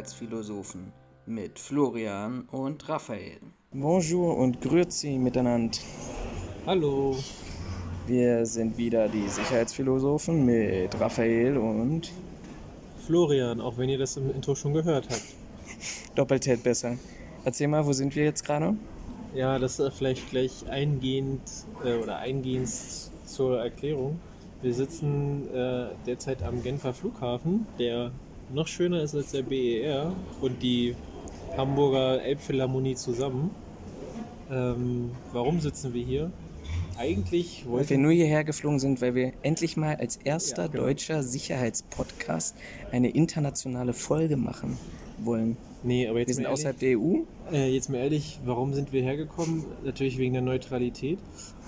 Sicherheitsphilosophen mit Florian und Raphael. Bonjour und grüezi miteinander. Hallo. Wir sind wieder die Sicherheitsphilosophen mit Raphael und Florian, auch wenn ihr das im Intro schon gehört habt. doppelt hält besser. Erzähl mal, wo sind wir jetzt gerade? Ja, das ist vielleicht gleich eingehend äh, oder eingehend zur Erklärung. Wir sitzen äh, derzeit am Genfer Flughafen, der noch schöner ist als der BER und die Hamburger Elbphilharmonie zusammen. Ähm, warum sitzen wir hier? Eigentlich Weil wir wollten nur hierher geflogen sind, weil wir endlich mal als erster Ja, genau. deutscher Sicherheitspodcast eine internationale Folge machen wollen. Nee, aber Wir jetzt sind mal, außerhalb ehrlich, der EU. äh, jetzt mal ehrlich, warum sind wir hergekommen? Natürlich wegen der Neutralität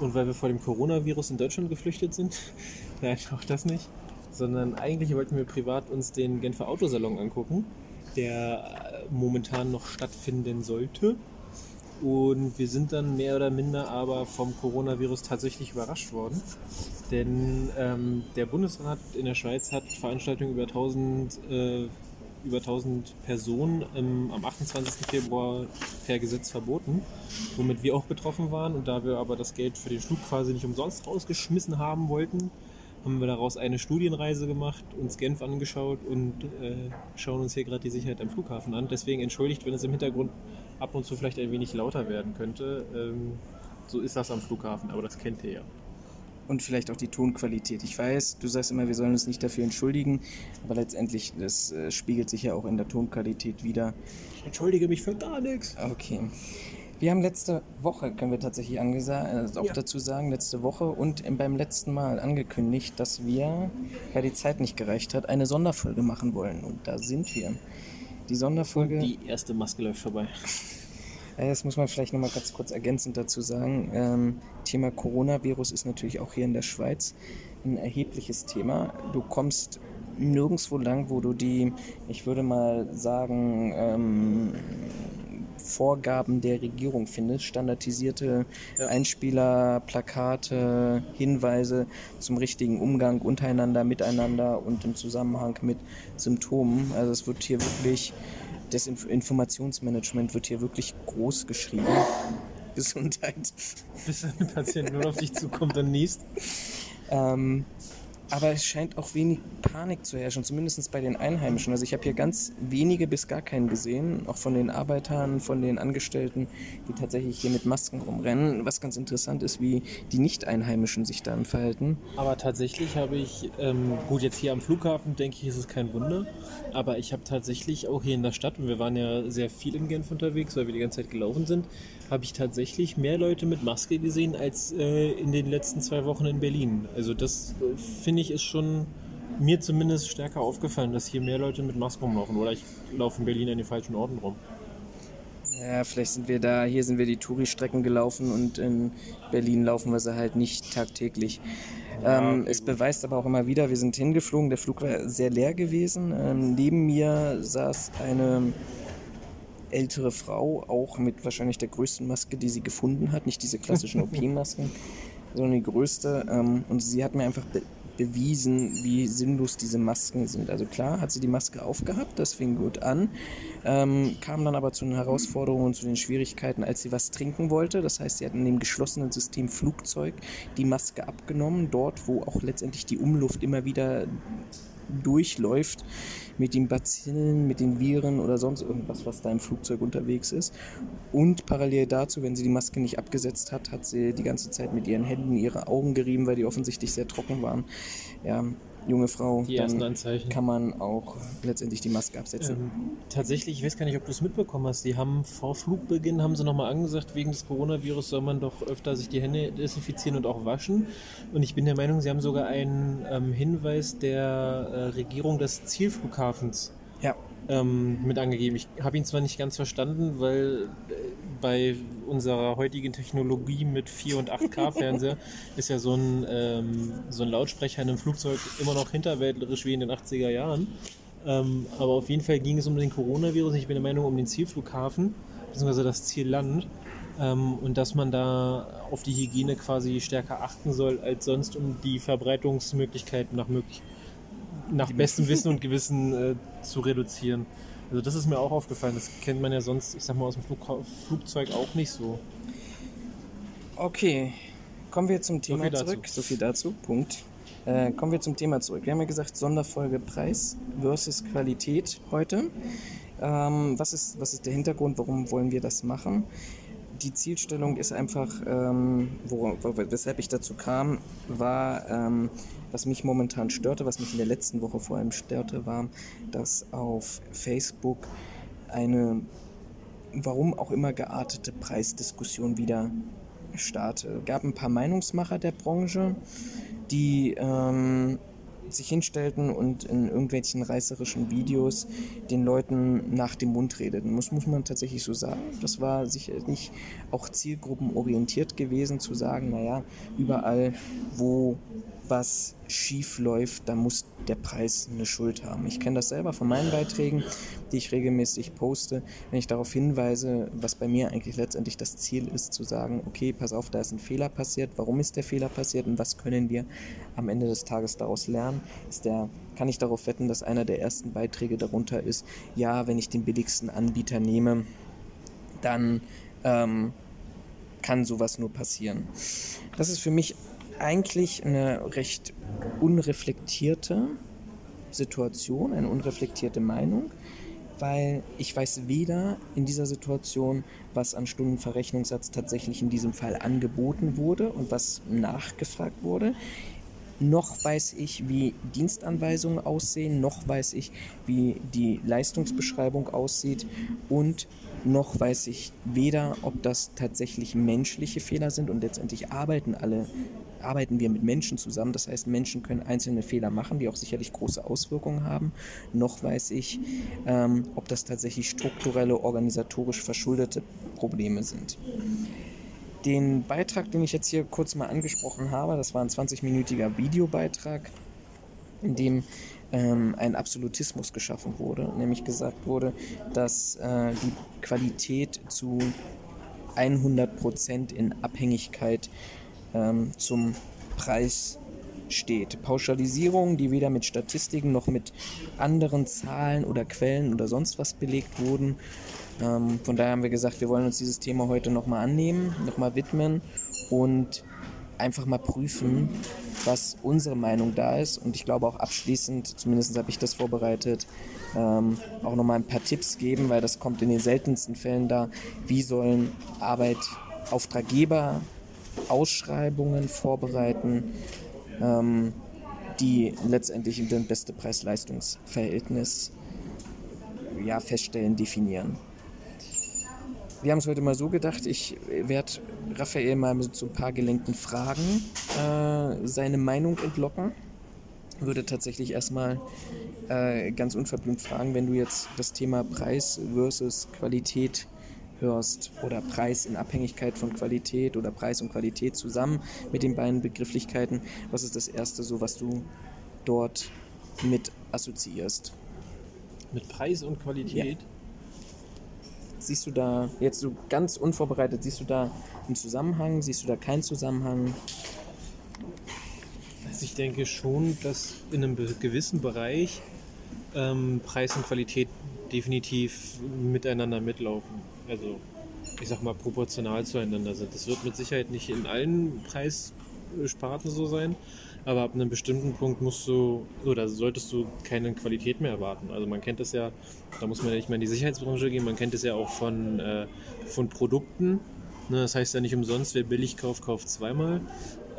und weil wir vor dem Coronavirus in Deutschland geflüchtet sind. Nein, auch das nicht. Sondern eigentlich wollten wir privat uns den Genfer Autosalon angucken, der äh, momentan noch stattfinden sollte. Und wir sind dann mehr oder minder aber vom Coronavirus tatsächlich überrascht worden. Denn ähm, der Bundesrat in der Schweiz hat Veranstaltungen über 1000, äh, über 1000 Personen ähm, am 28. Februar per Gesetz verboten, womit wir auch betroffen waren. Und da wir aber das Geld für den Flug quasi nicht umsonst rausgeschmissen haben wollten, haben wir daraus eine Studienreise gemacht, uns Genf angeschaut und äh, schauen uns hier gerade die Sicherheit am Flughafen an. Deswegen entschuldigt, wenn es im Hintergrund ab und zu vielleicht ein wenig lauter werden könnte. Ähm, so ist das am Flughafen, aber das kennt ihr ja. Und vielleicht auch die Tonqualität. Ich weiß, du sagst immer, wir sollen uns nicht dafür entschuldigen, aber letztendlich, das äh, spiegelt sich ja auch in der Tonqualität wieder. Ich entschuldige mich für gar nichts. Okay. Wir haben letzte Woche, können wir tatsächlich äh, auch Ja. dazu sagen, letzte Woche und im- beim letzten Mal angekündigt, dass wir, weil die Zeit nicht gereicht hat, eine Sonderfolge machen wollen. Und da sind wir. Die Sonderfolge, Die erste Maske läuft vorbei. das muss man vielleicht nochmal ganz kurz ergänzend dazu sagen. Ähm, Thema Coronavirus ist natürlich auch hier in der Schweiz ein erhebliches Thema. Du kommst nirgendwo lang, wo du die, ich würde mal sagen, ähm, Vorgaben der Regierung findest, standardisierte Ja. Einspieler, Plakate, Hinweise zum richtigen Umgang untereinander, miteinander und im Zusammenhang mit Symptomen. Also es wird hier wirklich, das Inf Informationsmanagement wird hier wirklich groß geschrieben. Gesundheit. Bis ein Patient nur auf dich zukommt und niest. Ähm, aber es scheint auch wenig Panik zu herrschen, zumindest bei den Einheimischen. Also ich habe hier ganz wenige bis gar keinen gesehen, auch von den Arbeitern, von den Angestellten, die tatsächlich hier mit Masken rumrennen. Was ganz interessant ist, wie die Nicht-Einheimischen sich dann verhalten. Aber tatsächlich habe ich, ähm, gut, jetzt hier am Flughafen denke ich, ist es kein Wunder, aber ich habe tatsächlich auch hier in der Stadt, und wir waren ja sehr viel in Genf unterwegs, weil wir die ganze Zeit gelaufen sind, habe ich tatsächlich mehr Leute mit Maske gesehen als äh, in den letzten zwei Wochen in Berlin. Also das äh, finde ich ist schon mir zumindest stärker aufgefallen, dass hier mehr Leute mit Maske rumlaufen. Oder ich laufe in Berlin an den falschen Orten rum. Ja, vielleicht sind wir da, hier sind wir die Touri-Strecken gelaufen und in Berlin laufen wir sie halt nicht tagtäglich. Ja, ähm, okay, es gut. beweist aber auch immer wieder, wir sind hingeflogen, der Flug war sehr leer gewesen. Ähm, neben mir saß eine ältere Frau, auch mit wahrscheinlich der größten Maske, die sie gefunden hat. Nicht diese klassischen OP-Masken, sondern die größte. Ähm, und sie hat mir einfach bewiesen, wie sinnlos diese Masken sind. Also klar hat sie die Maske aufgehabt, das fing gut an, ähm, kam dann aber zu den Herausforderungen und zu den Schwierigkeiten, als sie was trinken wollte. Das heißt, sie hat in dem geschlossenen System Flugzeug die Maske abgenommen, dort, wo auch letztendlich die Umluft immer wieder durchläuft mit den Bazillen, mit den Viren oder sonst irgendwas, was da im Flugzeug unterwegs ist. Und parallel dazu, wenn sie die Maske nicht abgesetzt hat, hat sie die ganze Zeit mit ihren Händen ihre Augen gerieben, weil die offensichtlich sehr trocken waren. Ja, junge Frau, Die ersten dann Anzeichen. kann man auch letztendlich die Maske absetzen. Ähm, tatsächlich, ich weiß gar nicht, ob du es mitbekommen hast. Die haben vor Flugbeginn haben sie nochmal angesagt, wegen des Coronavirus soll man doch öfter sich die Hände desinfizieren und auch waschen. Und ich bin der Meinung, sie haben sogar einen ähm, Hinweis der äh, Regierung des Zielflughafens Ja, ähm, mit angegeben. Ich habe ihn zwar nicht ganz verstanden, weil äh, bei unserer heutigen Technologie mit 4 und 8K Fernseher ist ja so ein, ähm, so ein Lautsprecher in einem Flugzeug immer noch hinterwäldlerisch wie in den 80er Jahren. Ähm, aber auf jeden Fall ging es um den Coronavirus. Ich bin der Meinung, um den Zielflughafen, beziehungsweise das Zielland. Ähm, und dass man da auf die Hygiene quasi stärker achten soll als sonst, um die Verbreitungsmöglichkeiten nach, möglich nach bestem Wissen und Gewissen äh, zu reduzieren. Also das ist mir auch aufgefallen. Das kennt man ja sonst, ich sag mal, aus dem Flug Flugzeug auch nicht so. Okay, kommen wir zum Thema dazu. zurück. So viel dazu. Punkt. Äh, kommen wir zum Thema zurück. Wir haben ja gesagt, Sonderfolge Preis versus Qualität heute. Ähm, was, ist, was ist der Hintergrund? Warum wollen wir das machen? Die Zielstellung ist einfach, ähm, wo, wo, weshalb ich dazu kam, war, ähm, was mich momentan störte, was mich in der letzten Woche vor allem störte, war, dass auf Facebook eine, warum auch immer geartete Preisdiskussion wieder starte. gab ein paar Meinungsmacher der Branche, die ähm, sich hinstellten und in irgendwelchen reißerischen Videos den Leuten nach dem Mund redeten. Muss, muss man tatsächlich so sagen. Das war sicherlich auch zielgruppenorientiert gewesen, zu sagen, naja, überall, wo was schief läuft, da muss der Preis eine Schuld haben. Ich kenne das selber von meinen Beiträgen, die ich regelmäßig poste, wenn ich darauf hinweise, was bei mir eigentlich letztendlich das Ziel ist, zu sagen, okay, pass auf, da ist ein Fehler passiert, warum ist der Fehler passiert und was können wir am Ende des Tages daraus lernen, ist der, kann ich darauf wetten, dass einer der ersten Beiträge darunter ist, ja, wenn ich den billigsten Anbieter nehme, dann ähm, kann sowas nur passieren. Das ist für mich eigentlich eine recht unreflektierte Situation, eine unreflektierte Meinung, weil ich weiß weder in dieser Situation, was an Stundenverrechnungssatz tatsächlich in diesem Fall angeboten wurde und was nachgefragt wurde, noch weiß ich, wie Dienstanweisungen aussehen, noch weiß ich, wie die Leistungsbeschreibung aussieht und noch weiß ich weder, ob das tatsächlich menschliche Fehler sind und letztendlich arbeiten alle arbeiten wir mit Menschen zusammen. Das heißt, Menschen können einzelne Fehler machen, die auch sicherlich große Auswirkungen haben. Noch weiß ich, ähm, ob das tatsächlich strukturelle, organisatorisch verschuldete Probleme sind. Den Beitrag, den ich jetzt hier kurz mal angesprochen habe, das war ein 20-minütiger Videobeitrag, in dem ähm, ein Absolutismus geschaffen wurde, nämlich gesagt wurde, dass äh, die Qualität zu 100% in Abhängigkeit ähm, zum Preis steht. Pauschalisierungen, die weder mit Statistiken noch mit anderen Zahlen oder Quellen oder sonst was belegt wurden. Ähm, von daher haben wir gesagt, wir wollen uns dieses Thema heute nochmal annehmen, nochmal widmen und einfach mal prüfen, was unsere Meinung da ist. Und ich glaube auch abschließend, zumindest habe ich das vorbereitet, ähm, auch nochmal ein paar Tipps geben, weil das kommt in den seltensten Fällen da. Wie sollen Arbeitauftraggeber Ausschreibungen vorbereiten, ähm, die letztendlich das beste Preis-Leistungs-Verhältnis ja, feststellen, definieren. Wir haben es heute mal so gedacht, ich werde Raphael mal mit so ein paar gelenkten Fragen äh, seine Meinung entlocken. Würde tatsächlich erstmal äh, ganz unverblümt fragen, wenn du jetzt das Thema Preis versus Qualität hörst oder Preis in Abhängigkeit von Qualität oder Preis und Qualität zusammen mit den beiden Begrifflichkeiten. Was ist das Erste, so was du dort mit assoziierst? Mit Preis und Qualität? Ja. Siehst du da, jetzt so ganz unvorbereitet, siehst du da einen Zusammenhang? Siehst du da keinen Zusammenhang? Also ich denke schon, dass in einem gewissen Bereich ähm, Preis und Qualität definitiv miteinander mitlaufen also ich sag mal, proportional zueinander sind. Das wird mit Sicherheit nicht in allen Preissparten so sein, aber ab einem bestimmten Punkt musst du oder solltest du keine Qualität mehr erwarten. Also man kennt das ja, da muss man ja nicht mehr in die Sicherheitsbranche gehen, man kennt es ja auch von, äh, von Produkten. Ne, das heißt ja nicht umsonst, wer billig kauft, kauft zweimal.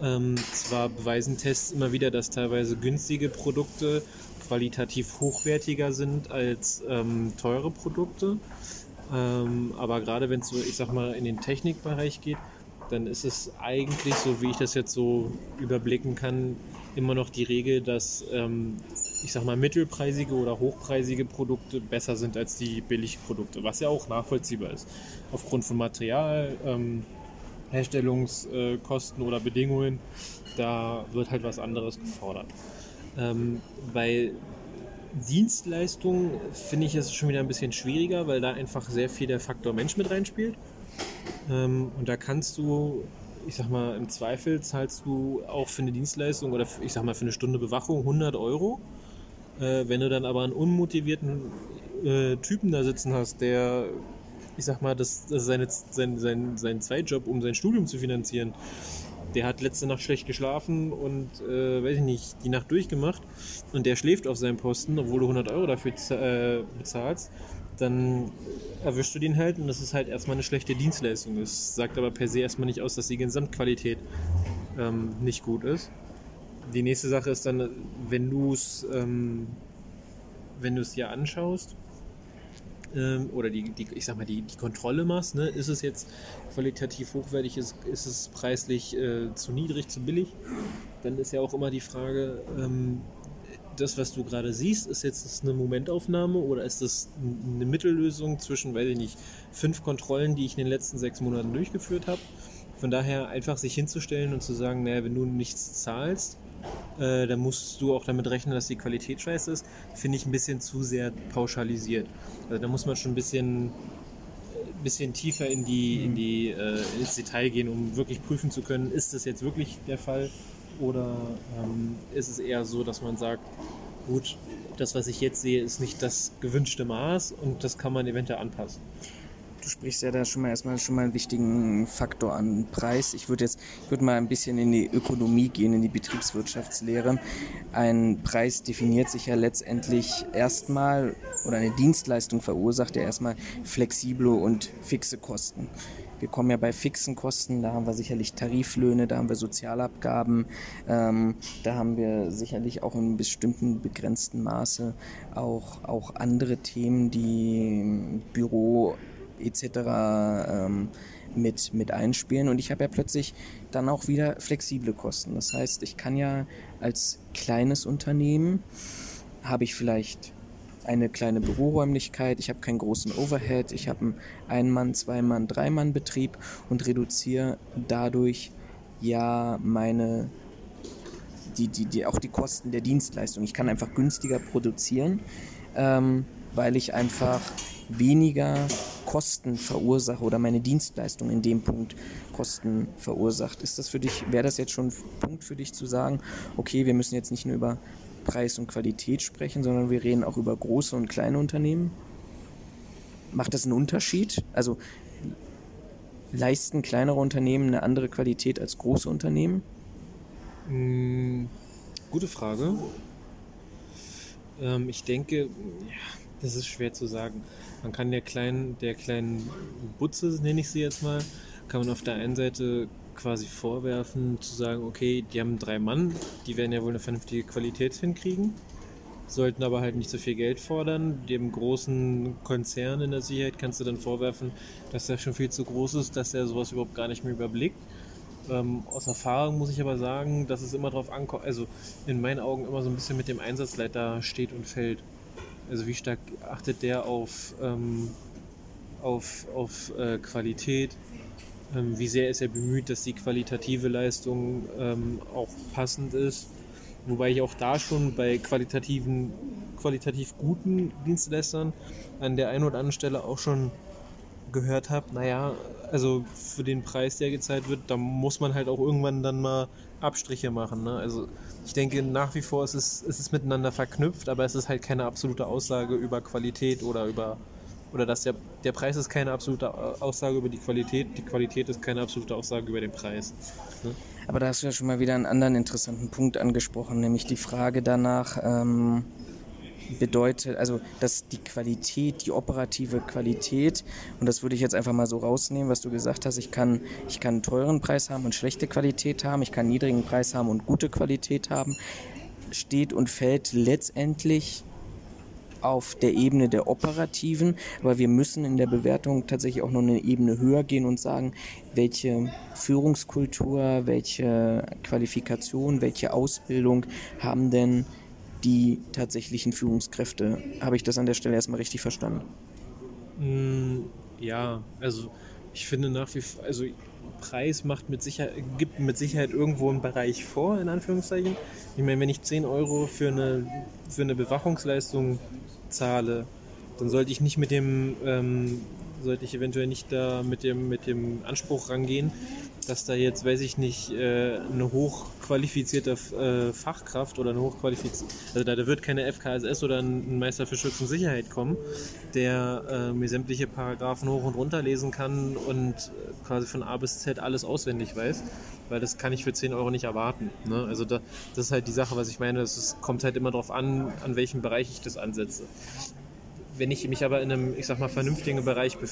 Ähm, zwar beweisen Tests immer wieder, dass teilweise günstige Produkte qualitativ hochwertiger sind als ähm, teure Produkte. Ähm, aber gerade wenn es so, ich sag mal, in den Technikbereich geht, dann ist es eigentlich, so wie ich das jetzt so überblicken kann, immer noch die Regel, dass ähm, ich sag mal mittelpreisige oder hochpreisige Produkte besser sind als die Billigprodukte, was ja auch nachvollziehbar ist. Aufgrund von Material, ähm, Herstellungskosten oder Bedingungen, da wird halt was anderes gefordert. Ähm, bei Dienstleistung finde ich es schon wieder ein bisschen schwieriger, weil da einfach sehr viel der Faktor Mensch mit reinspielt. Ähm, und da kannst du, ich sag mal, im Zweifel zahlst du auch für eine Dienstleistung oder ich sag mal für eine Stunde Bewachung 100 Euro. Äh, wenn du dann aber einen unmotivierten äh, Typen da sitzen hast, der, ich sag mal, das, das ist seine, sein, sein, sein Zweitjob, um sein Studium zu finanzieren, der hat letzte Nacht schlecht geschlafen und, äh, weiß ich nicht, die Nacht durchgemacht und der schläft auf seinem Posten, obwohl du 100 Euro dafür äh, bezahlst, dann erwischst du den halt und das ist halt erstmal eine schlechte Dienstleistung. Das sagt aber per se erstmal nicht aus, dass die Gesamtqualität ähm, nicht gut ist. Die nächste Sache ist dann, wenn du es ähm, wenn du es dir anschaust ähm, oder die, die, ich sag mal, die, die Kontrolle machst, ne, ist es jetzt qualitativ hochwertig, ist, ist es preislich äh, zu niedrig, zu billig, dann ist ja auch immer die Frage, ähm, das, was du gerade siehst, ist jetzt eine Momentaufnahme oder ist das eine Mittellösung zwischen, weiß ich nicht, fünf Kontrollen, die ich in den letzten sechs Monaten durchgeführt habe? Von daher einfach sich hinzustellen und zu sagen, naja, wenn du nichts zahlst, äh, dann musst du auch damit rechnen, dass die Qualität scheiße ist, finde ich ein bisschen zu sehr pauschalisiert. Also da muss man schon ein bisschen, bisschen tiefer in die, in die, äh, ins Detail gehen, um wirklich prüfen zu können, ist das jetzt wirklich der Fall oder ähm, ist es eher so, dass man sagt, gut, das, was ich jetzt sehe, ist nicht das gewünschte Maß und das kann man eventuell anpassen. Du sprichst ja da schon mal erstmal schon mal einen wichtigen Faktor an Preis. Ich würde jetzt ich würde mal ein bisschen in die Ökonomie gehen, in die Betriebswirtschaftslehre. Ein Preis definiert sich ja letztendlich erstmal oder eine Dienstleistung verursacht ja erstmal flexible und fixe Kosten. Wir kommen ja bei fixen Kosten, da haben wir sicherlich Tariflöhne, da haben wir Sozialabgaben, ähm, da haben wir sicherlich auch in bestimmten begrenzten Maße auch, auch andere Themen, die Büro etc. Ähm, mit, mit einspielen. Und ich habe ja plötzlich dann auch wieder flexible Kosten. Das heißt, ich kann ja als kleines Unternehmen, habe ich vielleicht eine kleine Büroräumlichkeit, ich habe keinen großen Overhead, ich habe einen Ein-Mann-, Zwei-Mann-, Drei-Mann-Betrieb und reduziere dadurch ja meine, die, die, die, auch die Kosten der Dienstleistung. Ich kann einfach günstiger produzieren, ähm, weil ich einfach weniger Kosten verursache oder meine Dienstleistung in dem Punkt Kosten verursacht. Ist das für dich, wäre das jetzt schon ein Punkt für dich zu sagen, okay, wir müssen jetzt nicht nur über Preis und Qualität sprechen, sondern wir reden auch über große und kleine Unternehmen. Macht das einen Unterschied? Also leisten kleinere Unternehmen eine andere Qualität als große Unternehmen? Mm, gute Frage. Ähm, ich denke, ja, das ist schwer zu sagen. Man kann der kleinen, der kleinen Butze, nenne ich sie jetzt mal, kann man auf der einen Seite quasi vorwerfen, zu sagen, okay, die haben drei Mann, die werden ja wohl eine vernünftige Qualität hinkriegen, sollten aber halt nicht so viel Geld fordern. Dem großen Konzern in der Sicherheit kannst du dann vorwerfen, dass er schon viel zu groß ist, dass er sowas überhaupt gar nicht mehr überblickt. Ähm, aus Erfahrung muss ich aber sagen, dass es immer darauf ankommt, also in meinen Augen immer so ein bisschen mit dem Einsatzleiter steht und fällt. Also wie stark achtet der auf, ähm, auf, auf äh, Qualität? Ähm, wie sehr ist er bemüht, dass die qualitative Leistung ähm, auch passend ist. Wobei ich auch da schon bei qualitativen, qualitativ guten Dienstleistern an der einen oder anderen Stelle auch schon gehört habe, naja, also für den Preis, der gezahlt wird, da muss man halt auch irgendwann dann mal Abstriche machen. Ne? Also ich denke nach wie vor ist es, ist miteinander verknüpft, aber es ist halt keine absolute Aussage über Qualität oder über oder dass der, der Preis ist keine absolute Aussage über die Qualität, die Qualität ist keine absolute Aussage über den Preis. Ne? Aber da hast du ja schon mal wieder einen anderen interessanten Punkt angesprochen, nämlich die Frage danach, ähm, bedeutet, also dass die Qualität, die operative Qualität, und das würde ich jetzt einfach mal so rausnehmen, was du gesagt hast, ich kann, ich kann einen teuren Preis haben und schlechte Qualität haben, ich kann einen niedrigen Preis haben und gute Qualität haben, steht und fällt letztendlich auf der Ebene der operativen, aber wir müssen in der Bewertung tatsächlich auch noch eine Ebene höher gehen und sagen, welche Führungskultur, welche Qualifikation, welche Ausbildung haben denn die tatsächlichen Führungskräfte? Habe ich das an der Stelle erstmal richtig verstanden? Mm, ja, also ich finde nach wie vor, also Preis macht mit Sicherheit, gibt mit Sicherheit irgendwo einen Bereich vor, in Anführungszeichen. Ich meine, wenn ich 10 Euro für eine, für eine Bewachungsleistung zahle, dann sollte ich nicht mit dem, ähm, sollte ich eventuell nicht da mit dem, mit dem Anspruch rangehen, dass da jetzt, weiß ich nicht, äh, eine hochqualifizierte äh, Fachkraft oder eine hochqualifizierte, also da, da wird keine FKSS oder ein Meister für Schutz und Sicherheit kommen, der äh, mir sämtliche Paragraphen hoch und runter lesen kann und äh, quasi von A bis Z alles auswendig weiß, weil das kann ich für 10 Euro nicht erwarten. Ne? Also da, das ist halt die Sache, was ich meine, es kommt halt immer darauf an, an welchem Bereich ich das ansetze wenn ich mich aber in einem, ich sag mal, vernünftigen Bereich be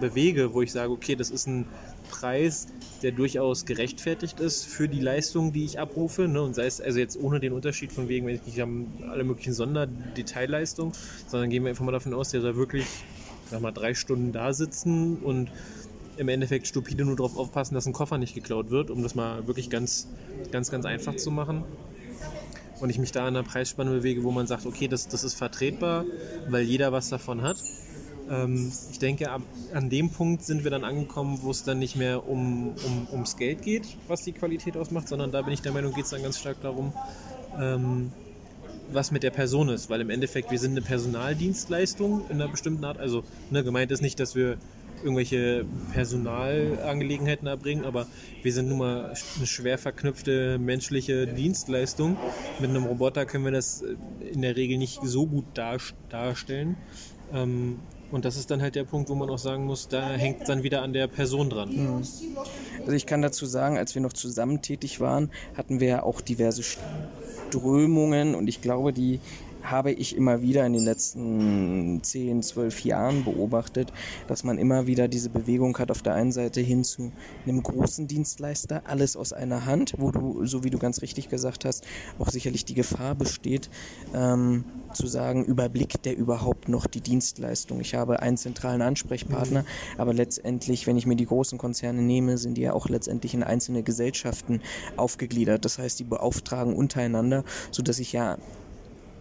bewege, wo ich sage, okay, das ist ein Preis, der durchaus gerechtfertigt ist für die Leistung, die ich abrufe, ne? und sei es also jetzt ohne den Unterschied von wegen, wenn ich nicht alle möglichen Sonderdetailleistungen, sondern gehen wir einfach mal davon aus, der soll wirklich, sag mal, drei Stunden da sitzen und im Endeffekt stupide nur darauf aufpassen, dass ein Koffer nicht geklaut wird, um das mal wirklich ganz, ganz, ganz einfach zu machen und ich mich da in einer Preisspanne bewege, wo man sagt, okay, das, das ist vertretbar, weil jeder was davon hat. Ähm, ich denke, ab, an dem Punkt sind wir dann angekommen, wo es dann nicht mehr um, um, ums Geld geht, was die Qualität ausmacht, sondern da bin ich der Meinung, geht es dann ganz stark darum, ähm, was mit der Person ist, weil im Endeffekt wir sind eine Personaldienstleistung in einer bestimmten Art. Also ne, gemeint ist nicht, dass wir irgendwelche Personalangelegenheiten erbringen, aber wir sind nun mal eine schwer verknüpfte menschliche Dienstleistung. Mit einem Roboter können wir das in der Regel nicht so gut darstellen. Ähm, und das ist dann halt der Punkt, wo man auch sagen muss, da hängt es dann wieder an der Person dran. Also ich kann dazu sagen, als wir noch zusammen tätig waren, hatten wir ja auch diverse Strömungen und ich glaube, die habe ich immer wieder in den letzten 10, 12 Jahren beobachtet, dass man immer wieder diese Bewegung hat auf der einen Seite hin zu einem großen Dienstleister, alles aus einer Hand, wo du, so wie du ganz richtig gesagt hast, auch sicherlich die Gefahr besteht, ähm, zu sagen, überblickt der überhaupt noch die Dienstleistung? Ich habe einen zentralen Ansprechpartner, mhm. aber letztendlich, wenn ich mir die großen Konzerne nehme, sind die ja auch letztendlich in einzelne Gesellschaften aufgegliedert. Das heißt, die beauftragen untereinander, sodass ich ja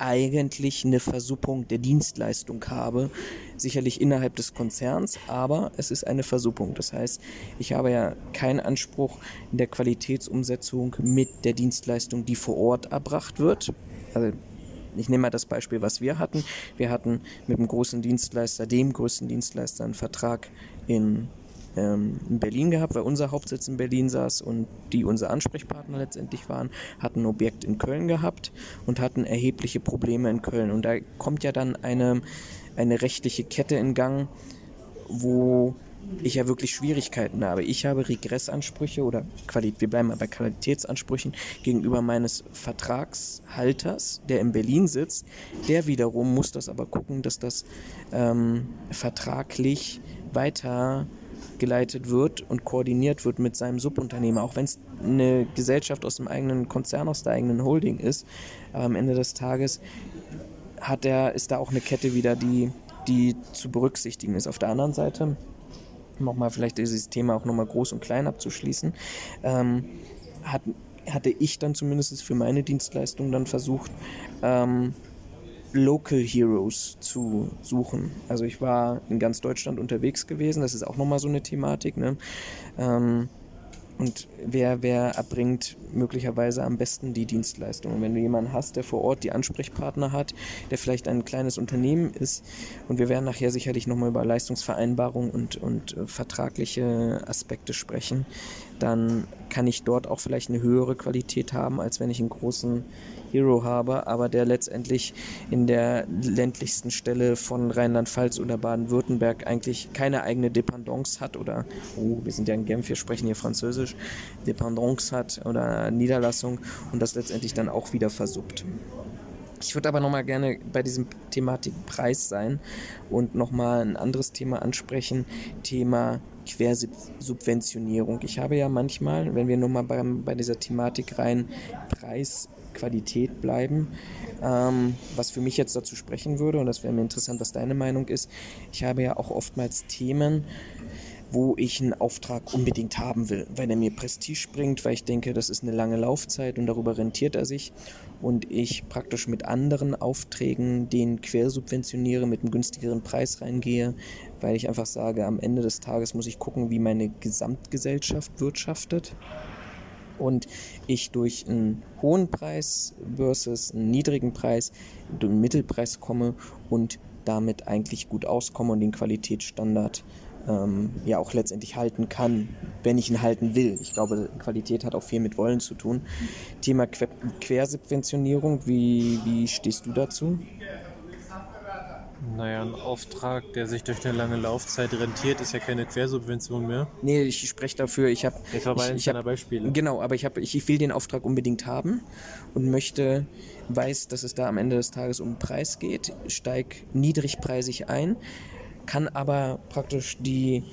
eigentlich eine Versuppung der Dienstleistung habe. Sicherlich innerhalb des Konzerns, aber es ist eine Versuppung. Das heißt, ich habe ja keinen Anspruch in der Qualitätsumsetzung mit der Dienstleistung, die vor Ort erbracht wird. Also ich nehme mal das Beispiel, was wir hatten. Wir hatten mit einem großen Dienstleister, dem größten Dienstleister, einen Vertrag in ähm, in Berlin gehabt, weil unser Hauptsitz in Berlin saß und die unser Ansprechpartner letztendlich waren, hatten ein Objekt in Köln gehabt und hatten erhebliche Probleme in Köln. Und da kommt ja dann eine, eine rechtliche Kette in Gang, wo ich ja wirklich Schwierigkeiten habe. Ich habe Regressansprüche oder Qualität, wir bleiben bei Qualitätsansprüchen gegenüber meines Vertragshalters, der in Berlin sitzt. Der wiederum muss das aber gucken, dass das ähm, vertraglich weiter geleitet wird und koordiniert wird mit seinem Subunternehmer, auch wenn es eine Gesellschaft aus dem eigenen Konzern, aus der eigenen Holding ist. Am Ende des Tages hat er, ist da auch eine Kette wieder, die, die zu berücksichtigen ist. Auf der anderen Seite, nochmal vielleicht dieses Thema auch nochmal groß und klein abzuschließen, ähm, hat, hatte ich dann zumindest für meine Dienstleistung dann versucht, ähm, Local Heroes zu suchen. Also ich war in ganz Deutschland unterwegs gewesen, das ist auch nochmal so eine Thematik. Ne? Ähm, und wer, wer erbringt möglicherweise am besten die Dienstleistung. Und wenn du jemanden hast, der vor Ort die Ansprechpartner hat, der vielleicht ein kleines Unternehmen ist, und wir werden nachher sicherlich nochmal über Leistungsvereinbarungen und, und äh, vertragliche Aspekte sprechen, dann kann ich dort auch vielleicht eine höhere Qualität haben, als wenn ich einen großen Hero habe, aber der letztendlich in der ländlichsten Stelle von Rheinland-Pfalz oder Baden-Württemberg eigentlich keine eigene Dependance hat oder, oh, wir sind ja in Genf, wir sprechen hier Französisch, Dependance hat oder Niederlassung und das letztendlich dann auch wieder versuppt. Ich würde aber nochmal gerne bei diesem Thematik Preis sein und nochmal ein anderes Thema ansprechen, Thema Quersubventionierung. Ich habe ja manchmal, wenn wir nochmal bei, bei dieser Thematik rein Preis Qualität bleiben. Ähm, was für mich jetzt dazu sprechen würde, und das wäre mir interessant, was deine Meinung ist. Ich habe ja auch oftmals Themen, wo ich einen Auftrag unbedingt haben will, weil er mir Prestige bringt, weil ich denke, das ist eine lange Laufzeit und darüber rentiert er sich und ich praktisch mit anderen Aufträgen den quersubventioniere, mit einem günstigeren Preis reingehe, weil ich einfach sage, am Ende des Tages muss ich gucken, wie meine Gesamtgesellschaft wirtschaftet und ich durch einen hohen Preis versus einen niedrigen Preis, den Mittelpreis komme und damit eigentlich gut auskomme und den Qualitätsstandard ähm, ja auch letztendlich halten kann, wenn ich ihn halten will. Ich glaube, Qualität hat auch viel mit Wollen zu tun. Thema que Quersubventionierung, wie, wie stehst du dazu? Naja, ein Auftrag, der sich durch eine lange Laufzeit rentiert, ist ja keine Quersubvention mehr. Nee, ich spreche dafür, ich habe... Das war bei ich, ich hab, Beispiele. Genau, aber ich, hab, ich, ich will den Auftrag unbedingt haben und möchte, weiß, dass es da am Ende des Tages um Preis geht, steig niedrigpreisig ein, kann aber praktisch die,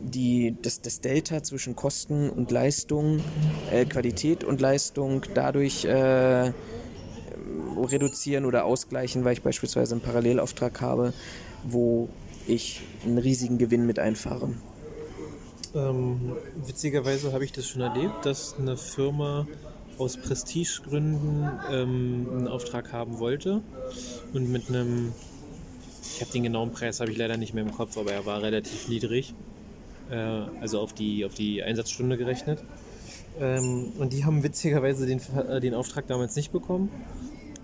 die, das, das Delta zwischen Kosten und Leistung, äh, Qualität und Leistung dadurch äh, reduzieren oder ausgleichen, weil ich beispielsweise einen Parallelauftrag habe, wo ich einen riesigen Gewinn mit einfahre. Ähm, witzigerweise habe ich das schon erlebt, dass eine Firma aus Prestigegründen ähm, einen Auftrag haben wollte und mit einem, ich habe den genauen Preis habe ich leider nicht mehr im Kopf, aber er war relativ niedrig, äh, also auf die, auf die Einsatzstunde gerechnet. Ähm, und die haben witzigerweise den, äh, den Auftrag damals nicht bekommen,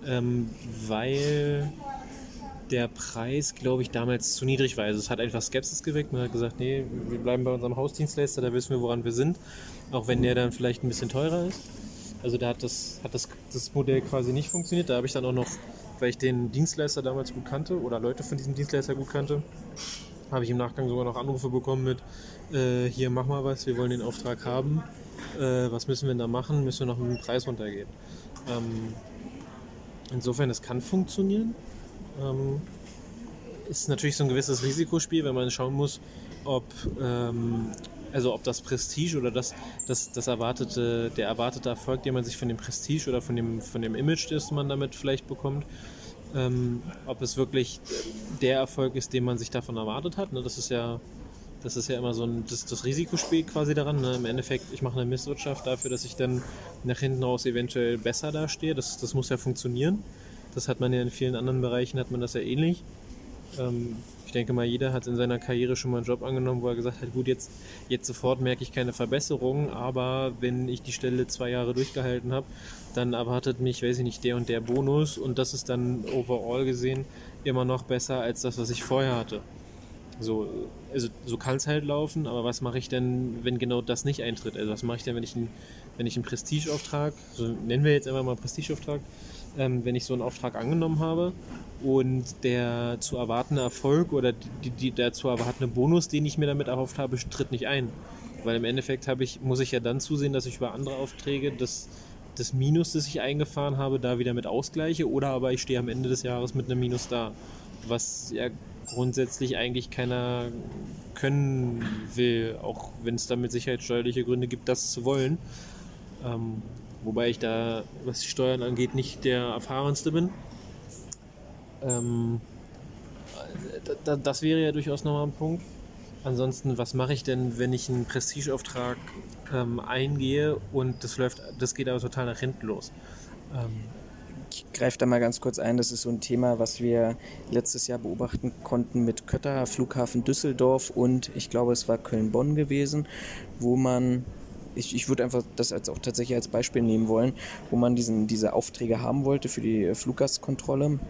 ähm, weil der Preis, glaube ich, damals zu niedrig war. Also es hat einfach Skepsis geweckt. Man hat gesagt, nee, wir bleiben bei unserem Hausdienstleister, da wissen wir, woran wir sind. Auch wenn der dann vielleicht ein bisschen teurer ist. Also da hat das, hat das, das Modell quasi nicht funktioniert. Da habe ich dann auch noch, weil ich den Dienstleister damals gut kannte oder Leute von diesem Dienstleister gut kannte, habe ich im Nachgang sogar noch Anrufe bekommen mit, äh, hier mach mal was, wir wollen den Auftrag haben. Äh, was müssen wir denn da machen? Müssen wir noch mit dem Preis runtergehen? Ähm, insofern, es kann funktionieren. Ähm, ist natürlich so ein gewisses Risikospiel, wenn man schauen muss, ob, ähm, also ob das Prestige oder das, das, das erwartete, der erwartete Erfolg, den man sich von dem Prestige oder von dem, von dem Image, das man damit vielleicht bekommt, ähm, ob es wirklich der Erfolg ist, den man sich davon erwartet hat. Ne? Das ist ja, das ist ja immer so ein, das, das Risikospiel quasi daran. Ne? Im Endeffekt, ich mache eine Misswirtschaft dafür, dass ich dann nach hinten raus eventuell besser dastehe. Das, das muss ja funktionieren. Das hat man ja in vielen anderen Bereichen, hat man das ja ähnlich. Ähm, ich denke mal, jeder hat in seiner Karriere schon mal einen Job angenommen, wo er gesagt hat, gut, jetzt, jetzt sofort merke ich keine Verbesserung, aber wenn ich die Stelle zwei Jahre durchgehalten habe, dann erwartet mich, weiß ich nicht, der und der Bonus und das ist dann overall gesehen immer noch besser als das, was ich vorher hatte. So, also so kann es halt laufen, aber was mache ich denn, wenn genau das nicht eintritt? Also was mache ich denn, wenn ich einen, wenn ich einen Prestigeauftrag, so nennen wir jetzt einfach mal Prestigeauftrag, ähm, wenn ich so einen Auftrag angenommen habe und der zu erwartende Erfolg oder die, die, der zu erwartende Bonus, den ich mir damit erhofft habe, tritt nicht ein. Weil im Endeffekt habe ich, muss ich ja dann zusehen, dass ich über andere Aufträge das, das Minus, das ich eingefahren habe, da wieder mit ausgleiche oder aber ich stehe am Ende des Jahres mit einem Minus da. Was ja grundsätzlich eigentlich keiner können will, auch wenn es damit sicherheitssteuerliche Gründe gibt, das zu wollen. Ähm, wobei ich da, was die Steuern angeht, nicht der erfahrenste bin. Ähm, da, das wäre ja durchaus nochmal ein Punkt. Ansonsten, was mache ich denn, wenn ich einen Prestigeauftrag ähm, eingehe und das läuft, das geht aber total nach hinten los? Ich greife da mal ganz kurz ein. Das ist so ein Thema, was wir letztes Jahr beobachten konnten mit Kötter, Flughafen Düsseldorf und ich glaube, es war Köln-Bonn gewesen, wo man ich, ich würde einfach das als auch tatsächlich als Beispiel nehmen wollen, wo man diesen, diese Aufträge haben wollte für die Fluggastkontrolle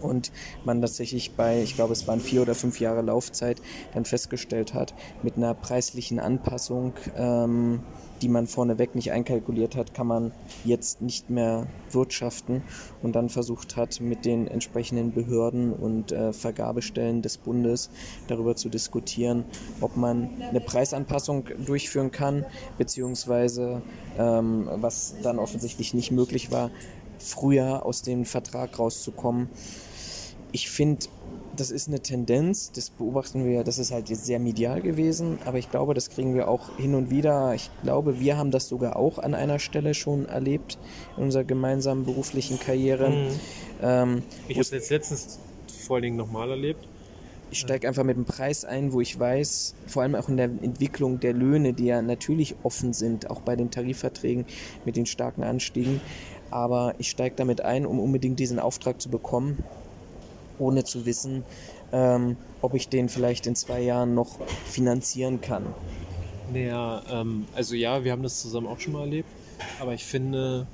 und man tatsächlich bei, ich glaube, es waren vier oder fünf Jahre Laufzeit, dann festgestellt hat, mit einer preislichen Anpassung, ähm, die man vorneweg nicht einkalkuliert hat, kann man jetzt nicht mehr wirtschaften und dann versucht hat, mit den entsprechenden Behörden und äh, Vergabestellen des Bundes darüber zu diskutieren, ob man eine Preisanpassung durchführen kann, beziehungsweise ähm, was dann offensichtlich nicht möglich war, früher aus dem Vertrag rauszukommen. Ich finde, das ist eine Tendenz, das beobachten wir, das ist halt jetzt sehr medial gewesen, aber ich glaube, das kriegen wir auch hin und wieder. Ich glaube, wir haben das sogar auch an einer Stelle schon erlebt in unserer gemeinsamen beruflichen Karriere. Mhm. Ähm, ich habe es jetzt letztens vor allen Dingen nochmal erlebt. Ich steige einfach mit dem Preis ein, wo ich weiß, vor allem auch in der Entwicklung der Löhne, die ja natürlich offen sind, auch bei den Tarifverträgen mit den starken Anstiegen. Aber ich steige damit ein, um unbedingt diesen Auftrag zu bekommen ohne zu wissen, ähm, ob ich den vielleicht in zwei Jahren noch finanzieren kann. Naja, ähm, also ja, wir haben das zusammen auch schon mal erlebt, aber ich finde,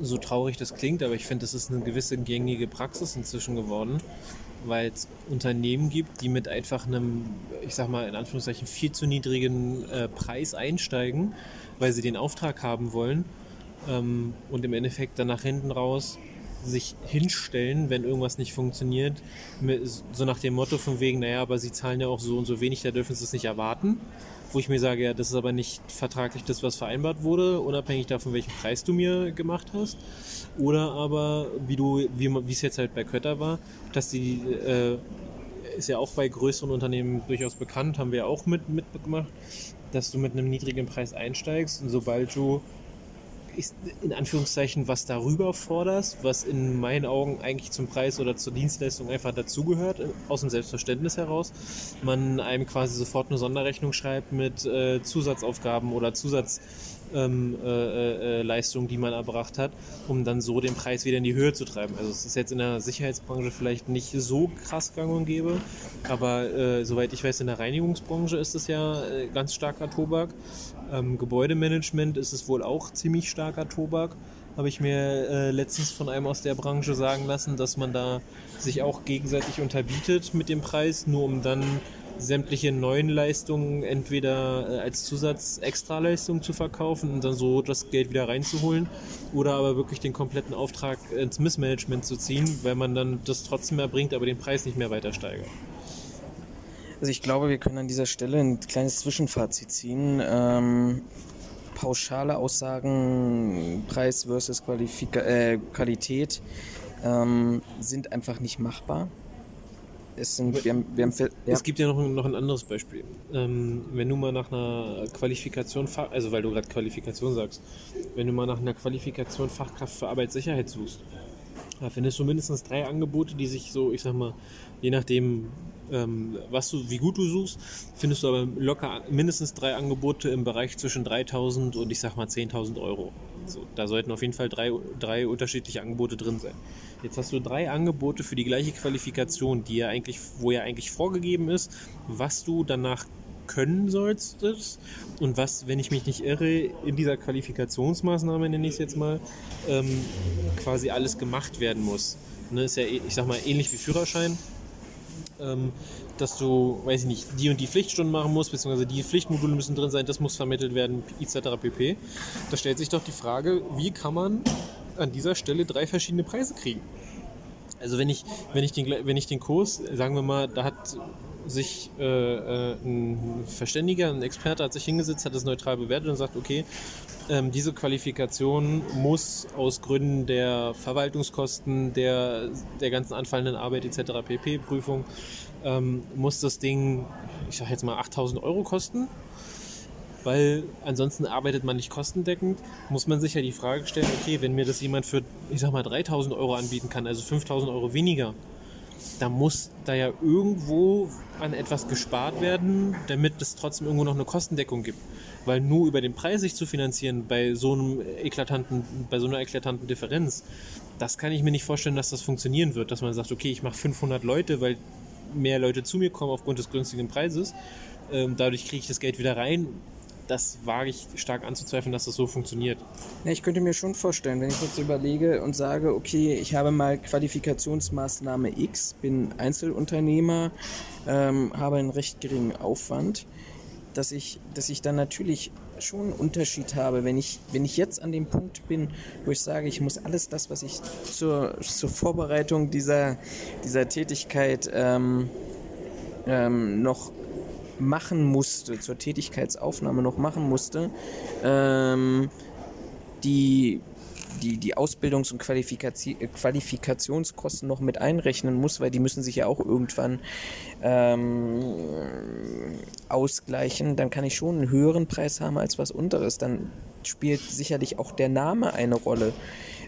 so traurig das klingt, aber ich finde, das ist eine gewisse gängige Praxis inzwischen geworden, weil es Unternehmen gibt, die mit einfach einem, ich sag mal in Anführungszeichen, viel zu niedrigen äh, Preis einsteigen, weil sie den Auftrag haben wollen ähm, und im Endeffekt dann nach hinten raus sich hinstellen, wenn irgendwas nicht funktioniert, so nach dem Motto von wegen, naja, aber sie zahlen ja auch so und so wenig, da dürfen sie es nicht erwarten. Wo ich mir sage, ja, das ist aber nicht vertraglich das, was vereinbart wurde, unabhängig davon, welchen Preis du mir gemacht hast. Oder aber, wie du, wie wie es jetzt halt bei Kötter war, dass die, äh, ist ja auch bei größeren Unternehmen durchaus bekannt, haben wir ja auch mit, mitgemacht, dass du mit einem niedrigen Preis einsteigst und sobald du ich, in Anführungszeichen was darüber forderst, was in meinen Augen eigentlich zum Preis oder zur Dienstleistung einfach dazugehört, äh, aus dem Selbstverständnis heraus, man einem quasi sofort eine Sonderrechnung schreibt mit äh, Zusatzaufgaben oder Zusatz ähm, äh, äh, Leistung, die man erbracht hat, um dann so den Preis wieder in die Höhe zu treiben. Also es ist jetzt in der Sicherheitsbranche vielleicht nicht so krass gang und gäbe, aber äh, soweit ich weiß, in der Reinigungsbranche ist es ja äh, ganz starker Tobak. Ähm, Gebäudemanagement ist es wohl auch ziemlich starker Tobak. Habe ich mir äh, letztens von einem aus der Branche sagen lassen, dass man da sich auch gegenseitig unterbietet mit dem Preis, nur um dann sämtliche neuen Leistungen entweder äh, als Zusatz-Extraleistung zu verkaufen und dann so das Geld wieder reinzuholen oder aber wirklich den kompletten Auftrag ins Missmanagement zu ziehen, weil man dann das trotzdem erbringt, aber den Preis nicht mehr weiter steigert. Also ich glaube, wir können an dieser Stelle ein kleines Zwischenfazit ziehen. Ähm, pauschale Aussagen, Preis versus Qualifika äh, Qualität, ähm, sind einfach nicht machbar es, sind, wir haben, wir haben, ja. es gibt ja noch, noch ein anderes Beispiel. Ähm, wenn du mal nach einer Qualifikation, also weil du gerade Qualifikation sagst, wenn du mal nach einer Qualifikation Fachkraft für Arbeitssicherheit suchst, da findest du mindestens drei Angebote, die sich so, ich sag mal, je nachdem, ähm, was du, wie gut du suchst, findest du aber locker mindestens drei Angebote im Bereich zwischen 3000 und ich sag mal 10.000 Euro. So, da sollten auf jeden Fall drei, drei unterschiedliche Angebote drin sein. Jetzt hast du drei Angebote für die gleiche Qualifikation, die ja eigentlich, wo ja eigentlich vorgegeben ist, was du danach können solltest und was, wenn ich mich nicht irre, in dieser Qualifikationsmaßnahme, nenne ich es jetzt mal, ähm, quasi alles gemacht werden muss. Ne, ist ja, ich sag mal, ähnlich wie Führerschein. Ähm, dass du, weiß ich nicht, die und die Pflichtstunden machen musst, beziehungsweise die Pflichtmodule müssen drin sein, das muss vermittelt werden, etc. pp. Da stellt sich doch die Frage, wie kann man an dieser Stelle drei verschiedene Preise kriegen? Also wenn ich, wenn ich, den, wenn ich den Kurs, sagen wir mal, da hat sich äh, äh, ein Verständiger, ein Experte hat sich hingesetzt, hat es neutral bewertet und sagt, okay, ähm, diese Qualifikation muss aus Gründen der Verwaltungskosten, der, der ganzen anfallenden Arbeit etc. pp. Prüfung ähm, muss das Ding, ich sag jetzt mal 8000 Euro kosten, weil ansonsten arbeitet man nicht kostendeckend, muss man sich ja die Frage stellen, okay, wenn mir das jemand für, ich sag mal, 3000 Euro anbieten kann, also 5000 Euro weniger, da muss da ja irgendwo an etwas gespart werden, damit es trotzdem irgendwo noch eine Kostendeckung gibt. Weil nur über den Preis sich zu finanzieren bei so einem eklatanten, bei so einer eklatanten Differenz, das kann ich mir nicht vorstellen, dass das funktionieren wird, dass man sagt, okay, ich mache 500 Leute, weil mehr Leute zu mir kommen aufgrund des günstigen Preises. Ähm, dadurch kriege ich das Geld wieder rein. Das wage ich stark anzuzweifeln, dass das so funktioniert. Ja, ich könnte mir schon vorstellen, wenn ich jetzt überlege und sage, okay, ich habe mal Qualifikationsmaßnahme X, bin Einzelunternehmer, ähm, habe einen recht geringen Aufwand, dass ich, dass ich dann natürlich schon einen Unterschied habe, wenn ich, wenn ich jetzt an dem Punkt bin, wo ich sage, ich muss alles das, was ich zur, zur Vorbereitung dieser, dieser Tätigkeit ähm, ähm, noch machen musste, zur Tätigkeitsaufnahme noch machen musste, ähm, die die, die Ausbildungs- und Qualifikati Qualifikationskosten noch mit einrechnen muss, weil die müssen sich ja auch irgendwann ähm, ausgleichen, dann kann ich schon einen höheren Preis haben als was unteres. Dann spielt sicherlich auch der Name eine Rolle.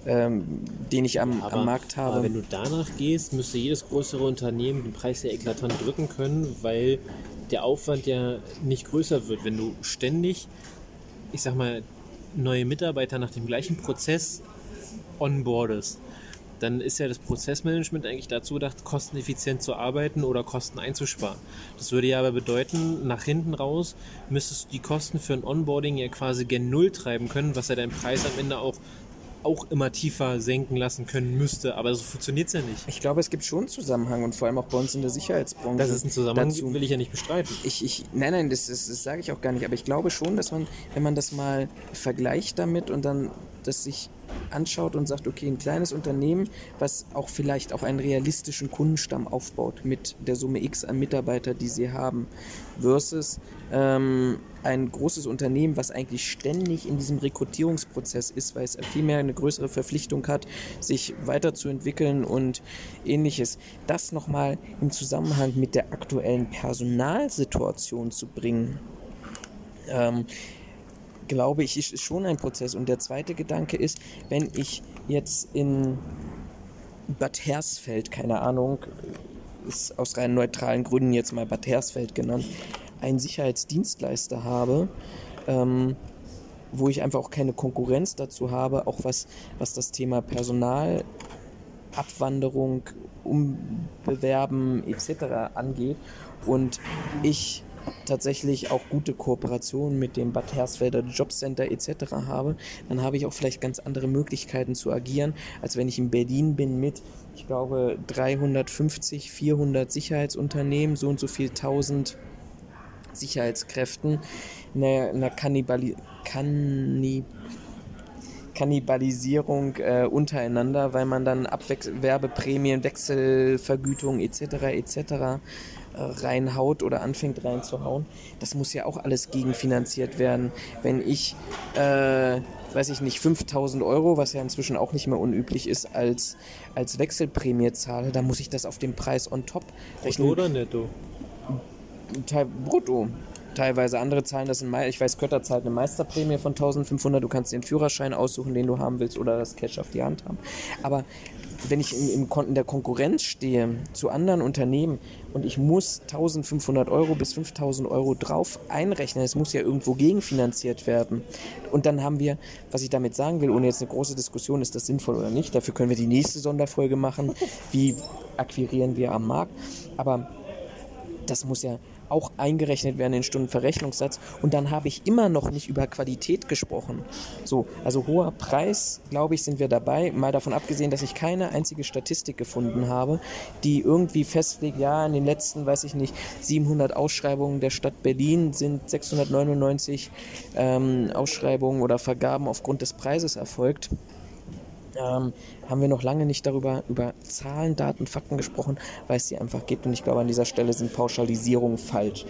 Ähm, den ich am, aber, am, Markt habe. Aber wenn du danach gehst, müsste jedes größere Unternehmen den Preis ja eklatant drücken können, weil der Aufwand ja nicht größer wird. Wenn du ständig, ich sag mal, neue Mitarbeiter nach dem gleichen Prozess onboardest, dann ist ja das Prozessmanagement eigentlich dazu gedacht, kosteneffizient zu arbeiten oder Kosten einzusparen. Das würde ja aber bedeuten, nach hinten raus müsstest du die Kosten für ein Onboarding ja quasi gen Null treiben können, was ja deinen Preis am Ende auch auch immer tiefer senken lassen können müsste, aber so funktioniert es ja nicht. Ich glaube, es gibt schon einen Zusammenhang und vor allem auch bei uns in der Sicherheitsbranche. Das ist ein Zusammenhang, dazu. will ich ja nicht bestreiten. Ich, ich, nein, nein, das, das, das sage ich auch gar nicht. Aber ich glaube schon, dass man, wenn man das mal vergleicht damit und dann das sich anschaut und sagt, okay, ein kleines Unternehmen, was auch vielleicht auch einen realistischen Kundenstamm aufbaut mit der Summe X an Mitarbeiter, die sie haben, versus ähm, ein großes Unternehmen, was eigentlich ständig in diesem Rekrutierungsprozess ist, weil es vielmehr eine größere Verpflichtung hat, sich weiterzuentwickeln und ähnliches. Das nochmal im Zusammenhang mit der aktuellen Personalsituation zu bringen. Ähm, glaube ich, ist schon ein Prozess. Und der zweite Gedanke ist, wenn ich jetzt in Bad Hersfeld, keine Ahnung, ist aus rein neutralen Gründen jetzt mal Bad Hersfeld genannt, einen Sicherheitsdienstleister habe, ähm, wo ich einfach auch keine Konkurrenz dazu habe, auch was, was das Thema Personal, Abwanderung, Umbewerben etc. angeht. Und ich tatsächlich auch gute Kooperationen mit dem Bad Hersfelder Jobcenter etc. habe, dann habe ich auch vielleicht ganz andere Möglichkeiten zu agieren, als wenn ich in Berlin bin mit, ich glaube, 350, 400 Sicherheitsunternehmen, so und so viel 1000 Sicherheitskräften, einer, einer Kannibali Kannib Kannibalisierung äh, untereinander, weil man dann Abwechs Werbeprämien, Wechselvergütung etc. etc reinhaut oder anfängt reinzuhauen. Das muss ja auch alles gegenfinanziert werden. Wenn ich, äh, weiß ich nicht, 5000 Euro, was ja inzwischen auch nicht mehr unüblich ist, als, als Wechselprämie zahle, dann muss ich das auf den Preis on top rechnen. Brutto oder netto? Teil, brutto. Teilweise andere zahlen das in Mai. Ich weiß, Kötter zahlt eine Meisterprämie von 1500. Du kannst den Führerschein aussuchen, den du haben willst, oder das Cash auf die Hand haben. Aber wenn ich im, im, in der Konkurrenz stehe zu anderen Unternehmen und ich muss 1500 Euro bis 5000 Euro drauf einrechnen, es muss ja irgendwo gegenfinanziert werden. Und dann haben wir, was ich damit sagen will, ohne jetzt eine große Diskussion, ist das sinnvoll oder nicht, dafür können wir die nächste Sonderfolge machen, wie akquirieren wir am Markt. Aber das muss ja auch eingerechnet werden in den Stundenverrechnungssatz. Und dann habe ich immer noch nicht über Qualität gesprochen. So, also hoher Preis, glaube ich, sind wir dabei. Mal davon abgesehen, dass ich keine einzige Statistik gefunden habe, die irgendwie festlegt, ja, in den letzten, weiß ich nicht, 700 Ausschreibungen der Stadt Berlin sind 699 ähm, Ausschreibungen oder Vergaben aufgrund des Preises erfolgt ähm, haben wir noch lange nicht darüber über Zahlen, Daten, Fakten gesprochen, weil es die einfach gibt. Und ich glaube, an dieser Stelle sind Pauschalisierungen falsch.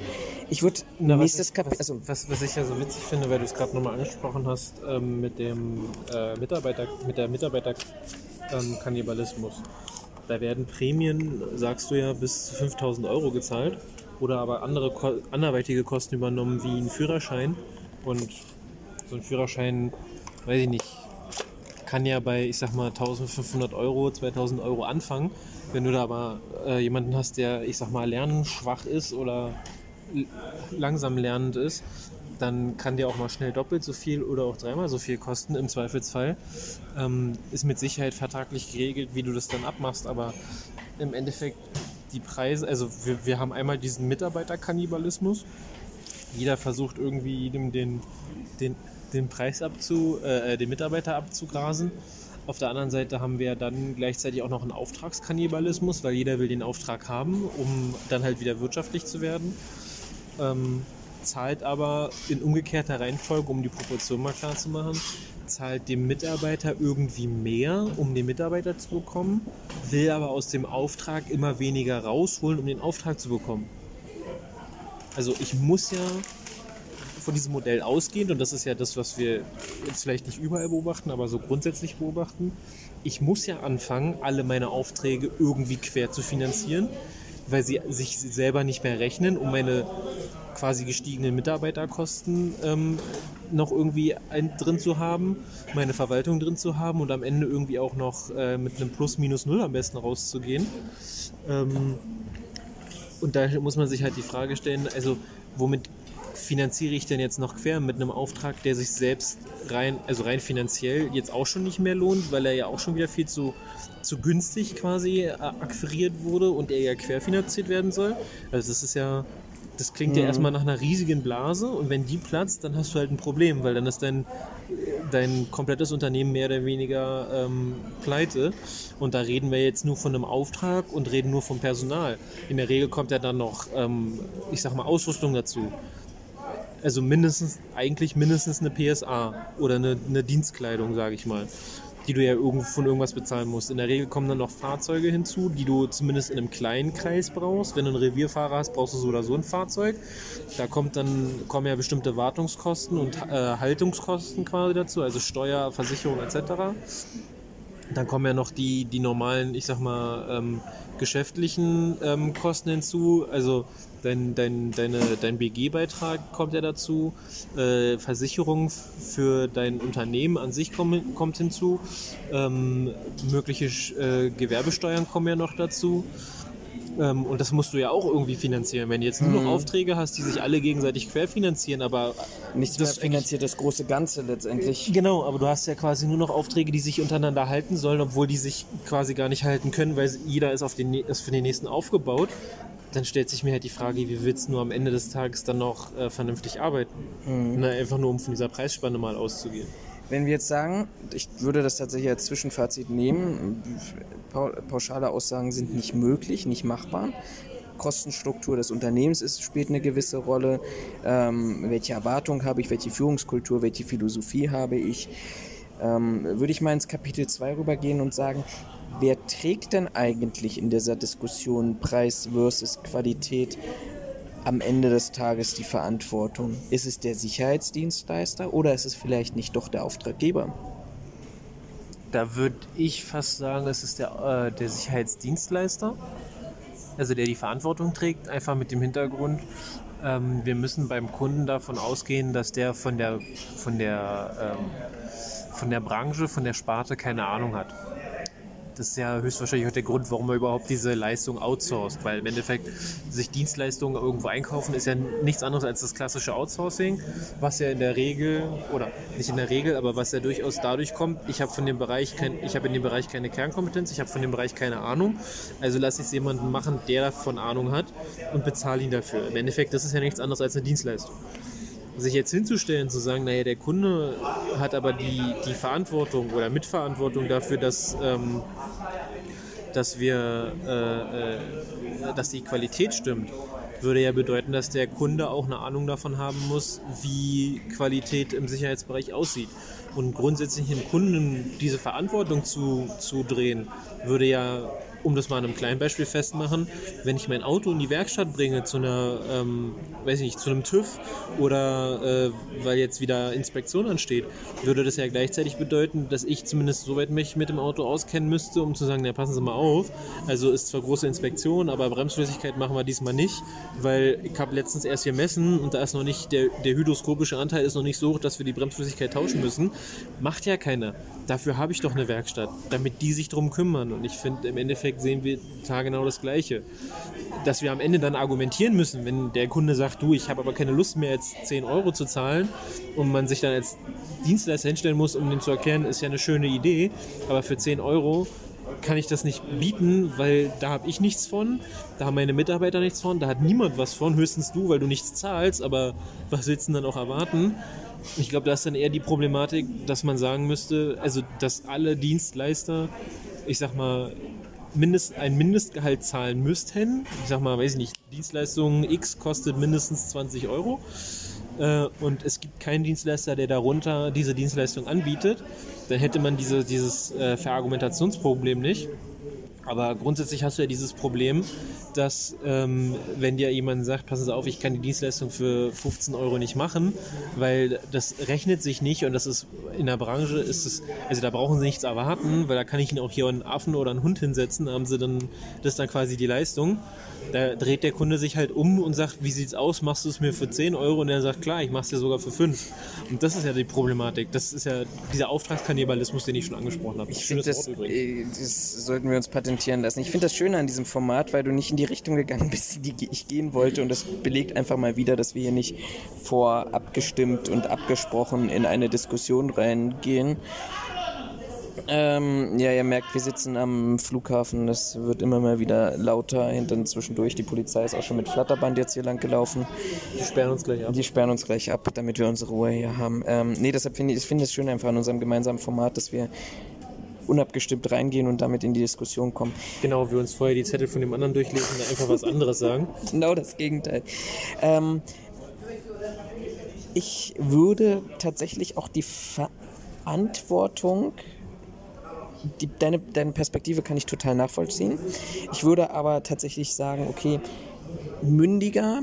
Ich würde nächstes Kapitel. Also, was, was ich ja so witzig finde, weil du es gerade nochmal angesprochen hast, ähm, mit dem äh, Mitarbeiter, mit der Mitarbeiterkannibalismus. Da werden Prämien, sagst du ja, bis zu 5000 Euro gezahlt oder aber andere anderweitige Kosten übernommen wie ein Führerschein. Und so ein Führerschein, weiß ich nicht, kann ja bei, ich sag mal, 1500 Euro, 2000 Euro anfangen. Wenn du da aber äh, jemanden hast, der, ich sag mal, lernschwach ist oder langsam lernend ist, dann kann der auch mal schnell doppelt so viel oder auch dreimal so viel kosten im Zweifelsfall. Ähm, ist mit Sicherheit vertraglich geregelt, wie du das dann abmachst, aber im Endeffekt die Preise, also wir, wir haben einmal diesen Mitarbeiterkannibalismus. Jeder versucht irgendwie jedem den, den den Preis abzu, äh, den Mitarbeiter abzugrasen. Auf der anderen Seite haben wir dann gleichzeitig auch noch einen Auftragskannibalismus, weil jeder will den Auftrag haben, um dann halt wieder wirtschaftlich zu werden. Ähm, zahlt aber in umgekehrter Reihenfolge, um die Proportion mal klar zu machen, zahlt dem Mitarbeiter irgendwie mehr, um den Mitarbeiter zu bekommen, will aber aus dem Auftrag immer weniger rausholen, um den Auftrag zu bekommen. Also ich muss ja von diesem Modell ausgehend, und das ist ja das, was wir jetzt vielleicht nicht überall beobachten, aber so grundsätzlich beobachten, ich muss ja anfangen, alle meine Aufträge irgendwie quer zu finanzieren, weil sie sich selber nicht mehr rechnen, um meine quasi gestiegenen Mitarbeiterkosten ähm, noch irgendwie ein, drin zu haben, meine Verwaltung drin zu haben und am Ende irgendwie auch noch äh, mit einem Plus, Minus, Null am besten rauszugehen. Ähm, und da muss man sich halt die Frage stellen, also womit finanziere ich denn jetzt noch quer mit einem Auftrag, der sich selbst rein, also rein finanziell jetzt auch schon nicht mehr lohnt, weil er ja auch schon wieder viel zu, zu günstig quasi äh, akquiriert wurde und er ja querfinanziert werden soll. Also das ist ja Das klingt ja erstmal nach einer riesigen Blase und wenn die platzt, dann hast du halt ein Problem, weil dann ist dein, dein komplettes Unternehmen mehr oder weniger ähm, pleite. Und da reden wir jetzt nur von einem Auftrag und reden nur vom Personal. In der Regel kommt ja dann noch, ähm, ich sag mal, Ausrüstung dazu. Also mindestens, eigentlich mindestens eine PSA oder eine, eine Dienstkleidung, sage ich mal die du ja irgendwo von irgendwas bezahlen musst. In der Regel kommen dann noch Fahrzeuge hinzu, die du zumindest in einem kleinen Kreis brauchst. Wenn du einen Revierfahrer hast, brauchst du so oder so ein Fahrzeug. Da kommt dann, kommen ja bestimmte Wartungskosten und äh, Haltungskosten quasi dazu, also Steuer, Versicherung etc. Dann kommen ja noch die, die normalen, ich sag mal, ähm, geschäftlichen ähm, Kosten hinzu. Also dein, dein, deine, dein BG-Beitrag kommt ja dazu, äh, Versicherung für dein Unternehmen an sich komm, kommt hinzu, ähm, mögliche äh, Gewerbesteuern kommen ja noch dazu. Ähm, und das musst du ja auch irgendwie finanzieren. Wenn du jetzt nur noch Mhm. Aufträge hast, die sich alle gegenseitig querfinanzieren, aber Nichts mehr das finanziert das große Ganze letztendlich. Genau, aber du hast ja quasi nur noch Aufträge, die sich untereinander halten sollen, obwohl die sich quasi gar nicht halten können, weil jeder ist, auf den, ist für den nächsten aufgebaut. Dann stellt sich mir halt die Frage, wie willst du nur am Ende des Tages dann noch äh, vernünftig arbeiten? Na, einfach nur um von dieser Preisspanne mal auszugehen. Wenn wir jetzt sagen, ich würde das tatsächlich als Zwischenfazit nehmen, pau- pauschale Aussagen sind nicht möglich, nicht machbar. Kostenstruktur des Unternehmens ist, spielt eine gewisse Rolle. Ähm, welche Erwartung habe ich, welche Führungskultur, welche Philosophie habe ich? Ähm, würde ich mal ins Kapitel 2 rübergehen und sagen, wer trägt denn eigentlich in dieser Diskussion Preis versus Qualität am Ende des Tages die Verantwortung? Ist es der Sicherheitsdienstleister oder ist es vielleicht nicht doch der Auftraggeber? Da würde ich fast sagen, es ist der, äh, der Sicherheitsdienstleister, also der die Verantwortung trägt, einfach mit dem Hintergrund, ähm, wir müssen beim Kunden davon ausgehen, dass der von der, von der, ähm, von der Branche, von der Sparte keine Ahnung hat. Das ist ja höchstwahrscheinlich auch der Grund, warum man überhaupt diese Leistung outsourced, weil im Endeffekt sich Dienstleistungen irgendwo einkaufen ist ja nichts anderes als das klassische Outsourcing, was ja in der Regel oder nicht in der Regel, aber was ja durchaus dadurch kommt, ich habe von dem Bereich kein, ich habe in dem Bereich keine Kernkompetenz, ich habe von dem Bereich keine Ahnung, also lasse ich es jemanden machen, der davon Ahnung hat und bezahle ihn dafür. Im Endeffekt, das ist ja nichts anderes als eine Dienstleistung sich jetzt hinzustellen, zu sagen, naja, der Kunde hat aber die, die Verantwortung oder Mitverantwortung dafür, dass, ähm, dass wir, äh, äh, dass die Qualität stimmt, würde ja bedeuten, dass der Kunde auch eine Ahnung davon haben muss, wie Qualität im Sicherheitsbereich aussieht. Und grundsätzlich dem Kunden diese Verantwortung zu, zu drehen, würde ja um das mal an einem kleinen Beispiel festmachen, wenn ich mein Auto in die Werkstatt bringe zu einer, ähm, weiß ich nicht, zu einem TÜV oder äh, weil jetzt wieder Inspektion ansteht, würde das ja gleichzeitig bedeuten, dass ich zumindest soweit mich mit dem Auto auskennen müsste, um zu sagen, na passen Sie mal auf. Also ist zwar große Inspektion, aber Bremsflüssigkeit machen wir diesmal nicht, weil ich habe letztens erst gemessen und da ist noch nicht, der, der hydroskopische Anteil ist noch nicht so hoch, dass wir die Bremsflüssigkeit tauschen müssen. Macht ja keiner. Dafür habe ich doch eine Werkstatt, damit die sich drum kümmern. Und ich finde, im Endeffekt sehen wir da genau das Gleiche. Dass wir am Ende dann argumentieren müssen, wenn der Kunde sagt, du, ich habe aber keine Lust mehr, jetzt 10 Euro zu zahlen und man sich dann als Dienstleister hinstellen muss, um dem zu erklären, ist ja eine schöne Idee, aber für 10 Euro kann ich das nicht bieten, weil da habe ich nichts von, da haben meine Mitarbeiter nichts von, da hat niemand was von, höchstens du, weil du nichts zahlst, aber was willst du denn dann auch erwarten? Ich glaube, da ist dann eher die Problematik, dass man sagen müsste, also dass alle Dienstleister, ich sag mal, Mindest, ein Mindestgehalt zahlen müssten. Ich sag mal, weiß ich nicht, Dienstleistung X kostet mindestens 20 Euro. Äh, und es gibt keinen Dienstleister, der darunter diese Dienstleistung anbietet. Dann hätte man diese, dieses äh, Verargumentationsproblem nicht. Aber grundsätzlich hast du ja dieses Problem, dass ähm, wenn dir jemand sagt, passen Sie auf, ich kann die Dienstleistung für 15 Euro nicht machen, weil das rechnet sich nicht und das ist in der Branche ist es, also da brauchen Sie nichts erwarten, weil da kann ich Ihnen auch hier einen Affen oder einen Hund hinsetzen, haben Sie dann, das ist dann quasi die Leistung. Da dreht der Kunde sich halt um und sagt, wie sieht's aus, machst du es mir für 10 Euro? Und er sagt, klar, ich mach's dir sogar für 5. Und das ist ja die Problematik. Das ist ja dieser Auftragskannibalismus, den ich schon angesprochen habe. Ich finde, das, äh, das sollten wir uns patentieren lassen. Ich finde das Schöne an diesem Format, weil du nicht in die Richtung gegangen bist, in die ich gehen wollte. Und das belegt einfach mal wieder, dass wir hier nicht vorab gestimmt und abgesprochen in eine Diskussion reingehen. Ähm, ja, ihr merkt, wir sitzen am Flughafen. Das wird immer mal wieder lauter. Hinten zwischendurch. Die Polizei ist auch schon mit Flatterband jetzt hier lang gelaufen. Die sperren uns gleich ab. Die sperren uns gleich ab, damit wir unsere Ruhe hier haben. Ähm, nee, deshalb finde ich, ich finde es schön einfach an unserem gemeinsamen Format, dass wir unabgestimmt reingehen und damit in die Diskussion kommen. Genau, wir uns vorher die Zettel von dem anderen durchlesen und einfach was anderes sagen. Genau das Gegenteil. Ähm, ich würde tatsächlich auch die Verantwortung, die, deine, deine Perspektive kann ich total nachvollziehen. Ich würde aber tatsächlich sagen, okay, mündiger,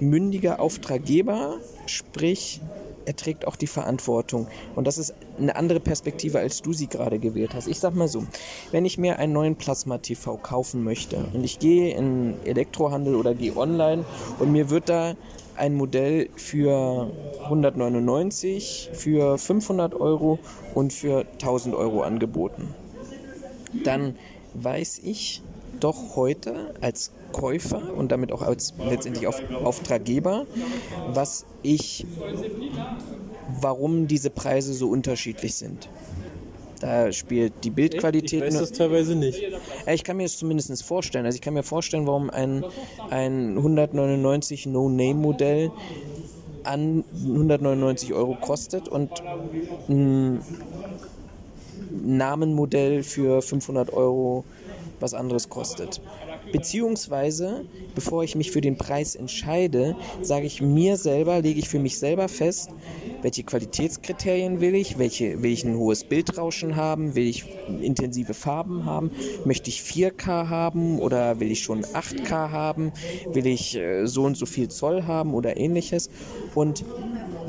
mündiger Auftraggeber, sprich, er trägt auch die Verantwortung. Und das ist eine andere Perspektive, als du sie gerade gewählt hast. Ich sag mal so, wenn ich mir einen neuen Plasma-TV kaufen möchte und ich gehe in Elektrohandel oder gehe online und mir wird da ein Modell für 199, für 500 Euro und für 1000 Euro angeboten. Dann weiß ich doch heute als Käufer und damit auch als letztendlich auf Auftraggeber, was ich, warum diese Preise so unterschiedlich sind. Da spielt die Bildqualität. Ich weiß das teilweise nicht. Ich kann mir das zumindest vorstellen. Also ich kann mir vorstellen, warum ein, ein 199 No-Name-Modell an 199 Euro kostet und ein Namenmodell für 500 Euro was anderes kostet. Beziehungsweise, bevor ich mich für den Preis entscheide, sage ich mir selber, lege ich für mich selber fest, welche Qualitätskriterien will ich, welche, will ich ein hohes Bildrauschen haben, will ich intensive Farben haben, möchte ich 4K haben oder will ich schon 8K haben, will ich äh, so und so viel Zoll haben oder ähnliches und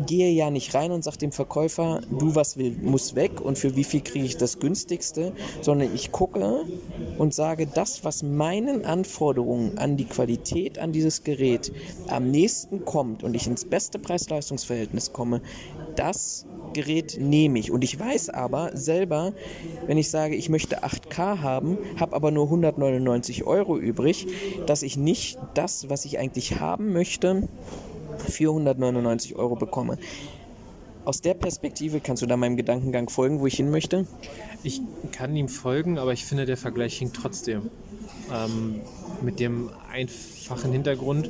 gehe ja nicht rein und sage dem Verkäufer, du was will, muss weg und für wie viel kriege ich das günstigste, sondern ich gucke und sage, das, was meinen Anforderungen an die Qualität an dieses Gerät am nächsten kommt und ich ins beste Preis-Leistungs-Verhältnis komme, das Gerät nehme ich. Und ich weiß aber selber, wenn ich sage, ich möchte 8K haben, habe aber nur 199 Euro übrig, dass ich nicht das, was ich eigentlich haben möchte, 499 Euro bekomme. Aus der Perspektive kannst du da meinem Gedankengang folgen, wo ich hin möchte? Ich kann ihm folgen, aber ich finde, der Vergleich hinkt trotzdem. Ähm, mit dem einfachen Hintergrund,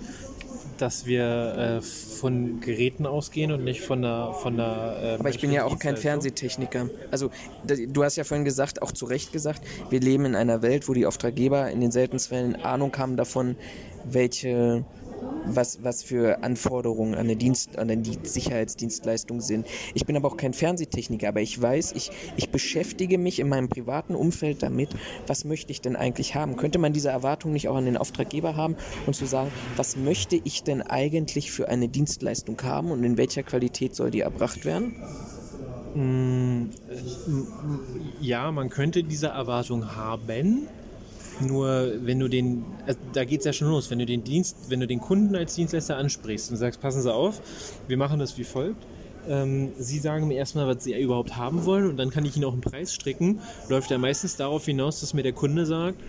dass wir äh, von Geräten ausgehen und nicht von der von der. Äh, Aber ich bin ja auch kein Fernsehtechniker. Also du hast ja vorhin gesagt, auch zu Recht gesagt, wir leben in einer Welt, wo die Auftraggeber in den seltensten Fällen Ahnung haben davon, welche was, was für Anforderungen an, der Dienst, an die Sicherheitsdienstleistung sind. Ich bin aber auch kein Fernsehtechniker, aber ich weiß, ich, ich beschäftige mich in meinem privaten Umfeld damit, was möchte ich denn eigentlich haben? Könnte man diese Erwartung nicht auch an den Auftraggeber haben und zu sagen, was möchte ich denn eigentlich für eine Dienstleistung haben und in welcher Qualität soll die erbracht werden? Mm, ja, man könnte diese Erwartung haben. Nur wenn du den, also da geht es ja schon los, wenn du den Dienst, wenn du den Kunden als Dienstleister ansprichst und sagst, passen Sie auf, wir machen das wie folgt. Ähm, Sie sagen mir erstmal, was Sie überhaupt haben wollen und dann kann ich Ihnen auch einen Preis stricken. Läuft ja meistens darauf hinaus, dass mir der Kunde sagt,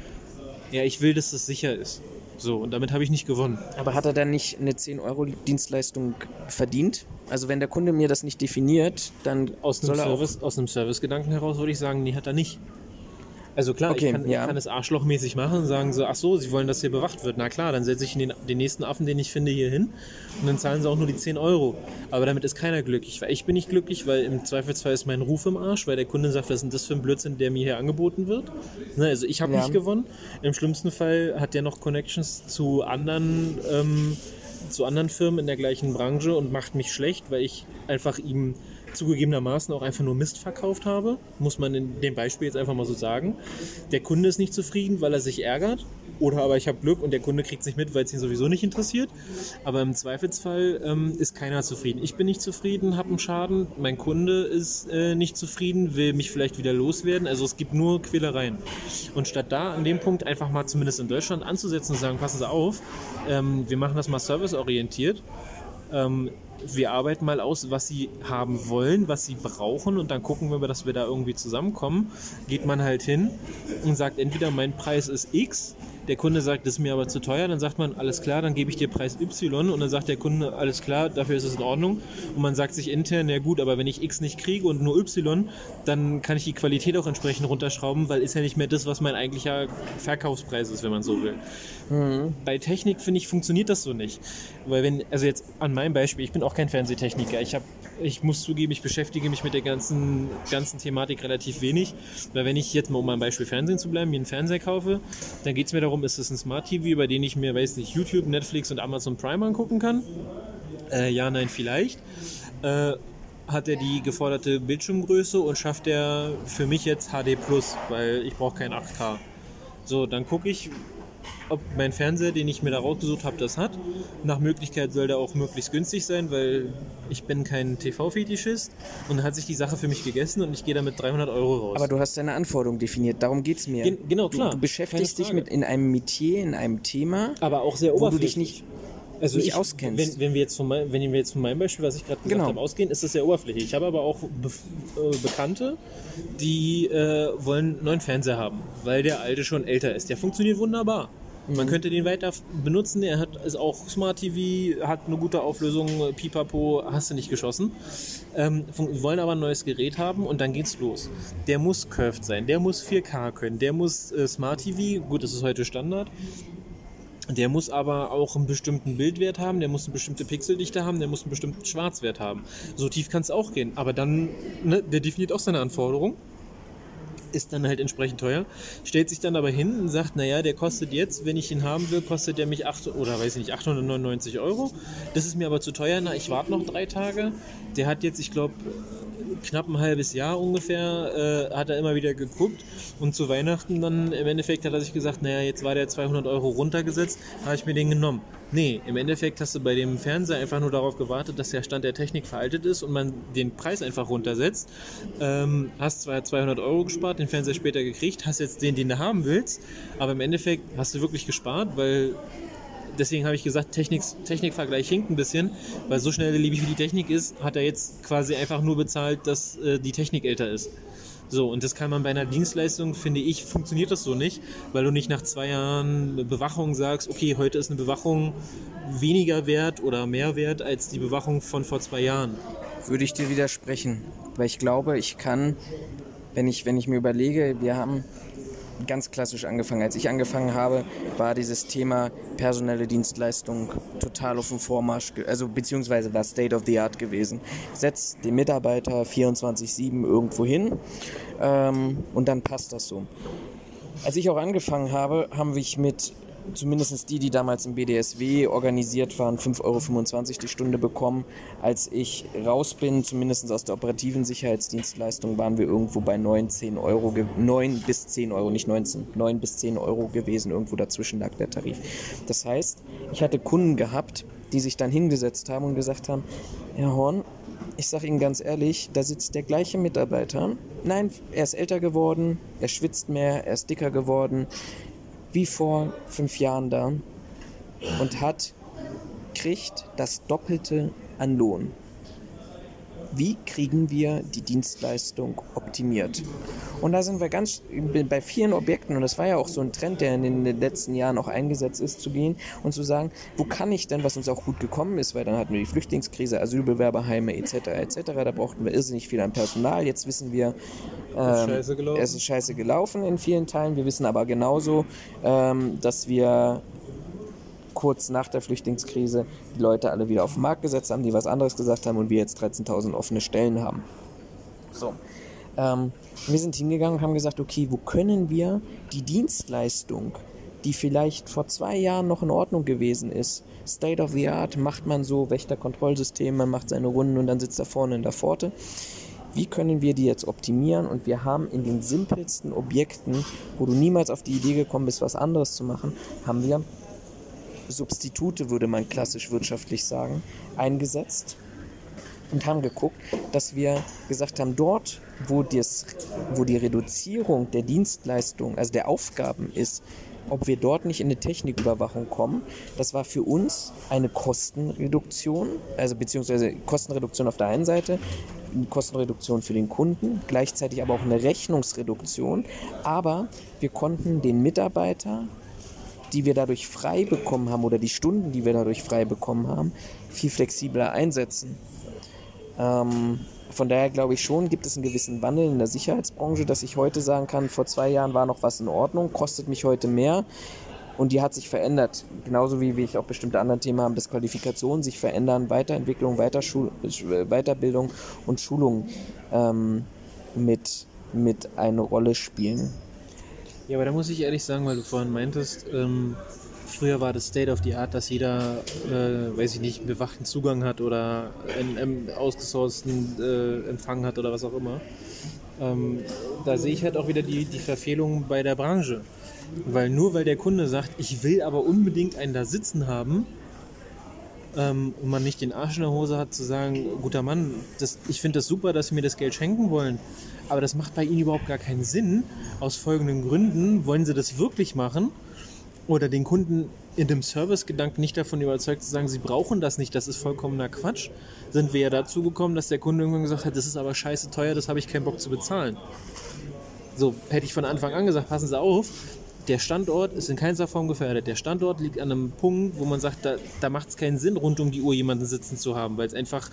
ja, ich will, dass das sicher ist. So, und damit habe ich nicht gewonnen. Aber hat er dann nicht eine 10-Euro-Dienstleistung verdient? Also wenn der Kunde mir das nicht definiert, dann aus einem, Service, aus einem Servicegedanken heraus würde ich sagen, nee, hat er nicht. Also klar, okay, ich, kann, ja. ich kann es arschlochmäßig machen und sagen so, ach so, sie wollen, dass hier bewacht wird. Na klar, dann setze ich den, den nächsten Affen, den ich finde, hier hin und dann zahlen sie auch nur die 10 Euro. Aber damit ist keiner glücklich. Ich bin nicht glücklich, weil im Zweifelsfall ist mein Ruf im Arsch, weil der Kunde sagt, was ist denn das für ein Blödsinn, der mir hier angeboten wird. Ne, also ich habe ja. nicht gewonnen. Im schlimmsten Fall hat der noch Connections zu anderen, ähm, zu anderen Firmen in der gleichen Branche und macht mich schlecht, weil ich einfach ihm zugegebenermaßen auch einfach nur Mist verkauft habe, muss man in dem Beispiel jetzt einfach mal so sagen. Der Kunde ist nicht zufrieden, weil er sich ärgert. Oder aber ich habe Glück und der Kunde kriegt es nicht mit, weil es ihn sowieso nicht interessiert. Aber im Zweifelsfall ähm, ist keiner zufrieden. Ich bin nicht zufrieden, habe einen Schaden. Mein Kunde ist äh, nicht zufrieden, will mich vielleicht wieder loswerden. Also es gibt nur Quälereien. Und statt da an dem Punkt einfach mal zumindest in Deutschland anzusetzen und sagen, passen Sie auf, ähm, wir machen das mal serviceorientiert. Ähm, wir arbeiten mal aus, was sie haben wollen, was sie brauchen und dann gucken wir, dass wir da irgendwie zusammenkommen. Geht man halt hin und sagt entweder mein Preis ist X Der Kunde sagt, das ist mir aber zu teuer. Dann sagt man, alles klar, dann gebe ich dir Preis Y. Und dann sagt der Kunde, alles klar, dafür ist es in Ordnung. Und man sagt sich intern, ja gut, aber wenn ich X nicht kriege und nur Y, dann kann ich die Qualität auch entsprechend runterschrauben, weil ist ja nicht mehr das, was mein eigentlicher Verkaufspreis ist, wenn man so will. Mhm. Bei Technik, finde ich, funktioniert das so nicht. Weil wenn, also jetzt an meinem Beispiel, ich bin auch kein Fernsehtechniker. Ich habe ich muss zugeben, ich beschäftige mich mit der ganzen, ganzen Thematik relativ wenig. Weil wenn ich jetzt mal, um beim Beispiel Fernsehen zu bleiben, mir einen Fernseher kaufe, dann geht es mir darum, ist es ein Smart TV, über den ich mir, weiß nicht, YouTube, Netflix und Amazon Prime angucken kann? Äh, ja, nein, vielleicht. Äh, hat er die geforderte Bildschirmgröße und schafft er für mich jetzt HD Plus, weil ich brauche kein 8K. So, dann gucke ich, ob mein Fernseher, den ich mir da rausgesucht habe, das hat. Nach Möglichkeit soll der auch möglichst günstig sein, weil ich bin kein TV-Fetischist und dann hat sich die Sache für mich gegessen und ich gehe damit 300 Euro raus. Aber du hast deine Anforderung definiert, darum geht es mir. Gen genau, klar. Du, du beschäftigst dich mit in einem Metier, in einem Thema, aber auch sehr wo du dich nicht also nicht ich, auskennst. Wenn, wenn, wir jetzt von mein, wenn wir jetzt von meinem Beispiel, was ich gerade gesagt Genau. habe, ausgehen, ist das sehr oberflächlich. Ich habe aber auch Be äh, Bekannte, die äh, wollen einen neuen Fernseher haben, weil der alte schon älter ist. Der funktioniert wunderbar. Man könnte den weiter benutzen. Er hat, ist auch Smart TV, hat eine gute Auflösung, äh, pipapo, hast du nicht geschossen. Ähm, wollen aber ein neues Gerät haben und dann geht's los. Der muss curved sein, der muss 4K können, der muss äh, Smart TV, gut, das ist heute Standard. Der muss aber auch einen bestimmten Bildwert haben, der muss eine bestimmte Pixeldichte haben, der muss einen bestimmten Schwarzwert haben. So tief kann es auch gehen. Aber dann, ne, der definiert auch seine Anforderungen. Ist dann halt entsprechend teuer. Stellt sich dann aber hin und sagt, naja, der kostet jetzt, wenn ich ihn haben will, kostet der mich 8, oder weiß ich nicht, 899 Euro. Das ist mir aber zu teuer. Na, ich warte noch drei Tage. Der hat jetzt, ich glaube, knapp ein halbes Jahr ungefähr, äh, hat er immer wieder geguckt. Und zu Weihnachten dann im Endeffekt hat er sich gesagt, naja, jetzt war der 200 Euro runtergesetzt, habe ich mir den genommen. Nee, im Endeffekt hast du bei dem Fernseher einfach nur darauf gewartet, dass der Stand der Technik veraltet ist und man den Preis einfach runtersetzt. Ähm, hast zwar 200 Euro gespart, den Fernseher später gekriegt, hast jetzt den, den du haben willst, aber im Endeffekt hast du wirklich gespart, weil deswegen habe ich gesagt, Technik, Technikvergleich hinkt ein bisschen, weil so schnell liebig wie die Technik ist, hat er jetzt quasi einfach nur bezahlt, dass äh, die Technik älter ist. So, und das kann man bei einer Dienstleistung, finde ich, funktioniert das so nicht, weil du nicht nach zwei Jahren Bewachung sagst, okay, heute ist eine Bewachung weniger wert oder mehr wert als die Bewachung von vor zwei Jahren. würde ich dir widersprechen, weil ich glaube, ich kann, wenn ich, wenn ich mir überlege, wir haben ganz klassisch angefangen. Als ich angefangen habe, war dieses Thema personelle Dienstleistung total auf dem Vormarsch, also beziehungsweise war State of the Art gewesen. Setz den Mitarbeiter 24-7 irgendwo hin ähm, und dann passt das so. Als ich auch angefangen habe, haben wir mit zumindest die, die damals im BDSW organisiert waren, 5,25 Euro die Stunde bekommen. Als ich raus bin, zumindest aus der operativen Sicherheitsdienstleistung, waren wir irgendwo bei 9, 10 Euro, ge- 9 bis 10 Euro, nicht 19, 9 bis 10 Euro gewesen, irgendwo dazwischen lag der Tarif. Das heißt, ich hatte Kunden gehabt, die sich dann hingesetzt haben und gesagt haben, Herr Horn, ich sage Ihnen ganz ehrlich, da sitzt der gleiche Mitarbeiter. Nein, er ist älter geworden, er schwitzt mehr, er ist dicker geworden, wie vor fünf Jahren da und hat, kriegt das Doppelte an Lohn. Wie kriegen wir die Dienstleistung optimiert? Und da sind wir ganz bei vielen Objekten, und das war ja auch so ein Trend, der in den letzten Jahren auch eingesetzt ist, zu gehen und zu sagen, wo kann ich denn, was uns auch gut gekommen ist, weil dann hatten wir die Flüchtlingskrise, Asylbewerberheime etc. etc. Da brauchten wir irrsinnig viel an Personal. Jetzt wissen wir, ähm, gelaufen. es ist scheiße gelaufen in vielen Teilen. Wir wissen aber genauso, ähm, dass wir kurz nach der Flüchtlingskrise die Leute alle wieder auf den Markt gesetzt haben, die was anderes gesagt haben und wir jetzt 13.000 offene Stellen haben. So. Ähm, wir sind hingegangen und haben gesagt, okay, wo können wir die Dienstleistung, die vielleicht vor zwei Jahren noch in Ordnung gewesen ist, State of the Art, macht man so Wächterkontrollsystem, man macht seine Runden und dann sitzt er vorne in der Pforte. Wie können wir die jetzt optimieren? Und wir haben in den simpelsten Objekten, wo du niemals auf die Idee gekommen bist, was anderes zu machen, haben wir Substitute, würde man klassisch wirtschaftlich sagen, eingesetzt und haben geguckt, dass wir gesagt haben, dort, wo, das, wo die Reduzierung der Dienstleistung, also der Aufgaben ist, ob wir dort nicht in eine Techniküberwachung kommen. Das war für uns eine Kostenreduktion, also beziehungsweise Kostenreduktion auf der einen Seite, Kostenreduktion für den Kunden, gleichzeitig aber auch eine Rechnungsreduktion. Aber wir konnten den Mitarbeiter die wir dadurch frei bekommen haben oder die Stunden, die wir dadurch frei bekommen haben, viel flexibler einsetzen. Ähm, von daher glaube ich schon, gibt es einen gewissen Wandel in der Sicherheitsbranche, dass ich heute sagen kann, vor zwei Jahren war noch was in Ordnung, kostet mich heute mehr. Und die hat sich verändert. Genauso wie, wie ich auch bestimmte andere Themen habe, dass Qualifikationen sich verändern, Weiterentwicklung, Weiterschul Weiterbildung und Schulung ähm, mit, mit eine Rolle spielen. Ja, aber da muss ich ehrlich sagen, weil du vorhin meintest, ähm, früher war das State of the Art, dass jeder, äh, weiß ich nicht, bewachten Zugang hat oder einen, einen ausgesourcten äh, Empfang hat oder was auch immer. Ähm, da sehe ich halt auch wieder die, die Verfehlung bei der Branche. Weil nur weil der Kunde sagt, ich will aber unbedingt einen da sitzen haben, ähm, und man nicht den Arsch in der Hose hat zu sagen, guter Mann, das, ich finde das super, dass Sie mir das Geld schenken wollen, aber das macht bei Ihnen überhaupt gar keinen Sinn. Aus folgenden Gründen wollen Sie das wirklich machen oder den Kunden in dem Servicegedanken nicht davon überzeugt zu sagen, sie brauchen das nicht, das ist vollkommener Quatsch, sind wir ja dazu gekommen, dass der Kunde irgendwann gesagt hat, das ist aber scheiße teuer, das habe ich keinen Bock zu bezahlen. So, hätte ich von Anfang an gesagt, passen Sie auf, der Standort ist in keiner Form gefährdet. Der Standort liegt an einem Punkt, wo man sagt, da, da macht es keinen Sinn, rund um die Uhr jemanden sitzen zu haben, weil es einfach,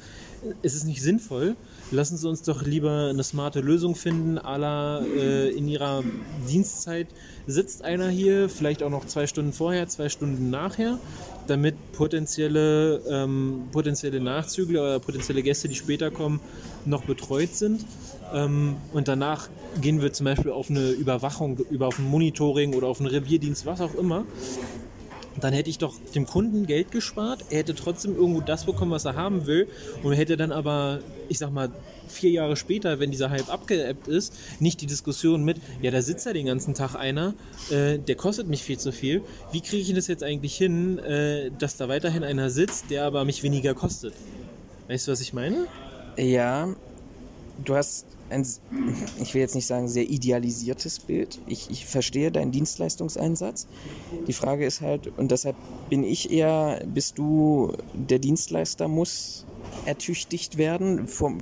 es ist nicht sinnvoll. Lassen Sie uns doch lieber eine smarte Lösung finden, à la äh, in Ihrer Dienstzeit sitzt einer hier, vielleicht auch noch zwei Stunden vorher, zwei Stunden nachher, damit potenzielle, ähm, potenzielle Nachzügler oder potenzielle Gäste, die später kommen, noch betreut sind. Ähm, und danach gehen wir zum Beispiel auf eine Überwachung, über auf ein Monitoring oder auf einen Revierdienst, was auch immer. Dann hätte ich doch dem Kunden Geld gespart. Er hätte trotzdem irgendwo das bekommen, was er haben will. Und hätte dann aber, ich sag mal, vier Jahre später, wenn dieser Hype abgeebbt ist, nicht die Diskussion mit, ja, da sitzt ja den ganzen Tag einer, äh, der kostet mich viel zu viel. Wie kriege ich das jetzt eigentlich hin, äh, dass da weiterhin einer sitzt, der aber mich weniger kostet? Weißt du, was ich meine? Ja, du hast ein, ich will jetzt nicht sagen, sehr idealisiertes Bild. Ich, ich verstehe deinen Dienstleistungseinsatz. Die Frage ist halt, und deshalb bin ich eher, bist du der Dienstleister muss ertüchtigt werden, vom,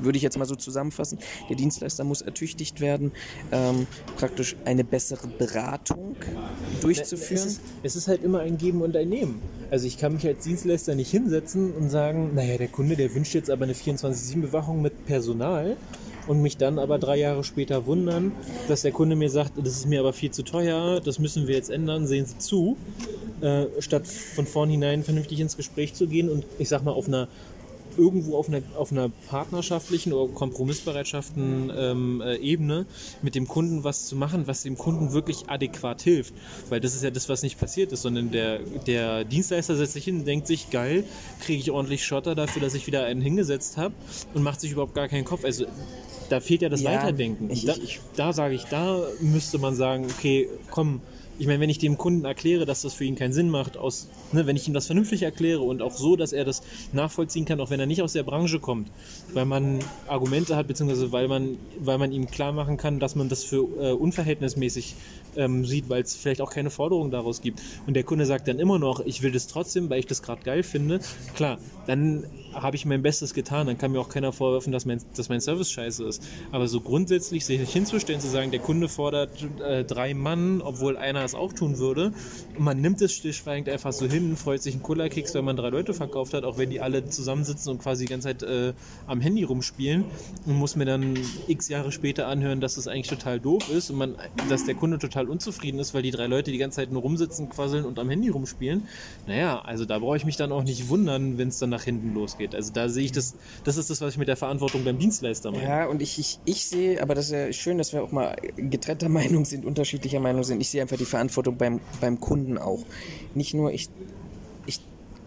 würde ich jetzt mal so zusammenfassen, der Dienstleister muss ertüchtigt werden, ähm, praktisch eine bessere Beratung durchzuführen. Es ist, es ist, halt immer ein Geben und ein Nehmen. Also ich kann mich als Dienstleister nicht hinsetzen und sagen, naja, der Kunde, der wünscht jetzt aber eine 24-7-Bewachung mit Personal und mich dann aber drei Jahre später wundern, dass der Kunde mir sagt, das ist mir aber viel zu teuer, das müssen wir jetzt ändern, sehen Sie zu, äh, statt von vornherein vernünftig ins Gespräch zu gehen und ich sag mal auf einer irgendwo auf einer, auf einer partnerschaftlichen oder kompromissbereitschaften ähm, äh, Ebene mit dem Kunden was zu machen, was dem Kunden wirklich adäquat hilft. Weil das ist ja das, was nicht passiert ist, sondern der, der Dienstleister setzt sich hin und denkt sich, geil, kriege ich ordentlich Schotter dafür, dass ich wieder einen hingesetzt habe und macht sich überhaupt gar keinen Kopf. Also da fehlt ja das ja, Weiterdenken. Ich, da, da sage ich, da müsste man sagen, okay, komm, ich meine, wenn ich dem Kunden erkläre, dass das für ihn keinen Sinn macht, aus, ne, wenn ich ihm das vernünftig erkläre und auch so, dass er das nachvollziehen kann, auch wenn er nicht aus der Branche kommt, weil man Argumente hat, beziehungsweise weil man, weil man ihm klar machen kann, dass man das für äh, unverhältnismäßig ähm, sieht, weil es vielleicht auch keine Forderung daraus gibt. Und der Kunde sagt dann immer noch, ich will das trotzdem, weil ich das gerade geil finde. Klar, dann habe ich mein Bestes getan. Dann kann mir auch keiner vorwerfen, dass mein, dass mein Service scheiße ist. Aber so grundsätzlich sich hinzustellen, zu sagen, der Kunde fordert äh, drei Mann, obwohl einer es auch tun würde, und man nimmt es stillschweigend einfach so hin, freut sich ein Cola-Keks, wenn man drei Leute verkauft hat, auch wenn die alle zusammensitzen und quasi die ganze Zeit äh, am Handy rumspielen und muss mir dann x Jahre später anhören, dass das eigentlich total doof ist und man, dass der Kunde total unzufrieden ist, weil die drei Leute die ganze Zeit nur rumsitzen, quasseln und am Handy rumspielen. Naja, also da brauche ich mich dann auch nicht wundern, wenn es dann nach hinten losgeht geht. Also da sehe ich das, das ist das, was ich mit der Verantwortung beim Dienstleister meine. Ja, und ich, ich, ich sehe, aber das ist ja schön, dass wir auch mal getrennter Meinung sind, unterschiedlicher Meinung sind. Ich sehe einfach die Verantwortung beim, beim Kunden auch. Nicht nur ich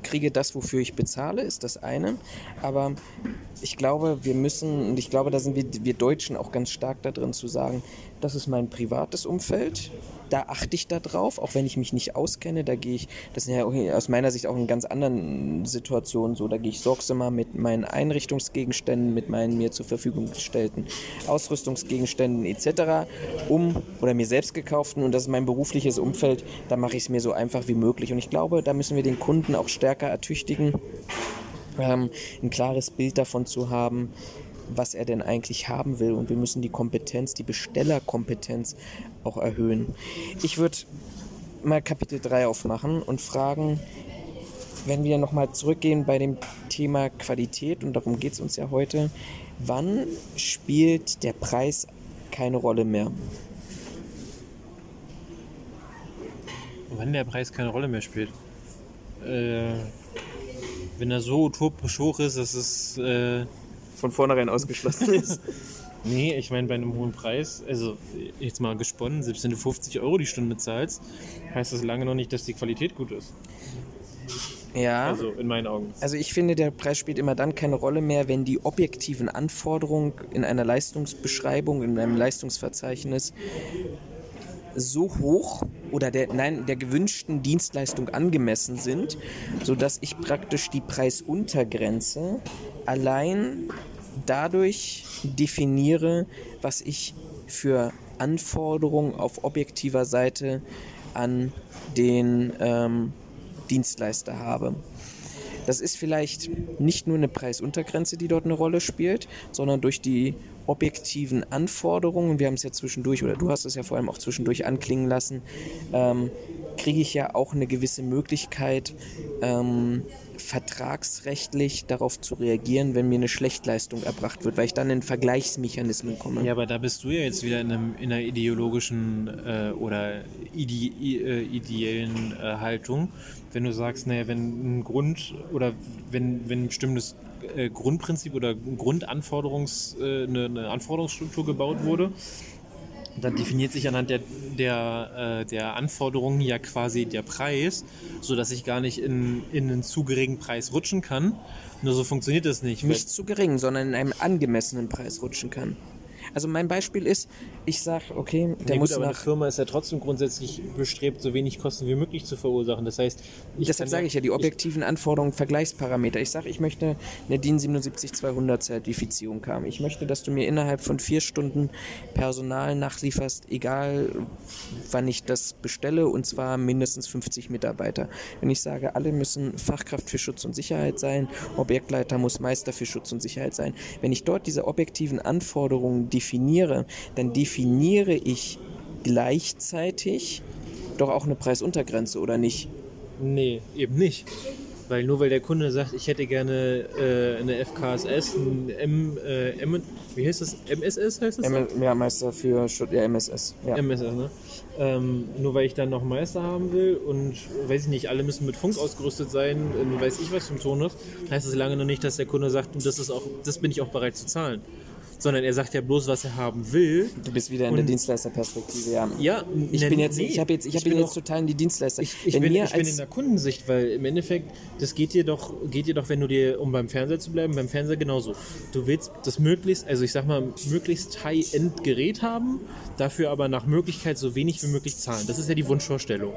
kriege das, wofür ich bezahle, ist das eine. Aber ich glaube, wir müssen, und ich glaube, da sind wir, wir Deutschen auch ganz stark da drin zu sagen, das ist mein privates Umfeld da achte ich da drauf, auch wenn ich mich nicht auskenne. Da gehe ich, das ist ja aus meiner Sicht auch in ganz anderen Situationen so, da gehe ich sorgsamer mit meinen Einrichtungsgegenständen, mit meinen mir zur Verfügung gestellten Ausrüstungsgegenständen etc. um oder mir selbst gekauften und das ist mein berufliches Umfeld, da mache ich es mir so einfach wie möglich. Und ich glaube, da müssen wir den Kunden auch stärker ertüchtigen, ähm, ein klares Bild davon zu haben, was er denn eigentlich haben will. Und wir müssen die Kompetenz, die Bestellerkompetenz auch erhöhen. Ich würde mal Kapitel 3 aufmachen und fragen, wenn wir nochmal zurückgehen bei dem Thema Qualität, und darum geht es uns ja heute, wann spielt der Preis keine Rolle mehr? Wann der Preis keine Rolle mehr spielt. Äh, wenn er so utopisch hoch ist, dass es. Äh, Von vornherein ausgeschlossen ist. nee, ich meine, bei einem hohen Preis, also jetzt mal gesponnen, selbst wenn du 50 Euro die Stunde zahlst, heißt das lange noch nicht, dass die Qualität gut ist. Ja. Also in meinen Augen. Also ich finde, der Preis spielt immer dann keine Rolle mehr, wenn die objektiven Anforderungen in einer Leistungsbeschreibung, in einem Leistungsverzeichnis so hoch oder der, nein, der gewünschten Dienstleistung angemessen sind, sodass ich praktisch die Preisuntergrenze allein dadurch definiere, was ich für Anforderungen auf objektiver Seite an den ähm, Dienstleister habe. Das ist vielleicht nicht nur eine Preisuntergrenze, die dort eine Rolle spielt, sondern durch die objektiven Anforderungen, wir haben es ja zwischendurch, oder du hast es ja vor allem auch zwischendurch anklingen lassen, ähm, kriege ich ja auch eine gewisse Möglichkeit, ähm, vertragsrechtlich darauf zu reagieren, wenn mir eine Schlechtleistung erbracht wird, weil ich dann in Vergleichsmechanismen komme. Ja, aber da bist du ja jetzt wieder in, einem, in einer ideologischen äh, oder ide äh, ideellen äh, Haltung, wenn du sagst, naja, wenn ein Grund oder wenn, wenn ein bestimmtes äh, Grundprinzip oder Grundanforderungs, äh, eine, eine Anforderungsstruktur gebaut wurde, dann definiert sich anhand der, der, äh, der Anforderungen ja quasi der Preis, sodass ich gar nicht in, in einen zu geringen Preis rutschen kann. Nur so funktioniert das nicht. Nicht zu gering, sondern in einem angemessenen Preis rutschen kann. Also mein Beispiel ist, ich sage, okay, der Nee, muss gut, aber eine nach... Firma ist ja trotzdem grundsätzlich bestrebt, so wenig Kosten wie möglich zu verursachen. Das heißt, ich Deshalb sage ich ja, die objektiven Anforderungen, Vergleichsparameter. Ich sage, ich möchte eine DIN 77200 Zertifizierung haben. Ich möchte, dass du mir innerhalb von vier Stunden Personal nachlieferst, egal wann ich das bestelle, und zwar mindestens 50 Mitarbeiter. Wenn ich sage, alle müssen Fachkraft für Schutz und Sicherheit sein, Objektleiter muss Meister für Schutz und Sicherheit sein. Wenn ich dort diese objektiven Anforderungen definiere, dann definiere ich gleichzeitig doch auch eine Preisuntergrenze, oder nicht? Nee, eben nicht. Weil nur weil der Kunde sagt, ich hätte gerne äh, eine FKSS, ein M, äh, M, wie heißt das? MSS heißt das? M ja, Meister für Schutz, ja, MSS. Ja. MSS, ne? Ähm, nur weil ich dann noch Meister haben will und weiß ich nicht, alle müssen mit Funk ausgerüstet sein, in weiß ich was zum Tonus, heißt das lange noch nicht, dass der Kunde sagt, das ist auch, das bin ich auch bereit zu zahlen. Sondern er sagt ja bloß, was er haben will. Du bist wieder in der Und- Dienstleisterperspektive, ja. Ja, Ich bin jetzt, nee, ich habe jetzt, ich, ich bin jetzt auch- total in die Dienstleister. Ich, ich, bin, ich bin in der Kundensicht, weil im Endeffekt, das geht dir doch, geht dir doch, wenn du dir, um beim Fernseher zu bleiben, beim Fernseher genauso. Du willst das möglichst, also ich sag mal, möglichst High-End-Gerät haben, dafür aber nach Möglichkeit so wenig wie möglich zahlen. Das ist ja die Wunschvorstellung.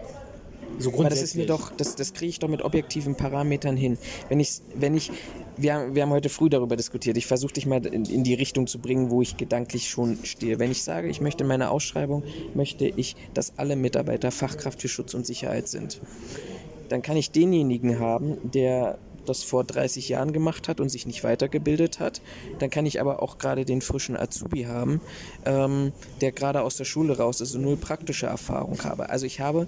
So Aber das ist mir grundsätzlich. doch, das, das kriege ich doch mit objektiven Parametern hin. Wenn ich, wenn ich, wir, haben- wir haben heute früh darüber diskutiert. Ich versuche dich mal in, in die Richtung zu bringen, wo ich gedanklich schon stehe. Wenn ich sage, ich möchte in meiner Ausschreibung, möchte ich, dass alle Mitarbeiter Fachkraft für Schutz und Sicherheit sind, dann kann ich denjenigen haben, der das vor 30 Jahren gemacht hat und sich nicht weitergebildet hat. Dann kann ich aber auch gerade den frischen Azubi haben, ähm, der gerade aus der Schule raus ist und null praktische Erfahrung habe. Also ich habe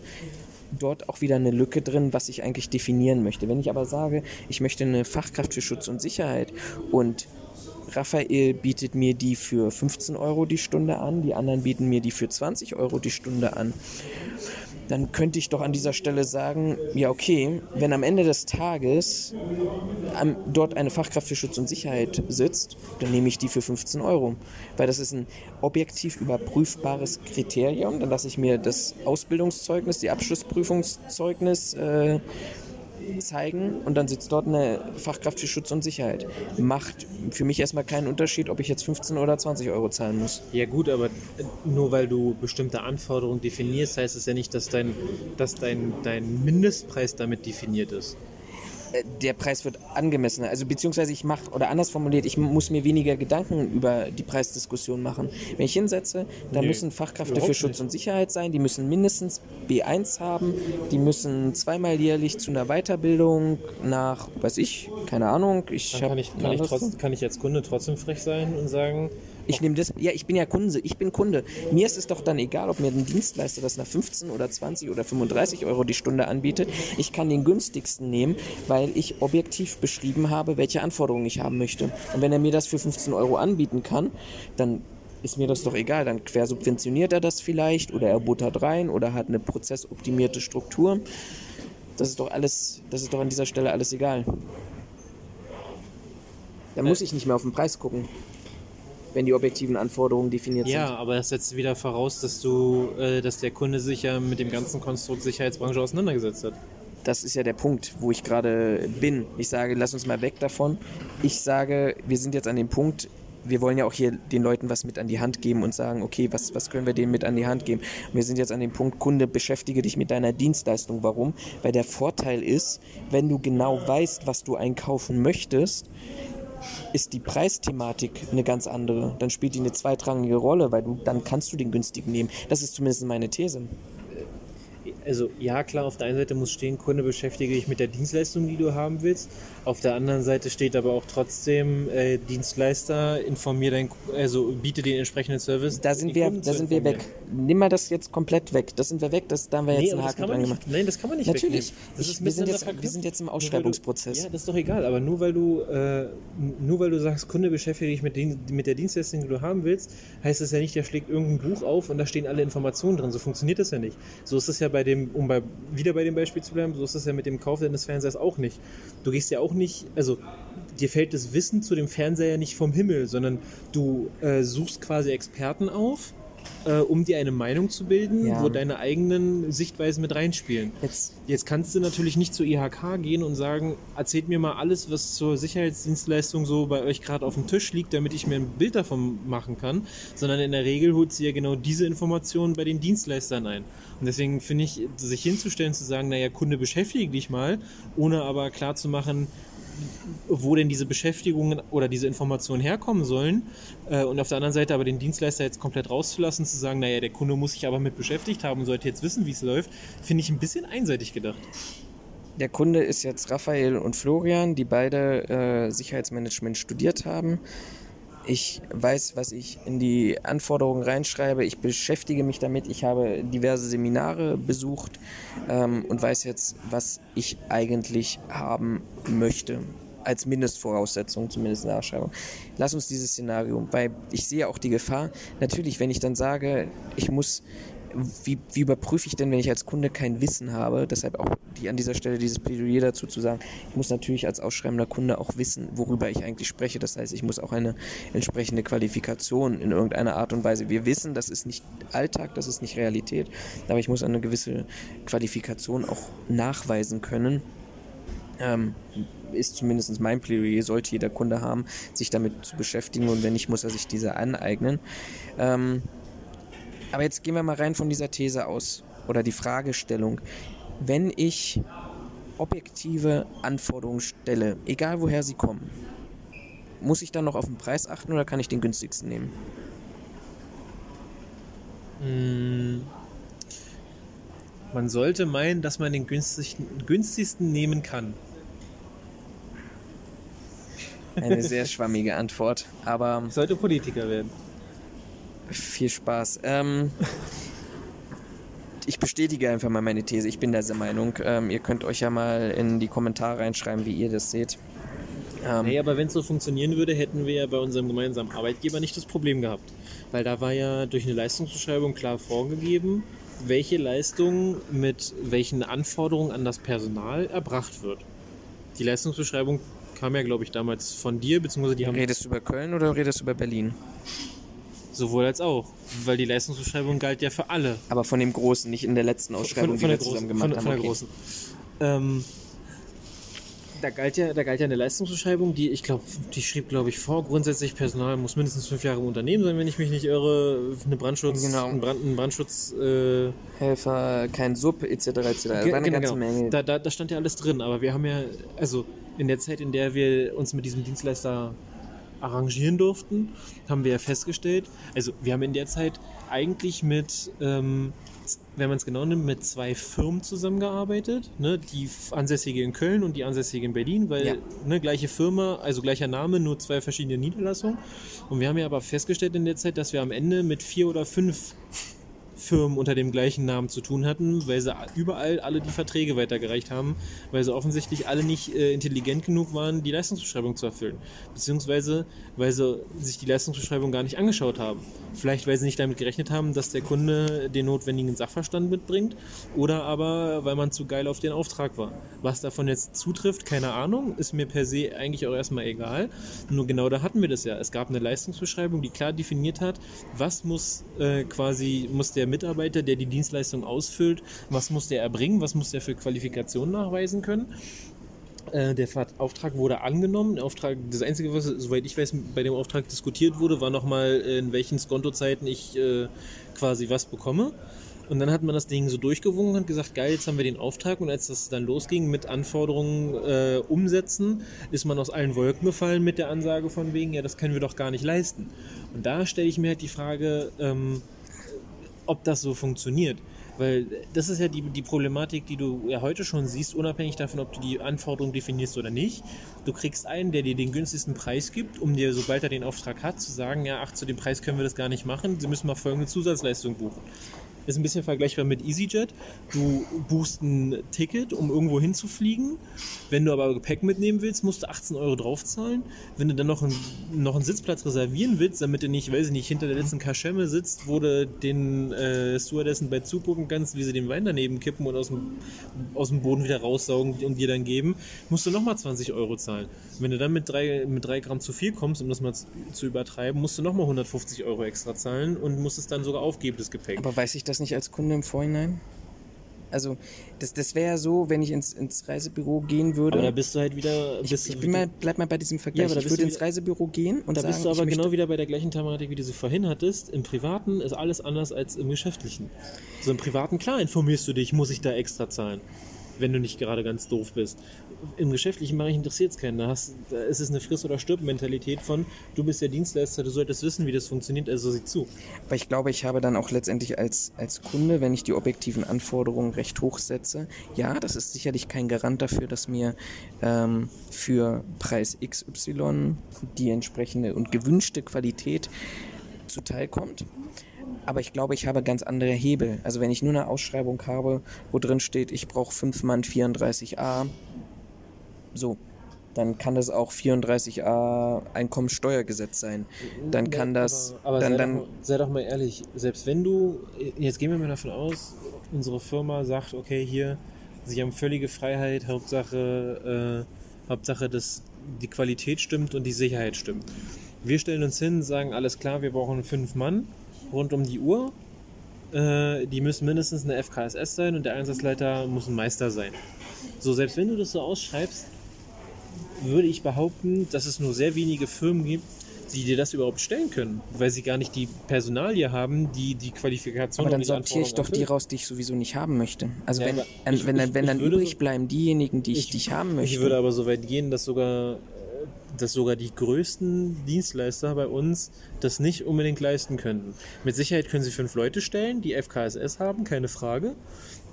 dort auch wieder eine Lücke drin, was ich eigentlich definieren möchte. Wenn ich aber sage, ich möchte eine Fachkraft für Schutz und Sicherheit und Raphael bietet mir die für 15 Euro die Stunde an, die anderen bieten mir die für 20 Euro die Stunde an, dann könnte ich doch an dieser Stelle sagen, ja okay, wenn am Ende des Tages dort eine Fachkraft für Schutz und Sicherheit sitzt, dann nehme ich die für 15 Euro. Weil das ist ein objektiv überprüfbares Kriterium. Dann lasse ich mir das Ausbildungszeugnis, die Abschlussprüfungszeugnis äh, zeigen und dann sitzt dort eine Fachkraft für Schutz und Sicherheit. Macht für mich erstmal keinen Unterschied, ob ich jetzt 15 oder 20 Euro zahlen muss. Ja gut, aber nur weil du bestimmte Anforderungen definierst, heißt es ja nicht, dass dein, dass dein, dein Mindestpreis damit definiert ist. Der Preis wird angemessener. Also beziehungsweise ich mache, oder anders formuliert, ich muss mir weniger Gedanken über die Preisdiskussion machen. Wenn ich hinsetze, dann Nee, müssen Fachkräfte für Schutz nicht. und Sicherheit sein, die müssen mindestens B1 haben, die müssen zweimal jährlich zu einer Weiterbildung nach, weiß ich, keine Ahnung, ich kann ich, kann, ich trotz, kann ich als Kunde trotzdem frech sein und sagen, Ich nehme das, ja, ich bin ja Kunde, ich bin Kunde. Mir ist es doch dann egal, ob mir ein Dienstleister das nach 15 oder 20 oder 35 Euro die Stunde anbietet. Ich kann den günstigsten nehmen, weil ich objektiv beschrieben habe, welche Anforderungen ich haben möchte. Und wenn er mir das für 15 Euro anbieten kann, dann ist mir das doch egal. Dann quersubventioniert er das vielleicht oder er buttert rein oder hat eine prozessoptimierte Struktur. Das ist doch alles, das ist doch an dieser Stelle alles egal. Dann muss ich nicht mehr auf den Preis gucken, wenn die objektiven Anforderungen definiert Ja, sind. aber das setzt wieder voraus, dass du, äh, dass der Kunde sich ja mit dem ganzen Konstrukt Sicherheitsbranche auseinandergesetzt hat. Das ist ja der Punkt, wo ich gerade bin. Ich sage, lass uns mal weg davon. Ich sage, wir sind jetzt an dem Punkt, wir wollen ja auch hier den Leuten was mit an die Hand geben und sagen, okay, was, was können wir denen mit an die Hand geben? Wir sind jetzt an dem Punkt, Kunde, beschäftige dich mit deiner Dienstleistung. Warum? Weil der Vorteil ist, wenn du genau weißt, was du einkaufen möchtest, ist die Preisthematik eine ganz andere. Dann spielt die eine zweitrangige Rolle, weil du dann kannst du den günstigen nehmen. Das ist zumindest meine These. Also ja, klar, auf der einen Seite muss stehen, Kunde beschäftige dich mit der Dienstleistung, die du haben willst. Auf der anderen Seite steht aber auch trotzdem, äh, Dienstleister, informier dein, also biete den entsprechenden Service. Da sind wir, Kunden da sind wir weg. Nimm mal das jetzt komplett weg. Das sind wir weg. Das, da haben wir jetzt Nee, einen Haken dran gemacht. nein, das kann man nicht Natürlich. Ich- wir, sind jetzt, wir sind jetzt im weil du- Ausschreibungsprozess. Ja, das ist doch egal, aber nur weil du, äh, nur weil du sagst, Kunde beschäftige dich mit, den, mit der Dienstleistung, die du haben willst, heißt das ja nicht, der schlägt irgendein Buch auf und da stehen alle Informationen drin. So funktioniert das ja nicht. So ist es ja bei dem, um bei, wieder bei dem Beispiel zu bleiben, so ist es ja mit dem Kauf deines Fernsehers auch nicht. Du gehst ja auch nicht, also dir fällt das Wissen zu dem Fernseher nicht vom Himmel, sondern du äh, suchst quasi Experten auf, äh, um dir eine Meinung zu bilden, Ja. wo deine eigenen Sichtweisen mit reinspielen. Jetzt, Jetzt kannst du natürlich nicht zur IHK gehen und sagen, erzählt mir mal alles, was zur Sicherheitsdienstleistung so bei euch gerade auf dem Tisch liegt, damit ich mir ein Bild davon machen kann, sondern in der Regel holt sie ja genau diese Informationen bei den Dienstleistern ein. Und deswegen finde ich, sich hinzustellen, zu sagen, naja, Kunde, beschäftige dich mal, ohne aber klar zu machen, wo denn diese Beschäftigungen oder diese Informationen herkommen sollen äh, und auf der anderen Seite aber den Dienstleister jetzt komplett rauszulassen, zu sagen, naja, der Kunde muss sich aber mit beschäftigt haben und sollte jetzt wissen, wie es läuft, finde ich ein bisschen einseitig gedacht. der Kunde ist jetzt Raphael und Florian, die beide äh, Sicherheitsmanagement studiert haben. Ich weiß, was ich in die Anforderungen reinschreibe. Ich beschäftige mich damit. Ich habe diverse Seminare besucht ähm, und weiß jetzt, was ich eigentlich haben möchte. Als Mindestvoraussetzung, zumindest in der Ausschreibung. Lass uns dieses Szenario, weil ich sehe auch die Gefahr. Natürlich, wenn ich dann sage, ich muss wie, wie überprüfe ich denn, wenn ich als Kunde kein Wissen habe? Deshalb auch die, an dieser Stelle dieses Plädoyer dazu zu sagen, ich muss natürlich als ausschreibender Kunde auch wissen, worüber ich eigentlich spreche. Das heißt, ich muss auch eine entsprechende Qualifikation in irgendeiner Art und Weise. Wir wissen, das ist nicht Alltag, das ist nicht Realität, aber ich muss eine gewisse Qualifikation auch nachweisen können. Ähm, ist zumindest mein Plädoyer, sollte jeder Kunde haben, sich damit zu beschäftigen und wenn nicht, muss er sich diese aneignen. Ähm, aber jetzt gehen wir mal rein von dieser These aus oder die Fragestellung. Wenn ich objektive Anforderungen stelle, egal woher sie kommen, muss ich dann noch auf den Preis achten oder kann ich den günstigsten nehmen? Mm. Man sollte meinen, dass man den günstigsten, günstigsten nehmen kann. Eine sehr schwammige Antwort, aber Ich sollte Politiker werden. Viel Spaß. Ähm, ich bestätige einfach mal meine These. Ich bin dieser Meinung. Ähm, ihr könnt euch ja mal in die Kommentare reinschreiben, wie ihr das seht. Ähm, Nee, aber wenn es so funktionieren würde, hätten wir ja bei unserem gemeinsamen Arbeitgeber nicht das Problem gehabt. Weil da war ja durch eine Leistungsbeschreibung klar vorgegeben, welche Leistung mit welchen Anforderungen an das Personal erbracht wird. Die Leistungsbeschreibung kam ja, glaube ich, damals von dir, beziehungsweise die haben redest du über Köln oder redest du über Berlin? Sowohl als auch. Weil die Leistungsbeschreibung galt ja für alle. Aber von dem Großen, nicht in der letzten Ausschreibung, die wir zusammen gemacht von, haben. von der Okay. großen. Ähm, da galt ja, da galt ja eine Leistungsbeschreibung, die ich glaube, die schrieb glaube ich vor. Grundsätzlich Personal muss mindestens fünf Jahre im Unternehmen sein, wenn ich mich nicht irre. Eine Brandschutz, Genau. ein, Brand, ein Brandschutz. Äh, Helfer, kein Sub, etc. etc. Ge- eine genau, ganze genau. Menge. Da, da, da stand ja alles drin, aber wir haben ja, also in der Zeit, in der wir uns mit diesem Dienstleister arrangieren durften, haben wir ja festgestellt, also wir haben in der Zeit eigentlich mit, ähm, wenn man es genau nimmt, mit zwei Firmen zusammengearbeitet, ne? die ansässige in Köln und die ansässige in Berlin, weil Ja. ne, gleiche Firma, also gleicher Name, nur zwei verschiedene Niederlassungen. Und wir haben ja aber festgestellt in der Zeit, dass wir am Ende mit vier oder fünf Firmen unter dem gleichen Namen zu tun hatten, weil sie überall alle die Verträge weitergereicht haben, weil sie offensichtlich alle nicht äh, intelligent genug waren, die Leistungsbeschreibung zu erfüllen. Beziehungsweise, weil sie sich die Leistungsbeschreibung gar nicht angeschaut haben. Vielleicht, weil sie nicht damit gerechnet haben, dass der Kunde den notwendigen Sachverstand mitbringt oder aber, weil man zu geil auf den Auftrag war. Was davon jetzt zutrifft, keine Ahnung, ist mir per se eigentlich auch erstmal egal. Nur genau da hatten wir das ja. Es gab eine Leistungsbeschreibung, die klar definiert hat, was muss äh, quasi, muss der Mitarbeiter, der die Dienstleistung ausfüllt, was muss der erbringen, was muss der für Qualifikationen nachweisen können. Äh, Der Auftrag wurde angenommen. Der Auftrag, das Einzige, was, soweit ich weiß, bei dem Auftrag diskutiert wurde, war nochmal, in welchen Skontozeiten ich äh, quasi was bekomme. Und dann hat man das Ding so durchgewungen und gesagt, geil, jetzt haben wir den Auftrag. Und als das dann losging mit Anforderungen äh, umsetzen, ist man aus allen Wolken gefallen mit der Ansage von wegen, ja, das können wir doch gar nicht leisten. Und da stelle ich mir halt die Frage, ähm, ob das so funktioniert. Weil das ist ja die, die Problematik, die du ja heute schon siehst, unabhängig davon, ob du die Anforderungen definierst oder nicht. Du kriegst einen, der dir den günstigsten Preis gibt, um dir, sobald er den Auftrag hat, zu sagen, ja, ach, zu dem Preis können wir das gar nicht machen, sie müssen mal folgende Zusatzleistung buchen. Ist ein bisschen vergleichbar mit EasyJet. Du buchst ein Ticket, um irgendwo hinzufliegen. Wenn du aber Gepäck mitnehmen willst, musst du 18 Euro draufzahlen. Wenn du dann noch, ein, noch einen Sitzplatz reservieren willst, damit du nicht, weiß ich nicht, hinter der letzten Kaschemme sitzt, wo du den äh, Stewardessen bei zugucken kannst, wie sie den Wein daneben kippen und aus dem, aus dem Boden wieder raussaugen und dir dann geben, musst du nochmal 20 Euro zahlen. Wenn du dann mit drei, mit drei Gramm zu viel kommst, um das mal zu, zu übertreiben, musst du nochmal 150 Euro extra zahlen und musst es dann sogar aufgeben, das Gepäck. Aber weiß ich das nicht als Kunde im Vorhinein? Also, das, das wäre ja so, wenn ich ins, ins Reisebüro gehen würde. Aber da bist du halt wieder. ich, ich bin mal, bleib mal bei diesem Vergleich. aber da ich würde ins Reisebüro gehen und Da sagen, bist du aber genau wieder bei der gleichen Thematik, wie du sie vorhin hattest. Im Privaten ist alles anders als im Geschäftlichen. So im Privaten, klar, informierst du dich, muss ich da extra zahlen, wenn du nicht gerade ganz doof bist. Im Geschäftlichen Bereich interessiert es keinen. Da, hast, da ist es eine Friss- oder Stirb-Mentalität von, du bist der Dienstleister, du solltest wissen, wie das funktioniert, also sieh zu. Aber ich glaube, ich habe dann auch letztendlich als, als Kunde, wenn ich die objektiven Anforderungen recht hoch setze, ja, das ist sicherlich kein Garant dafür, dass mir ähm, für Preis XY die entsprechende und gewünschte Qualität zuteilkommt. Aber ich glaube, ich habe ganz andere Hebel. Also wenn ich nur eine Ausschreibung habe, wo drin steht, ich brauche 5 Mann 34a, so, dann kann das auch 34a Einkommensteuergesetz sein. Dann kann das, Aber, aber dann, sei, dann, doch, mal- sei doch mal ehrlich, selbst wenn du, jetzt gehen wir mal davon aus, unsere Firma sagt, okay, hier, sie haben völlige Freiheit, Hauptsache, äh, Hauptsache, dass die Qualität stimmt und die Sicherheit stimmt. Wir stellen uns hin, sagen, alles klar, wir brauchen fünf Mann rund um die Uhr. Äh, die müssen mindestens eine FKSS sein und der Einsatzleiter muss ein Meister sein. So, selbst wenn du das so ausschreibst, würde ich behaupten, dass es nur sehr wenige Firmen gibt, die dir das überhaupt stellen können, weil sie gar nicht die Personalie haben, die die Qualifikation aber dann sortiere ich doch die raus, die ich sowieso nicht haben möchte. Also Ja, wenn, ähm, ich- wenn, dann, ich- wenn ich dann würde übrig bleiben diejenigen, die ich, ich haben möchte. Ich würde aber so weit gehen, dass sogar, äh, dass sogar die größten Dienstleister bei uns das nicht unbedingt leisten könnten. Mit Sicherheit können sie fünf Leute stellen, die FKSS haben, keine Frage.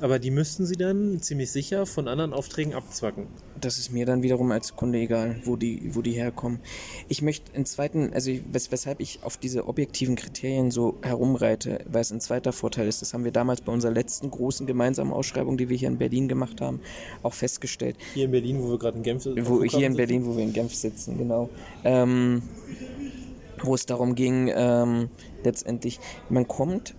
Aber die müssten sie dann ziemlich sicher von anderen Aufträgen abzwacken. Das ist mir dann wiederum als Kunde egal, wo die, wo die herkommen. Ich möchte einen zweiten, also wes weshalb ich auf diese objektiven Kriterien so herumreite, weil es ein zweiter Vorteil ist, das haben wir damals bei unserer letzten großen gemeinsamen Ausschreibung, die wir hier in Berlin gemacht haben, auch festgestellt. Hier in Berlin, wo wir gerade in Genf wo, Flughafen hier in sitzen. Berlin, wo wir in Genf sitzen, genau. Ähm, wo es darum ging, ähm, letztendlich, man kommt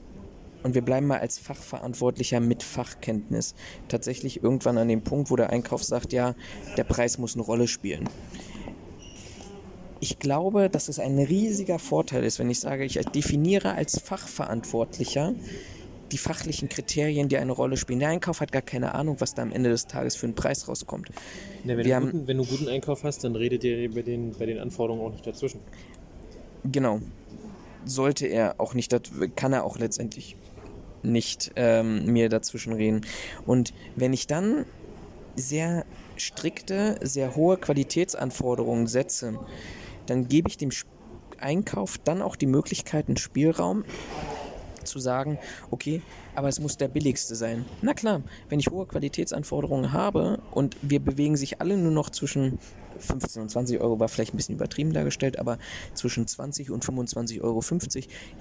und wir bleiben mal als Fachverantwortlicher mit Fachkenntnis tatsächlich irgendwann an dem Punkt, wo der Einkauf sagt, ja, der Preis muss eine Rolle spielen. Ich glaube, dass es ein riesiger Vorteil ist, wenn ich sage, ich definiere als Fachverantwortlicher die fachlichen Kriterien, die eine Rolle spielen. Der Einkauf hat gar keine Ahnung, was da am Ende des Tages für einen Preis rauskommt. Ja, wenn, Wir du haben- guten, wenn du guten Einkauf hast, dann redet ihr bei den, bei den Anforderungen auch nicht dazwischen. Genau. Sollte er auch nicht, kann er auch letztendlich nicht ähm, mir dazwischen reden. Und wenn ich dann sehr strikte, sehr hohe Qualitätsanforderungen setze, dann gebe ich dem Einkauf dann auch die Möglichkeit, einen Spielraum zu sagen, okay, aber es muss der billigste sein. Na klar, wenn ich hohe Qualitätsanforderungen habe und wir bewegen sich alle nur noch zwischen 15 und 20 Euro, war vielleicht ein bisschen übertrieben dargestellt, aber zwischen 20 und 25,50 Euro,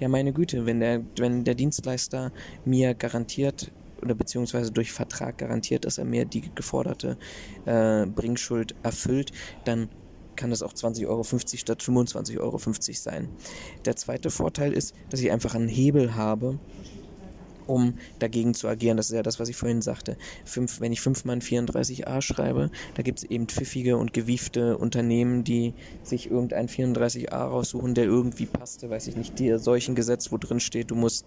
ja meine Güte, wenn der, wenn der Dienstleister mir garantiert oder beziehungsweise durch Vertrag garantiert, dass er mir die geforderte äh, Bringschuld erfüllt, dann kann es auch 20,50 Euro statt 25,50 Euro sein. Der zweite Vorteil ist, dass ich einfach einen Hebel habe, um dagegen zu agieren. Das ist ja das, was ich vorhin sagte. Fünf, wenn ich 5 Mann 34a schreibe, da gibt es eben pfiffige und gewiefte Unternehmen, die sich irgendein 34a raussuchen, der irgendwie passte, weiß ich nicht, dir solchen Gesetz, wo drin steht, du musst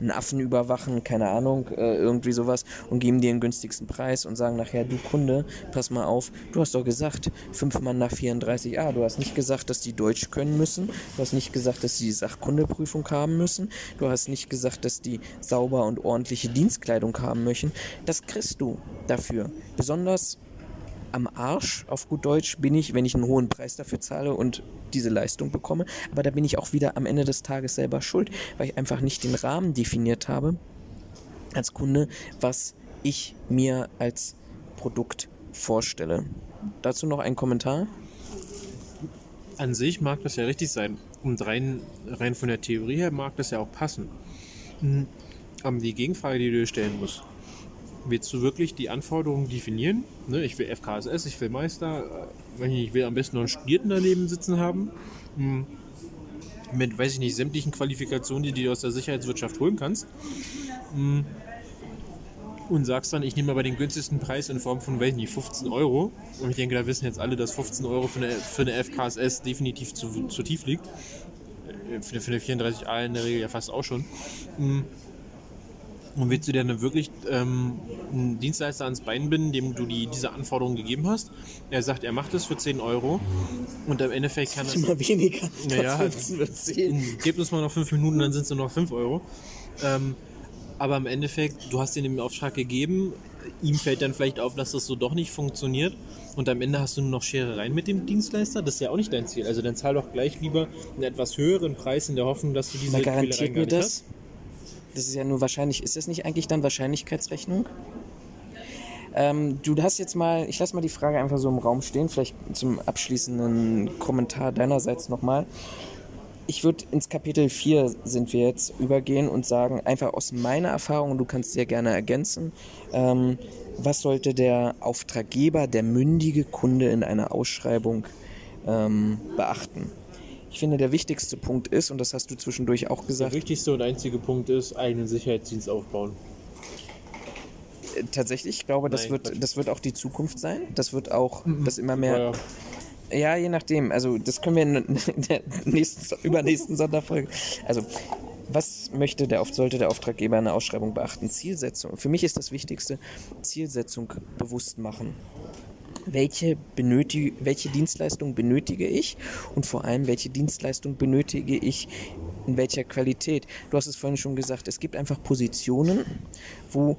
einen Affen überwachen, keine Ahnung, äh, irgendwie sowas und geben dir den günstigsten Preis und sagen nachher, du Kunde, pass mal auf, du hast doch gesagt, 5 Mann nach 34a, du hast nicht gesagt, dass die Deutsch können müssen, du hast nicht gesagt, dass die Sachkundeprüfung haben müssen, du hast nicht gesagt, dass die sauber und ordentliche Dienstkleidung haben möchten. Das kriegst du dafür. Besonders am Arsch, auf gut Deutsch, bin ich, wenn ich einen hohen Preis dafür zahle und diese Leistung bekomme. Aber da bin ich auch wieder am Ende des Tages selber schuld, weil ich einfach nicht den Rahmen definiert habe als Kunde, was ich mir als Produkt vorstelle. Dazu noch ein Kommentar. An sich mag das ja richtig sein. Und rein, rein von der Theorie her mag das ja auch passen. Mhm. Aber die Gegenfrage, die du dir stellen musst, willst du wirklich die Anforderungen definieren? Ne, ich will FKSS, ich will Meister, äh, ich will am besten noch einen Studierten daneben sitzen haben. Mhm. Mit, weiß ich nicht, sämtlichen Qualifikationen, die du aus der Sicherheitswirtschaft holen kannst. Mhm. Und sagst dann, ich nehme aber den günstigsten Preis in Form von, weiß ich nicht, 15 Euro. Und ich denke, da wissen jetzt alle, dass 15 Euro für eine, für eine FKSS definitiv zu, zu tief liegt. Äh, Für, für eine 34a in der Regel ja fast auch schon. Und willst du dir dann wirklich ähm, einen Dienstleister ans Bein binden, dem du die, diese Anforderungen gegeben hast? Er sagt, er macht das für 10 Euro und im Endeffekt kann das. Immer weniger. Naja, 15 wird 10. Gebt uns mal noch 5 Minuten, dann sind es nur noch 5 Euro. Ähm, aber im Endeffekt, du hast ihm den Auftrag gegeben, ihm fällt dann vielleicht auf, dass das so doch nicht funktioniert und am Ende hast du nur noch Scherereien mit dem Dienstleister. Das ist ja auch nicht dein Ziel. Also dann zahl doch gleich lieber einen etwas höheren Preis in der Hoffnung, dass du diese Quälereien garantiert gar mir nicht das? hast. Das ist ja nur wahrscheinlich. Ist das nicht eigentlich dann Wahrscheinlichkeitsrechnung? Ähm, du hast jetzt mal, ich lasse mal die Frage einfach so im Raum stehen, vielleicht zum abschließenden Kommentar deinerseits nochmal. Ich würde ins Kapitel 4 sind wir jetzt übergehen und sagen, einfach aus meiner Erfahrung, du kannst sehr gerne ergänzen, ähm, was sollte der Auftraggeber, der mündige Kunde in einer Ausschreibung ähm, beachten? Ich finde, der wichtigste Punkt ist, und das hast du zwischendurch auch Der gesagt, wichtigste und einzige Punkt ist, eigenen Sicherheitsdienst aufbauen. Äh, Tatsächlich, ich glaube, das Nein, wird, Quatsch. das wird auch die Zukunft sein. Das wird auch, das immer mehr. Ja, Ja, je nachdem. Also, das können wir in der nächsten, übernächsten Sonderfolge. Also, was möchte der, sollte der Auftraggeber in der Ausschreibung beachten? Zielsetzung. Für mich ist das Wichtigste, Zielsetzung bewusst machen. Welche, benötige, welche Dienstleistung benötige ich und vor allem, welche Dienstleistung benötige ich in welcher Qualität? Du hast es vorhin schon gesagt, es gibt einfach Positionen, wo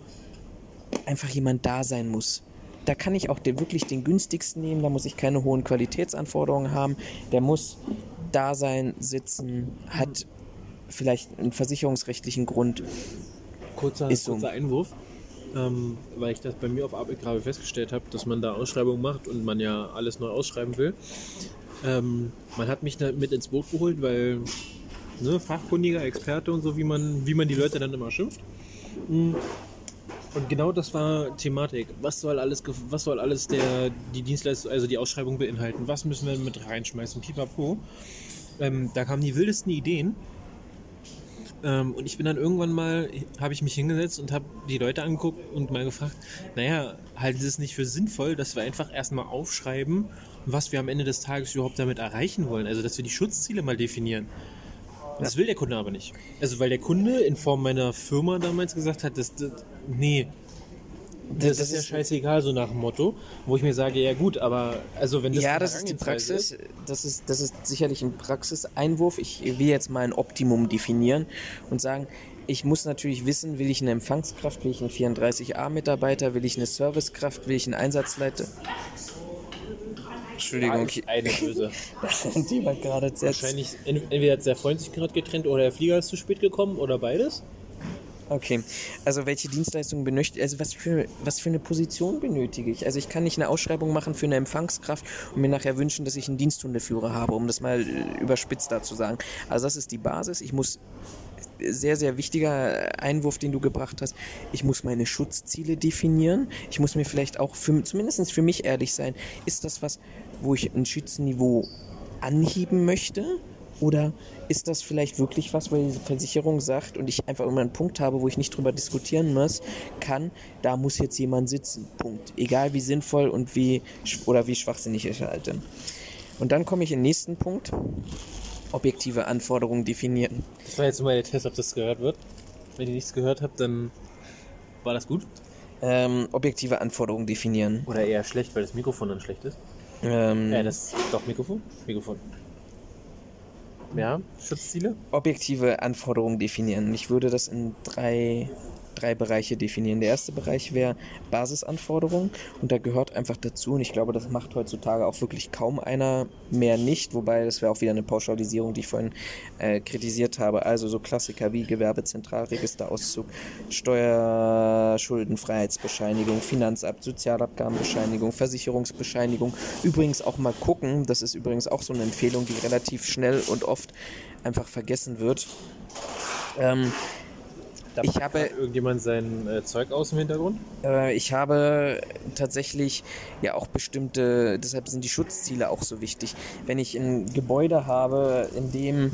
einfach jemand da sein muss. Da kann ich auch den, wirklich den günstigsten nehmen, da muss ich keine hohen Qualitätsanforderungen haben. Der muss da sein, sitzen, hat vielleicht einen versicherungsrechtlichen Grund. kurzer, kurzer Einwurf, ähm, weil ich das bei mir auf Arbeit gerade festgestellt habe, dass man da Ausschreibungen macht und man ja alles neu ausschreiben will. Ähm, man hat mich da mit ins Boot geholt, weil ne, fachkundiger Experte und so, wie man, wie man die Leute dann immer schimpft. Mm. Und genau das war Thematik. Was soll alles, was soll alles der, die Dienstleistung, also die Ausschreibung beinhalten? Was müssen wir mit reinschmeißen? Pipapo. Ähm, da kamen die wildesten Ideen. Ähm, und ich bin dann irgendwann mal, habe ich mich hingesetzt und habe die Leute angeguckt und mal gefragt, naja, halten Sie es nicht für sinnvoll, dass wir einfach erstmal aufschreiben, was wir am Ende des Tages überhaupt damit erreichen wollen? Also, dass wir die Schutzziele mal definieren. Und das will der Kunde aber nicht. Also, weil der Kunde in Form meiner Firma damals gesagt hat, das, das nee, das, ist ja scheißegal, so nach dem Motto, wo ich mir sage, ja gut, aber also wenn das ja, das ist die Praxis. Das ist, das ist sicherlich ein Praxiseinwurf. Ich will jetzt mal ein Optimum definieren und sagen, ich muss natürlich wissen, will ich eine Empfangskraft, will ich einen 34a-Mitarbeiter, will ich eine Servicekraft, will ich einen Einsatzleiter. Entschuldigung, eine böse. die war gerade sehr Wahrscheinlich, en- entweder hat der Freund sich gerade getrennt oder der Flieger ist zu spät gekommen oder beides. Okay, also welche Dienstleistungen benötigt, also was für, was für eine Position benötige ich? Also ich kann nicht eine Ausschreibung machen für eine Empfangskraft und mir nachher wünschen, dass ich einen Diensthundeführer habe, um das mal äh, überspitzt da zu sagen. Also das ist die Basis. Ich muss, sehr, sehr wichtiger Einwurf, den du gebracht hast, ich muss meine Schutzziele definieren. Ich muss mir vielleicht auch, für, zumindest für mich ehrlich sein, ist das was, wo ich ein Schützenniveau anheben möchte? Oder ist das vielleicht wirklich was, wo die Versicherung sagt und ich einfach immer einen Punkt habe, wo ich nicht drüber diskutieren muss, kann, da muss jetzt jemand sitzen. Punkt. Egal wie sinnvoll und wie oder wie schwachsinnig ich halte. Und dann komme ich in den nächsten Punkt. Objektive Anforderungen definieren. Das war jetzt nur mal der Test, ob das gehört wird. Wenn ihr nichts gehört habt, dann war das gut. Ähm, objektive Anforderungen definieren. Oder eher schlecht, weil das Mikrofon dann schlecht ist. Ähm, Äh, das doch Mikrofon? Mikrofon. Ja, Schutzziele? objektive Anforderungen definieren. Ich würde das in drei, drei Bereiche definieren. Der erste Bereich wäre Basisanforderungen und da gehört einfach dazu, und ich glaube, das macht heutzutage auch wirklich kaum einer mehr nicht, wobei das wäre auch wieder eine Pauschalisierung, die ich vorhin äh, kritisiert habe. Also so Klassiker wie Gewerbezentralregisterauszug, Steuerschuldenfreiheitsbescheinigung, Finanzamt, Sozialabgabenbescheinigung, Versicherungsbescheinigung. Übrigens auch mal gucken, das ist übrigens auch so eine Empfehlung, die relativ schnell und oft einfach vergessen wird. Ähm, Da Ich habe- irgendjemand sein äh, Zeug aus im Hintergrund? Äh, ich habe tatsächlich ja auch bestimmte, deshalb sind die Schutzziele auch so wichtig. Wenn ich ein Gebäude habe, in dem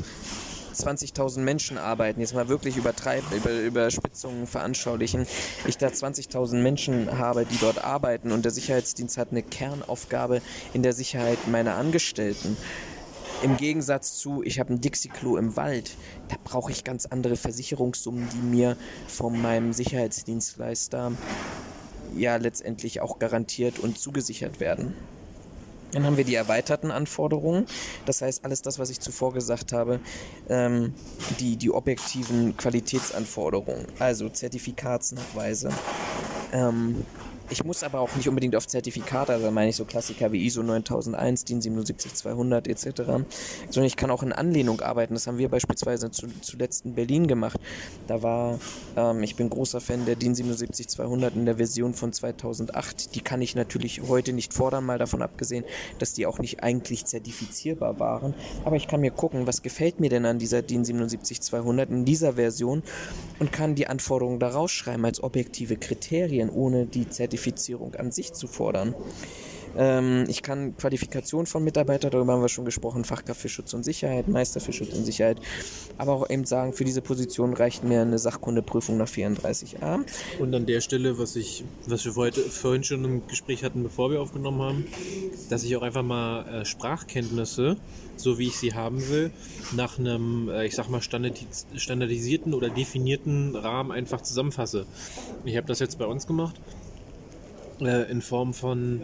20.000 Menschen arbeiten, jetzt mal wirklich übertreiben, über Überspitzungen veranschaulichen, ich da 20.000 Menschen habe, die dort arbeiten und der Sicherheitsdienst hat eine Kernaufgabe in der Sicherheit meiner Angestellten. Im Gegensatz zu, ich habe ein Dixie-Klo im Wald, da brauche ich ganz andere Versicherungssummen, die mir von meinem Sicherheitsdienstleister ja letztendlich auch garantiert und zugesichert werden. Dann haben wir die erweiterten Anforderungen. Das heißt, alles das, was ich zuvor gesagt habe, ähm, die, die objektiven Qualitätsanforderungen, also Zertifikatsnachweise. Ähm, ich muss aber auch nicht unbedingt auf Zertifikate, also meine ich so Klassiker wie ISO 9001, DIN 77200 etc., sondern ich kann auch in Anlehnung arbeiten. Das haben wir beispielsweise zu, zuletzt in Berlin gemacht. Da war, ähm, ich bin großer Fan der DIN 77200 in der Version von 2008. Die kann ich natürlich heute nicht fordern, mal davon abgesehen, dass die auch nicht eigentlich zertifizierbar waren. Aber ich kann mir gucken, was gefällt mir denn an dieser DIN 77200 in dieser Version und kann die Anforderungen da rausschreiben als objektive Kriterien, ohne die Zertifizierung an sich zu fordern. Ähm, ich kann Qualifikation von Mitarbeitern, darüber haben wir schon gesprochen, Fachkraft für Schutz und Sicherheit, Meister für Schutz und Sicherheit, aber auch eben sagen, für diese Position reicht mir eine Sachkundeprüfung nach 34a. Und an der Stelle, was ich, was wir heute, vorhin schon im Gespräch hatten, bevor wir aufgenommen haben, dass ich auch einfach mal äh, Sprachkenntnisse, so wie ich sie haben will, nach einem, äh, ich sag mal, standardis standardisierten oder definierten Rahmen einfach zusammenfasse. Ich habe das jetzt bei uns gemacht, äh, in Form von,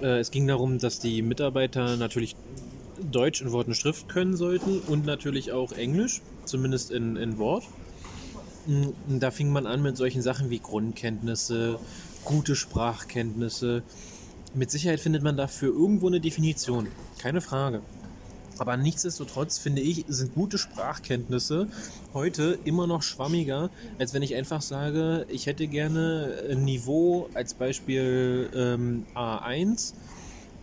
äh, es ging darum, dass die Mitarbeiter natürlich Deutsch in Wort und Schrift können sollten und natürlich auch Englisch, zumindest in, in Wort. Mm, Da fing man an mit solchen Sachen wie Grundkenntnisse, gute Sprachkenntnisse. Mit Sicherheit findet man dafür irgendwo eine Definition, keine Frage. Aber nichtsdestotrotz finde ich, sind gute Sprachkenntnisse heute immer noch schwammiger, als wenn ich einfach sage, ich hätte gerne ein Niveau als Beispiel ähm, A1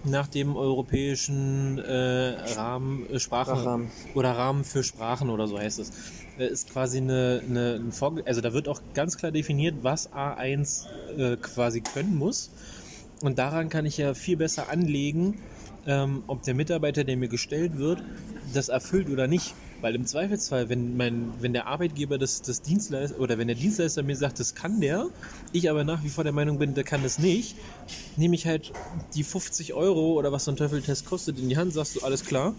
nach dem europäischen äh, Rahmen, äh, Sprachen, Sprachrahmen. oder Rahmen für Sprachen oder so heißt es. Äh, Ist quasi eine, eine ein Vorge also da wird auch ganz klar definiert, was A1 äh, quasi können muss. Und daran kann ich ja viel besser anlegen, ähm, ob der Mitarbeiter, der mir gestellt wird, das erfüllt oder nicht. Weil im Zweifelsfall, wenn, mein, wenn der Arbeitgeber das, das Dienstleister oder wenn der Dienstleister mir sagt, das kann der, ich aber nach wie vor der Meinung bin, der kann das nicht, nehme ich halt die 50 Euro oder was so ein Teufeltest kostet in die Hand, sagst du, alles klar,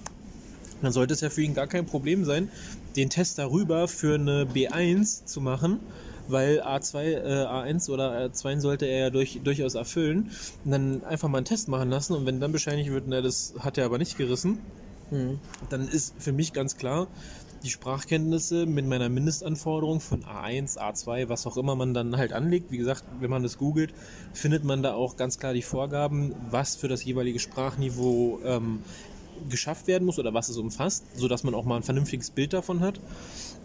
dann sollte es ja für ihn gar kein Problem sein, den Test darüber für eine B1 zu machen, weil A2, äh, A1 oder A2 sollte er ja durch, durchaus erfüllen. Und dann einfach mal einen Test machen lassen und wenn dann bescheinigt wird, na, das hat er aber nicht gerissen, Hm. dann ist für mich ganz klar, die Sprachkenntnisse mit meiner Mindestanforderung von A1, A2, was auch immer man dann halt anlegt. Wie gesagt, wenn man das googelt, findet man da auch ganz klar die Vorgaben, was für das jeweilige Sprachniveau ähm, geschafft werden muss oder was es umfasst, sodass man auch mal ein vernünftiges Bild davon hat.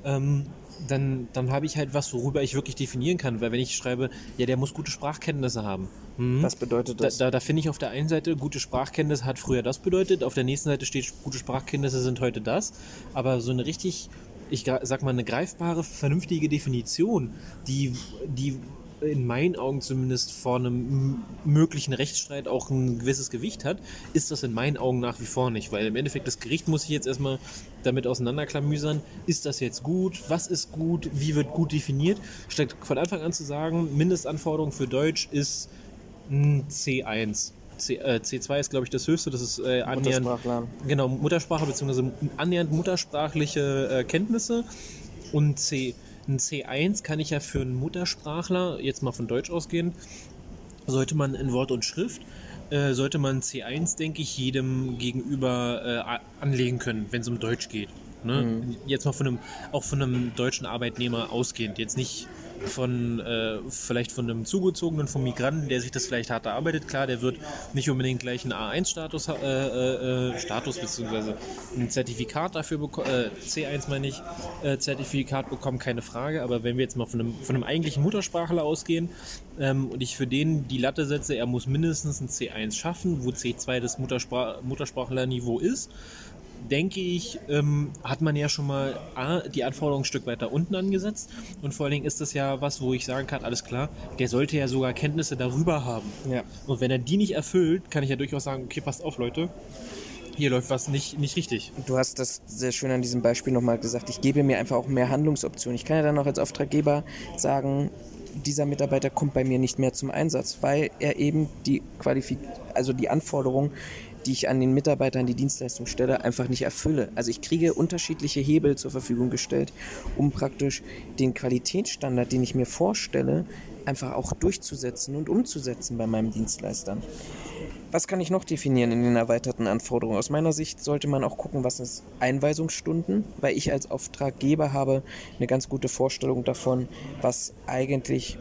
Ähm, dann, dann habe ich halt was, worüber ich wirklich definieren kann. Weil wenn ich schreibe, ja, der muss gute Sprachkenntnisse haben. Mhm. Was bedeutet das? Da, da, da finde ich auf der einen Seite, gute Sprachkenntnisse hat früher das bedeutet, auf der nächsten Seite steht, gute Sprachkenntnisse sind heute das. Aber so eine richtig, ich sag mal, eine greifbare, vernünftige Definition, die, die in meinen Augen zumindest vor einem möglichen Rechtsstreit auch ein gewisses Gewicht hat, ist das in meinen Augen nach wie vor nicht. Weil im Endeffekt das Gericht muss sich jetzt erstmal damit auseinanderklamüsern, ist das jetzt gut, was ist gut, wie wird gut definiert, statt von Anfang an zu sagen, Mindestanforderung für Deutsch ist ein C1. C, äh, C2 ist, glaube ich, das höchste, das ist äh, annähernd, genau, Muttersprache bzw. annähernd muttersprachliche äh, Kenntnisse und C ein C1 kann ich ja für einen Muttersprachler, jetzt mal von Deutsch ausgehend, sollte man in Wort und Schrift, äh, sollte man C1, denke ich, jedem gegenüber äh, anlegen können, wenn es um Deutsch geht. Ne? Mhm. Jetzt mal von einem, auch von einem deutschen Arbeitnehmer ausgehend. Jetzt nicht von äh, vielleicht von einem Zugezogenen, vom Migranten, der sich das vielleicht hart erarbeitet. Klar, der wird nicht unbedingt gleich einen A1-Status äh, äh, Status beziehungsweise ein Zertifikat dafür bekommen, äh, C1 meine ich, äh, Zertifikat bekommen, keine Frage. Aber wenn wir jetzt mal von einem, von einem eigentlichen Muttersprachler ausgehen ähm, und ich für den die Latte setze, er muss mindestens ein C1 schaffen, wo C2 das Muttersprach Muttersprachlerniveau ist, denke ich, ähm, hat man ja schon mal A, die Anforderungen ein Stück weiter unten angesetzt. Und vor allen Dingen ist das ja was, wo ich sagen kann, alles klar, der sollte ja sogar Kenntnisse darüber haben. Ja. Und wenn er die nicht erfüllt, kann ich ja durchaus sagen, okay, passt auf, Leute. Hier läuft was nicht, nicht richtig. Du hast das sehr schön an diesem Beispiel nochmal gesagt. Ich gebe mir einfach auch mehr Handlungsoptionen. Ich kann ja dann auch als Auftraggeber sagen, dieser Mitarbeiter kommt bei mir nicht mehr zum Einsatz, weil er eben die Qualifik also die Anforderungen die ich an den Mitarbeitern die Dienstleistung stelle, einfach nicht erfülle. Also ich kriege unterschiedliche Hebel zur Verfügung gestellt, um praktisch den Qualitätsstandard, den ich mir vorstelle, einfach auch durchzusetzen und umzusetzen bei meinem Dienstleister. Was kann ich noch definieren in den erweiterten Anforderungen? Aus meiner Sicht sollte man auch gucken, was ist Einweisungsstunden, weil ich als Auftraggeber habe eine ganz gute Vorstellung davon, was eigentlich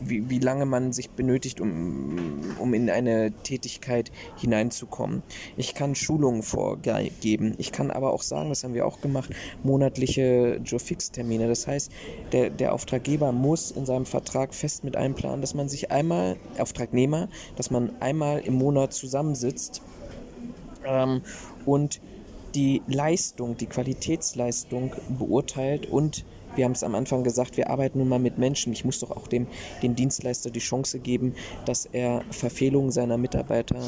wie, wie lange man sich benötigt, um, um in eine Tätigkeit hineinzukommen. Ich kann Schulungen vorgeben. Ich kann aber auch sagen, das haben wir auch gemacht, monatliche Joe-Fix-Termine. Das heißt, der, der Auftraggeber muss in seinem Vertrag fest mit einplanen, dass man sich einmal, Auftragnehmer, dass man einmal im Monat zusammensitzt ähm, und die Leistung, die Qualitätsleistung beurteilt und wir haben es am Anfang gesagt, wir arbeiten nun mal mit Menschen. Ich muss doch auch dem, dem Dienstleister die Chance geben, dass er Verfehlungen seiner Mitarbeiter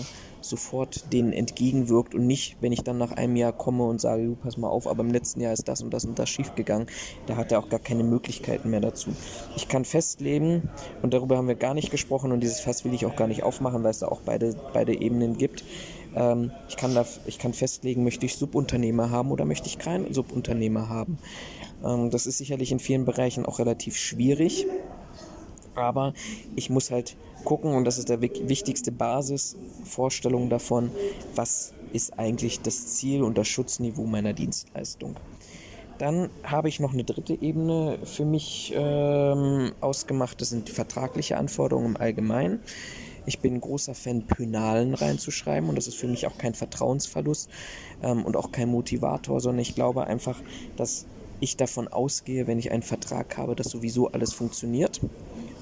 sofort denen entgegenwirkt und nicht, wenn ich dann nach einem Jahr komme und sage, du pass mal auf, aber im letzten Jahr ist das und das und das schiefgegangen, da hat er auch gar keine Möglichkeiten mehr dazu. Ich kann festlegen, und darüber haben wir gar nicht gesprochen und dieses Fass will ich auch gar nicht aufmachen, weil es da auch beide, beide Ebenen gibt. Ähm, ich, kann da, ich kann festlegen, möchte ich Subunternehmer haben oder möchte ich keinen Subunternehmer haben. Ähm, das ist sicherlich in vielen Bereichen auch relativ schwierig. Aber ich muss halt gucken, und das ist der wichtigste Basisvorstellung davon, was ist eigentlich das Ziel und das Schutzniveau meiner Dienstleistung. Dann habe ich noch eine dritte Ebene für mich ähm, ausgemacht. Das sind vertragliche Anforderungen im Allgemeinen. Ich bin großer Fan, Pönalen reinzuschreiben und das ist für mich auch kein Vertrauensverlust ähm, und auch kein Motivator, sondern ich glaube einfach, dass ich davon ausgehe, wenn ich einen Vertrag habe, dass sowieso alles funktioniert.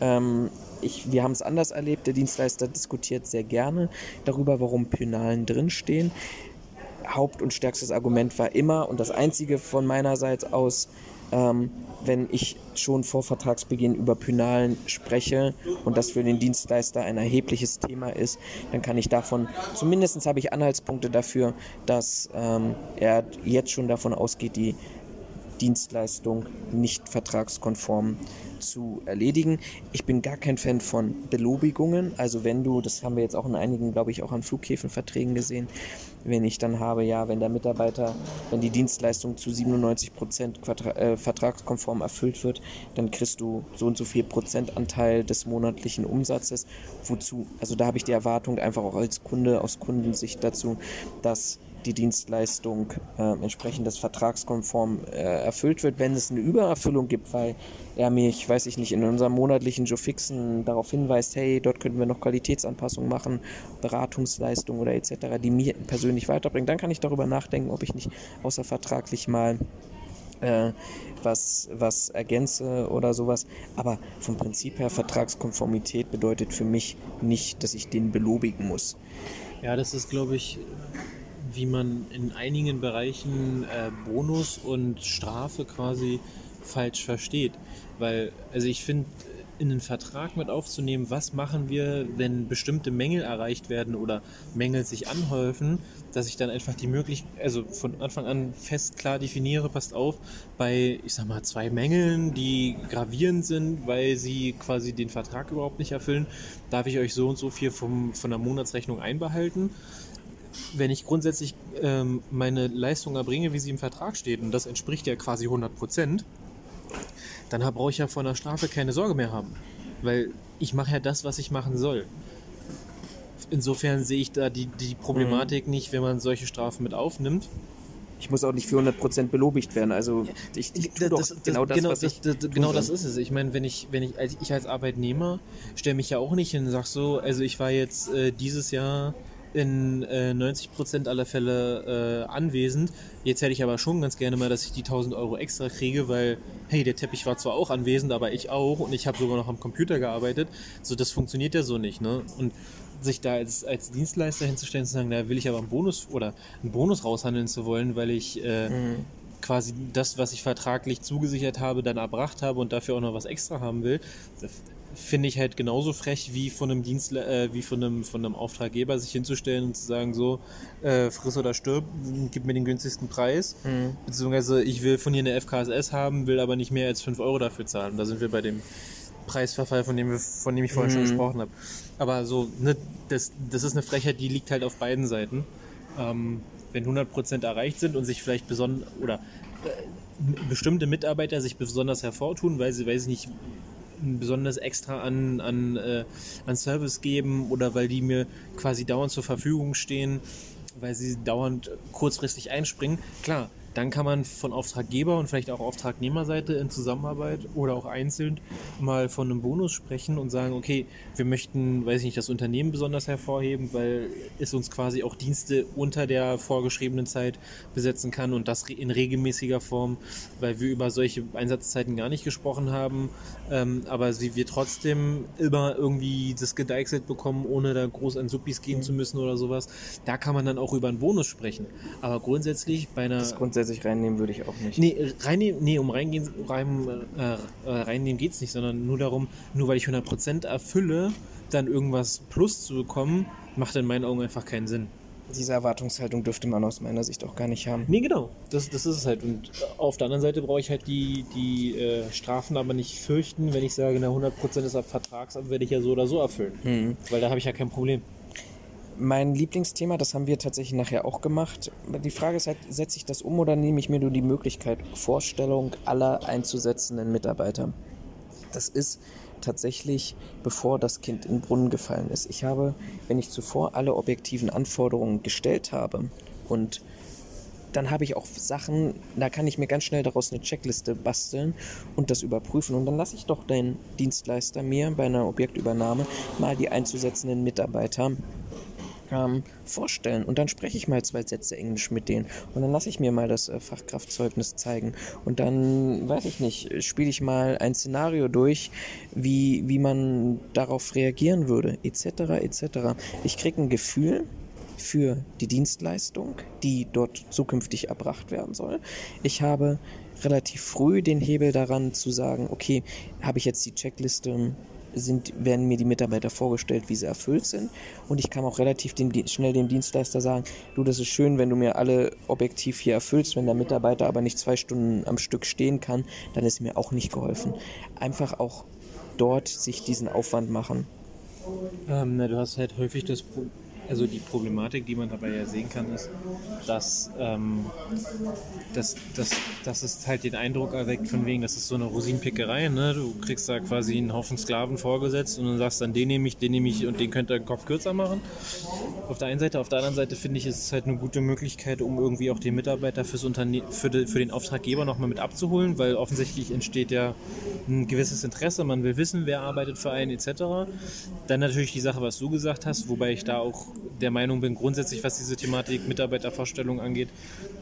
Ähm, ich, wir haben es anders erlebt. Der Dienstleister diskutiert sehr gerne darüber, warum Penalen drinstehen. Haupt- und stärkstes Argument war immer und das einzige von meinerseits aus, ähm, wenn ich schon vor Vertragsbeginn über Penalen spreche und das für den Dienstleister ein erhebliches Thema ist, dann kann ich davon, zumindest habe ich Anhaltspunkte dafür, dass ähm, er jetzt schon davon ausgeht, die Dienstleistung nicht vertragskonform zu erledigen. Ich bin gar kein Fan von Belobigungen. Also wenn du, das haben wir jetzt auch in einigen, glaube ich, auch an Flughäfenverträgen gesehen, wenn ich dann habe, ja, wenn der Mitarbeiter, wenn die Dienstleistung zu 97 Prozent äh, vertragskonform erfüllt wird, dann kriegst du so und so viel Prozentanteil des monatlichen Umsatzes. Wozu? Also da habe ich die Erwartung einfach auch als Kunde, aus Kundensicht dazu, dass die Dienstleistung äh, entsprechend des Vertragskonform äh, erfüllt wird. Wenn es eine Übererfüllung gibt, weil er mich, weiß ich nicht, in unserem monatlichen Joe Fixen darauf hinweist, hey, dort könnten wir noch Qualitätsanpassungen machen, Beratungsleistungen oder etc., die mir persönlich weiterbringen, dann kann ich darüber nachdenken, ob ich nicht außervertraglich mal äh, was, was ergänze oder sowas. Aber vom Prinzip her, Vertragskonformität bedeutet für mich nicht, dass ich den belobigen muss. Ja, das ist, glaube ich, wie man in einigen Bereichen äh, Bonus und Strafe quasi falsch versteht. Weil, also ich finde, in den Vertrag mit aufzunehmen, was machen wir, wenn bestimmte Mängel erreicht werden oder Mängel sich anhäufen, dass ich dann einfach die Möglichkeit, also von Anfang an fest klar definiere, passt auf, bei, ich sag mal, zwei Mängeln, die gravierend sind, weil sie quasi den Vertrag überhaupt nicht erfüllen, darf ich euch so und so viel vom, von der Monatsrechnung einbehalten wenn ich grundsätzlich ähm, meine Leistung erbringe, wie sie im Vertrag steht, und das entspricht ja quasi 100 Prozent, dann brauche ich ja vor einer Strafe keine Sorge mehr haben. Weil ich mache ja das, was ich machen soll. Insofern sehe ich da die, die Problematik mhm. nicht, wenn man solche Strafen mit aufnimmt. Ich muss auch nicht für 100% belobigt werden. Also ich, ich tue das, das, genau das, genau, was ich Genau das ist es. Ich meine, wenn ich, wenn ich, als, ich als Arbeitnehmer stelle mich ja auch nicht hin und sage so, also ich war jetzt äh, dieses Jahr in äh, 90% aller Fälle äh, anwesend. Jetzt hätte ich aber schon ganz gerne mal, dass ich die 1000 Euro extra kriege, weil, hey, der Teppich war zwar auch anwesend, aber ich auch und ich habe sogar noch am Computer gearbeitet. So, das funktioniert ja so nicht, ne? Und sich da als, als Dienstleister hinzustellen und zu sagen, da will ich aber einen Bonus oder einen Bonus raushandeln zu wollen, weil ich äh, mhm. quasi das, was ich vertraglich zugesichert habe, dann erbracht habe und dafür auch noch was extra haben will, finde ich halt genauso frech wie von einem Dienstler, äh, wie von einem, von einem Auftraggeber sich hinzustellen und zu sagen, so, äh, friss oder stirb, gib mir den günstigsten Preis. Mhm. Beziehungsweise ich will von dir eine FKSS haben, will aber nicht mehr als 5 Euro dafür zahlen. Da sind wir bei dem Preisverfall, von dem, wir, von dem ich vorhin mhm. schon gesprochen habe. Aber so, ne, das, das ist eine Frechheit, die liegt halt auf beiden Seiten. Ähm, wenn 100% erreicht sind und sich vielleicht besonders, oder äh, bestimmte Mitarbeiter sich besonders hervortun, weil sie, weiß ich nicht, besonders extra an, an, äh, an Service geben oder weil die mir quasi dauernd zur Verfügung stehen, weil sie dauernd kurzfristig einspringen. Klar, dann kann man von Auftraggeber und vielleicht auch Auftragnehmerseite in Zusammenarbeit oder auch einzeln mal von einem Bonus sprechen und sagen, okay, wir möchten, weiß ich nicht, das Unternehmen besonders hervorheben, weil es uns quasi auch Dienste unter der vorgeschriebenen Zeit besetzen kann und das in regelmäßiger Form, weil wir über solche Einsatzzeiten gar nicht gesprochen haben, ähm, aber sie wir trotzdem immer irgendwie das gedeichselt bekommen, ohne da groß an Suppis gehen mhm. zu müssen oder sowas. Da kann man dann auch über einen Bonus sprechen. Aber grundsätzlich bei einer grundsätzlich reinnehmen würde ich auch nicht. Nee, reinnehmen, nee um reingehen, rein, äh, äh reinnehmen geht es nicht, sondern nur darum, nur weil ich 100% erfülle, dann irgendwas plus zu bekommen, macht in meinen Augen einfach keinen Sinn. Diese Erwartungshaltung dürfte man aus meiner Sicht auch gar nicht haben. Nee, genau. Das, das ist es halt. Und auf der anderen Seite brauche ich halt die, die äh, Strafen aber nicht fürchten, wenn ich sage, na 100% des Vertrags werde ich ja so oder so erfüllen. Mhm. Weil da habe ich ja kein Problem. Mein Lieblingsthema, das haben wir tatsächlich nachher auch gemacht. Die Frage ist halt, setze ich das um oder nehme ich mir nur die Möglichkeit, Vorstellung aller einzusetzenden Mitarbeiter? Das ist tatsächlich, bevor das Kind in den Brunnen gefallen ist. Ich habe, wenn ich zuvor alle objektiven Anforderungen gestellt habe und dann habe ich auch Sachen, da kann ich mir ganz schnell daraus eine Checkliste basteln und das überprüfen. Und dann lasse ich doch den Dienstleister mir bei einer Objektübernahme mal die einzusetzenden Mitarbeiter ähm, vorstellen. Und dann spreche ich mal zwei Sätze Englisch mit denen. Und dann lasse ich mir mal das äh, Fachkraftzeugnis zeigen. Und dann, weiß ich nicht, spiele ich mal ein Szenario durch, wie, wie man darauf reagieren würde, etc. etc. Ich kriege ein Gefühl für die Dienstleistung, die dort zukünftig erbracht werden soll. Ich habe relativ früh den Hebel daran zu sagen, okay, habe ich jetzt die Checkliste sind, werden mir die Mitarbeiter vorgestellt, wie sie erfüllt sind. Und ich kann auch relativ dem, schnell dem Dienstleister sagen, du, das ist schön, wenn du mir alle objektiv hier erfüllst, wenn der Mitarbeiter aber nicht zwei Stunden am Stück stehen kann, dann ist mir auch nicht geholfen. Einfach auch dort sich diesen Aufwand machen. Ähm, na, du hast halt häufig das also die Problematik, die man dabei ja sehen kann, ist, dass, ähm, dass, dass, dass es halt den Eindruck erweckt, von wegen, das ist so eine Rosinenpickerei. Ne? Du kriegst da quasi einen Haufen Sklaven vorgesetzt und dann sagst dann, den nehme ich, den nehme ich und den könnt ihr den Kopf kürzer machen. Auf der einen Seite, auf der anderen Seite finde ich, ist es halt eine gute Möglichkeit, um irgendwie auch den Mitarbeiter fürs für, de, für den Auftraggeber nochmal mit abzuholen, weil offensichtlich entsteht ja ein gewisses Interesse, man will wissen, wer arbeitet für einen etc. Dann natürlich die Sache, was du gesagt hast, wobei ich da auch der Meinung bin, grundsätzlich, was diese Thematik Mitarbeitervorstellung angeht,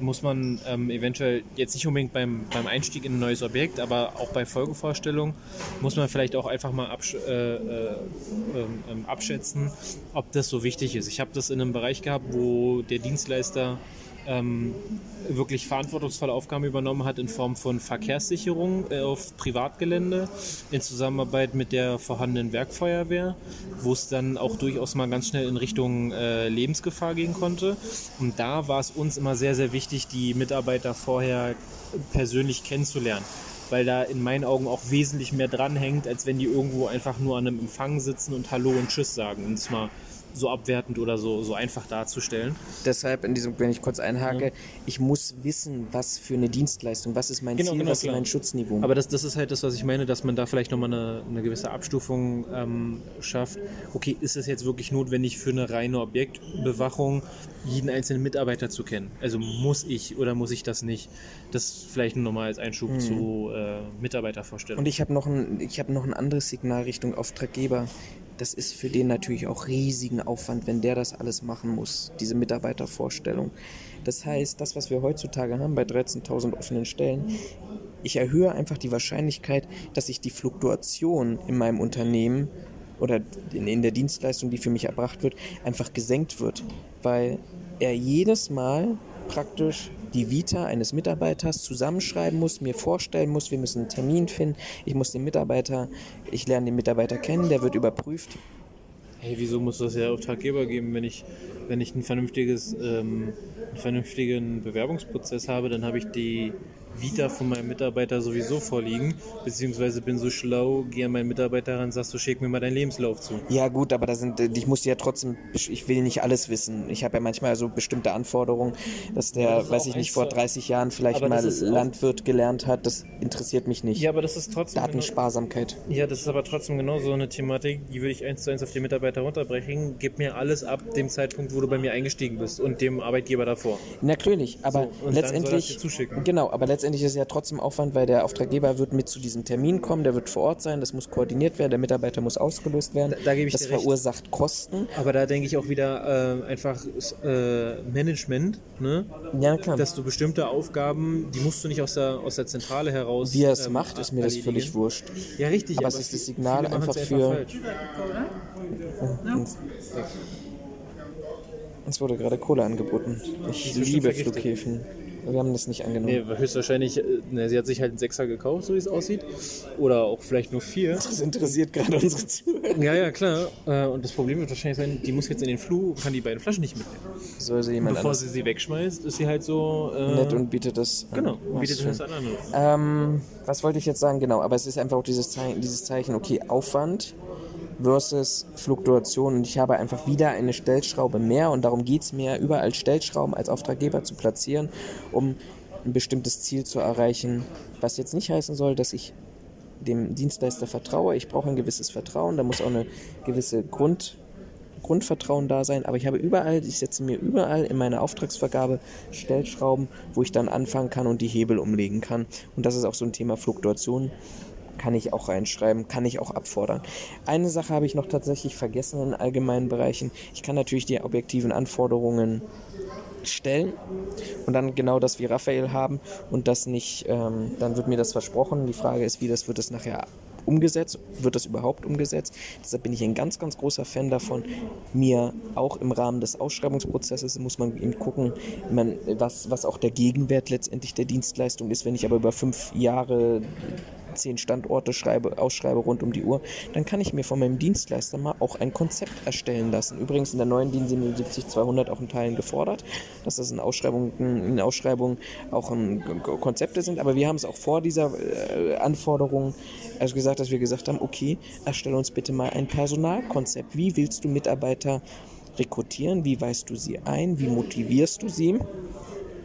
muss man ähm, eventuell jetzt nicht unbedingt beim, beim Einstieg in ein neues Objekt, aber auch bei Folgevorstellungen muss man vielleicht auch einfach mal absch äh, äh, äh, abschätzen, ob das so wichtig ist. Ich habe das in einem Bereich gehabt, wo der Dienstleister ähm, wirklich verantwortungsvolle Aufgaben übernommen hat in Form von Verkehrssicherung äh, auf Privatgelände in Zusammenarbeit mit der vorhandenen Werkfeuerwehr, wo es dann auch durchaus mal ganz schnell in Richtung äh, Lebensgefahr gehen konnte. Und da war es uns immer sehr, sehr wichtig, die Mitarbeiter vorher persönlich kennenzulernen weil da in meinen Augen auch wesentlich mehr dranhängt, als wenn die irgendwo einfach nur an einem Empfang sitzen und Hallo und Tschüss sagen. Und mal so abwertend oder so, so einfach darzustellen. Deshalb, in diesem, wenn ich kurz einhake, ja. ich muss wissen, was für eine Dienstleistung, was ist mein genau, Ziel, genau, was klar. ist mein Schutzniveau. Aber das, das ist halt das, was ich meine, dass man da vielleicht nochmal eine, eine gewisse Abstufung ähm, schafft. Okay, ist es jetzt wirklich notwendig für eine reine Objektbewachung, jeden einzelnen Mitarbeiter zu kennen? Also muss ich oder muss ich das nicht? Das vielleicht nur nochmal als Einschub mhm. zu äh, Mitarbeitervorstellungen. Und ich habe noch, ein, hab noch ein anderes Signal Richtung Auftraggeber das ist für den natürlich auch riesigen Aufwand, wenn der das alles machen muss, diese Mitarbeitervorstellung. Das heißt, das, was wir heutzutage haben bei 13.000 offenen Stellen, ich erhöhe einfach die Wahrscheinlichkeit, dass sich die Fluktuation in meinem Unternehmen oder in der Dienstleistung, die für mich erbracht wird, einfach gesenkt wird, weil er jedes Mal praktisch die Vita eines Mitarbeiters zusammenschreiben muss, mir vorstellen muss, wir müssen einen Termin finden, ich muss den Mitarbeiter, ich lerne den Mitarbeiter kennen, der wird überprüft. Hey, wieso muss das ja Auftraggeber geben, wenn ich, wenn ich ein vernünftiges, ähm, einen vernünftigen Bewerbungsprozess habe, dann habe ich die Vita von meinem Mitarbeiter sowieso vorliegen, beziehungsweise bin so schlau, gehe an meinen Mitarbeiter ran, sagst du, schick mir mal deinen Lebenslauf zu. Ja gut, aber da sind, ich muss ja trotzdem, ich will nicht alles wissen. Ich habe ja manchmal so bestimmte Anforderungen, dass der, das weiß ich nicht, vor 30 Jahren vielleicht mal Landwirt gelernt hat, das interessiert mich nicht. Ja, aber das ist trotzdem... Datensparsamkeit. Genau, ja, das ist aber trotzdem genau so eine Thematik, die würde ich eins zu eins auf die Mitarbeiter runterbrechen. Gib mir alles ab dem Zeitpunkt, wo du bei mir eingestiegen bist und dem Arbeitgeber davor. Natürlich, aber so, letztendlich... Genau, aber letztendlich letztendlich ist es ja trotzdem Aufwand, weil der Auftraggeber wird mit zu diesem Termin kommen, der wird vor Ort sein, das muss koordiniert werden, der Mitarbeiter muss ausgelöst werden. Da, da gebe ich das verursacht recht. Kosten. Aber da denke ich auch wieder äh, einfach äh, Management, ne? Ja, klar. Dass du bestimmte Aufgaben, die musst du nicht aus der, aus der Zentrale heraus. Wie er es ähm, macht, ist mir das völlig wurscht. Ja, richtig. Aber, aber es ist das Signal einfach für. Uns wurde gerade Kohle angeboten. Ich liebe Flughäfen. Wir haben das nicht angenommen. Nee, höchstwahrscheinlich, ne, sie hat sich halt einen Sechser gekauft, so wie es aussieht. Oder auch vielleicht nur vier. Das interessiert gerade unsere Zuhörer. Ja, ja, klar. Äh, und das Problem wird wahrscheinlich sein, die muss jetzt in den Flug und kann die beiden Flaschen nicht mitnehmen. Soll sie jemand Bevor anders? sie sie wegschmeißt, ist sie halt so... Äh, Nett und bietet das an. Genau, bietet das an andere. Ähm, was wollte ich jetzt sagen? Genau, aber es ist einfach auch dieses Zeichen, dieses Zeichen okay, Aufwand versus Fluktuation. Und ich habe einfach wieder eine Stellschraube mehr und darum geht es mir, überall Stellschrauben als Auftraggeber zu platzieren, um ein bestimmtes Ziel zu erreichen, was jetzt nicht heißen soll, dass ich dem Dienstleister vertraue. Ich brauche ein gewisses Vertrauen, da muss auch eine gewisse Grund, Grundvertrauen da sein, aber ich habe überall, ich setze mir überall in meine Auftragsvergabe Stellschrauben, wo ich dann anfangen kann und die Hebel umlegen kann. Und das ist auch so ein Thema Fluktuation kann ich auch reinschreiben, kann ich auch abfordern. Eine Sache habe ich noch tatsächlich vergessen in allgemeinen Bereichen. Ich kann natürlich die objektiven Anforderungen stellen und dann genau das wie Raphael haben und das nicht, ähm, dann wird mir das versprochen. Die Frage ist, wie das wird es nachher umgesetzt? Wird das überhaupt umgesetzt? Deshalb bin ich ein ganz, ganz großer Fan davon, mir auch im Rahmen des Ausschreibungsprozesses muss man eben gucken, man, was, was auch der Gegenwert letztendlich der Dienstleistung ist. Wenn ich aber über fünf Jahre zehn Standorte schreibe, ausschreibe rund um die Uhr, dann kann ich mir von meinem Dienstleister mal auch ein Konzept erstellen lassen. Übrigens in der neuen DIN 77200 auch in Teilen gefordert, dass das in Ausschreibungen, in Ausschreibungen auch ein, Konzepte sind, aber wir haben es auch vor dieser äh, Anforderung also gesagt, dass wir gesagt haben, okay, erstelle uns bitte mal ein Personalkonzept. Wie willst du Mitarbeiter rekrutieren, wie weist du sie ein, wie motivierst du sie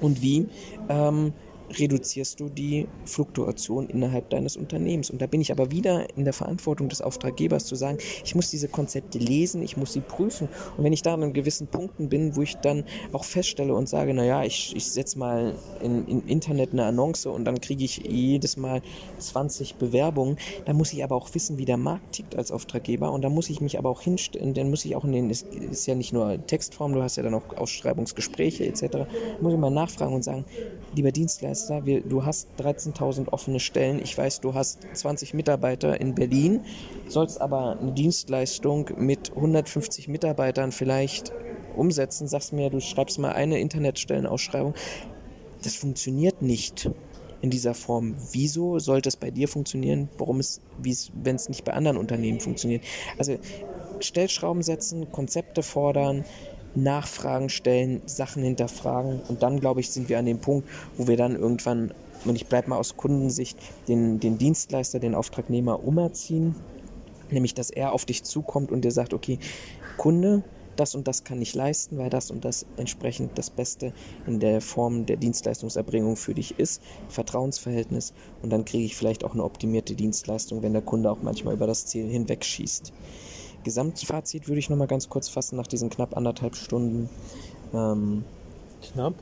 und wie ähm, reduzierst du die Fluktuation innerhalb deines Unternehmens. Und da bin ich aber wieder in der Verantwortung des Auftraggebers zu sagen, ich muss diese Konzepte lesen, ich muss sie prüfen. Und wenn ich da an gewissen Punkten bin, wo ich dann auch feststelle und sage, naja, ich, ich setze mal in, in Internet eine Annonce und dann kriege ich jedes Mal 20 Bewerbungen, dann muss ich aber auch wissen, wie der Markt tickt als Auftraggeber. Und da muss ich mich aber auch hinstellen, dann muss ich auch in den, es ist ja nicht nur Textform, du hast ja dann auch Ausschreibungsgespräche etc., muss ich mal nachfragen und sagen, lieber Dienstleister, Dienstleister, wir, du hast 13.000 offene Stellen. Ich weiß, du hast 20 Mitarbeiter in Berlin, sollst aber eine Dienstleistung mit 150 Mitarbeitern vielleicht umsetzen. Sagst mir, du schreibst mal eine Internetstellenausschreibung. Das funktioniert nicht in dieser Form. Wieso sollte es bei dir funktionieren? Warum es, wenn es nicht bei anderen Unternehmen funktioniert? Also Stellschrauben setzen, Konzepte fordern, Nachfragen stellen, Sachen hinterfragen. Und dann, glaube ich, sind wir an dem Punkt, wo wir dann irgendwann, und ich bleibe mal aus Kundensicht, den, den Dienstleister, den Auftragnehmer umerziehen, nämlich dass er auf dich zukommt und dir sagt, okay, Kunde, das und das kann ich leisten, weil das und das entsprechend das Beste in der Form der Dienstleistungserbringung für dich ist, Vertrauensverhältnis. Und dann kriege ich vielleicht auch eine optimierte Dienstleistung, wenn der Kunde auch manchmal über das Ziel hinwegschießt. Gesamtfazit würde ich noch mal ganz kurz fassen nach diesen knapp anderthalb Stunden. Ähm, knapp?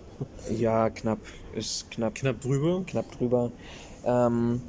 Ja, knapp. Ist knapp. Knapp drüber? Knapp drüber. Ähm,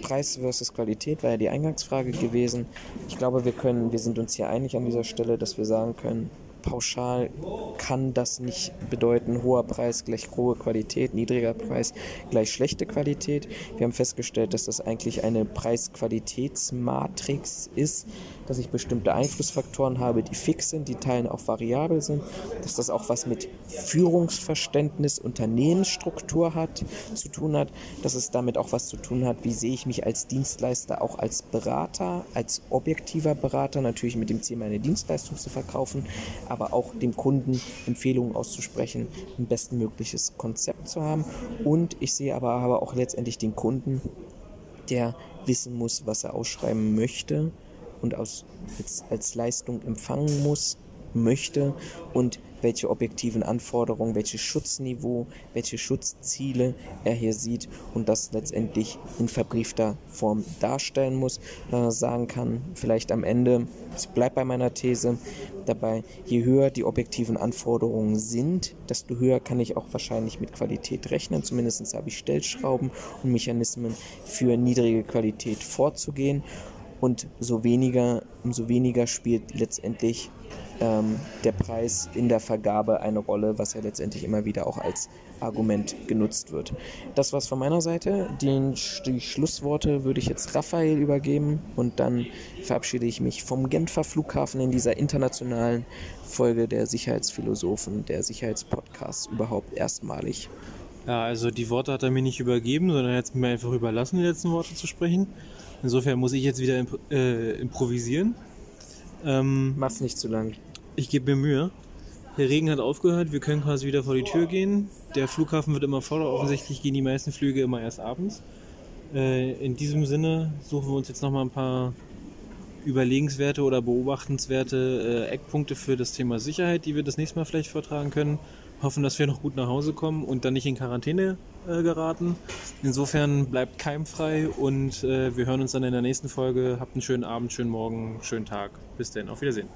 Preis versus Qualität war ja die Eingangsfrage gewesen. Ich glaube, wir können, wir sind uns hier einig an dieser Stelle, dass wir sagen können, pauschal kann das nicht bedeuten, hoher Preis gleich hohe Qualität, niedriger Preis gleich schlechte Qualität. Wir haben festgestellt, dass das eigentlich eine Preis-Qualitätsmatrix ist, dass ich bestimmte Einflussfaktoren habe, die fix sind, die Teilen auch variabel sind, dass das auch was mit Führungsverständnis, Unternehmensstruktur hat, zu tun hat, dass es damit auch was zu tun hat, wie sehe ich mich als Dienstleister, auch als Berater, als objektiver Berater, natürlich mit dem Ziel, meine Dienstleistung zu verkaufen, aber auch dem Kunden Empfehlungen auszusprechen, ein bestmögliches Konzept zu haben. Und ich sehe aber, aber auch letztendlich den Kunden, der wissen muss, was er ausschreiben möchte und aus, als, als Leistung empfangen muss, möchte und welche objektiven Anforderungen, welches Schutzniveau, welche Schutzziele er hier sieht und das letztendlich in verbriefter Form darstellen muss, äh, sagen kann, vielleicht am Ende, ich bleibe bei meiner These dabei, je höher die objektiven Anforderungen sind, desto höher kann ich auch wahrscheinlich mit Qualität rechnen. Zumindest habe ich Stellschrauben und Mechanismen für niedrige Qualität vorzugehen und so weniger, umso weniger spielt letztendlich ähm, der Preis in der Vergabe eine Rolle, was ja letztendlich immer wieder auch als Argument genutzt wird. Das war's von meiner Seite. Den, die Schlussworte würde ich jetzt Raphael übergeben und dann verabschiede ich mich vom Genfer Flughafen in dieser internationalen Folge der Sicherheitsphilosophen, der Sicherheitspodcasts überhaupt erstmalig. Ja, also die Worte hat er mir nicht übergeben, sondern er hat es mir einfach überlassen, die letzten Worte zu sprechen. Insofern muss ich jetzt wieder imp äh, improvisieren. Ähm, Mach's nicht zu lang. Ich gebe mir Mühe. Der Regen hat aufgehört, wir können quasi wieder vor die Tür gehen. Der Flughafen wird immer voller, offensichtlich gehen die meisten Flüge immer erst abends. Äh, in diesem Sinne suchen wir uns jetzt nochmal ein paar überlegenswerte oder beobachtenswerte äh, Eckpunkte für das Thema Sicherheit, die wir das nächste Mal vielleicht vortragen können. Hoffen, dass wir noch gut nach Hause kommen und dann nicht in Quarantäne äh, geraten. Insofern bleibt keimfrei und wir hören uns dann in der nächsten Folge. Habt einen schönen Abend, schönen Morgen, schönen Tag. Bis dann, auf Wiedersehen.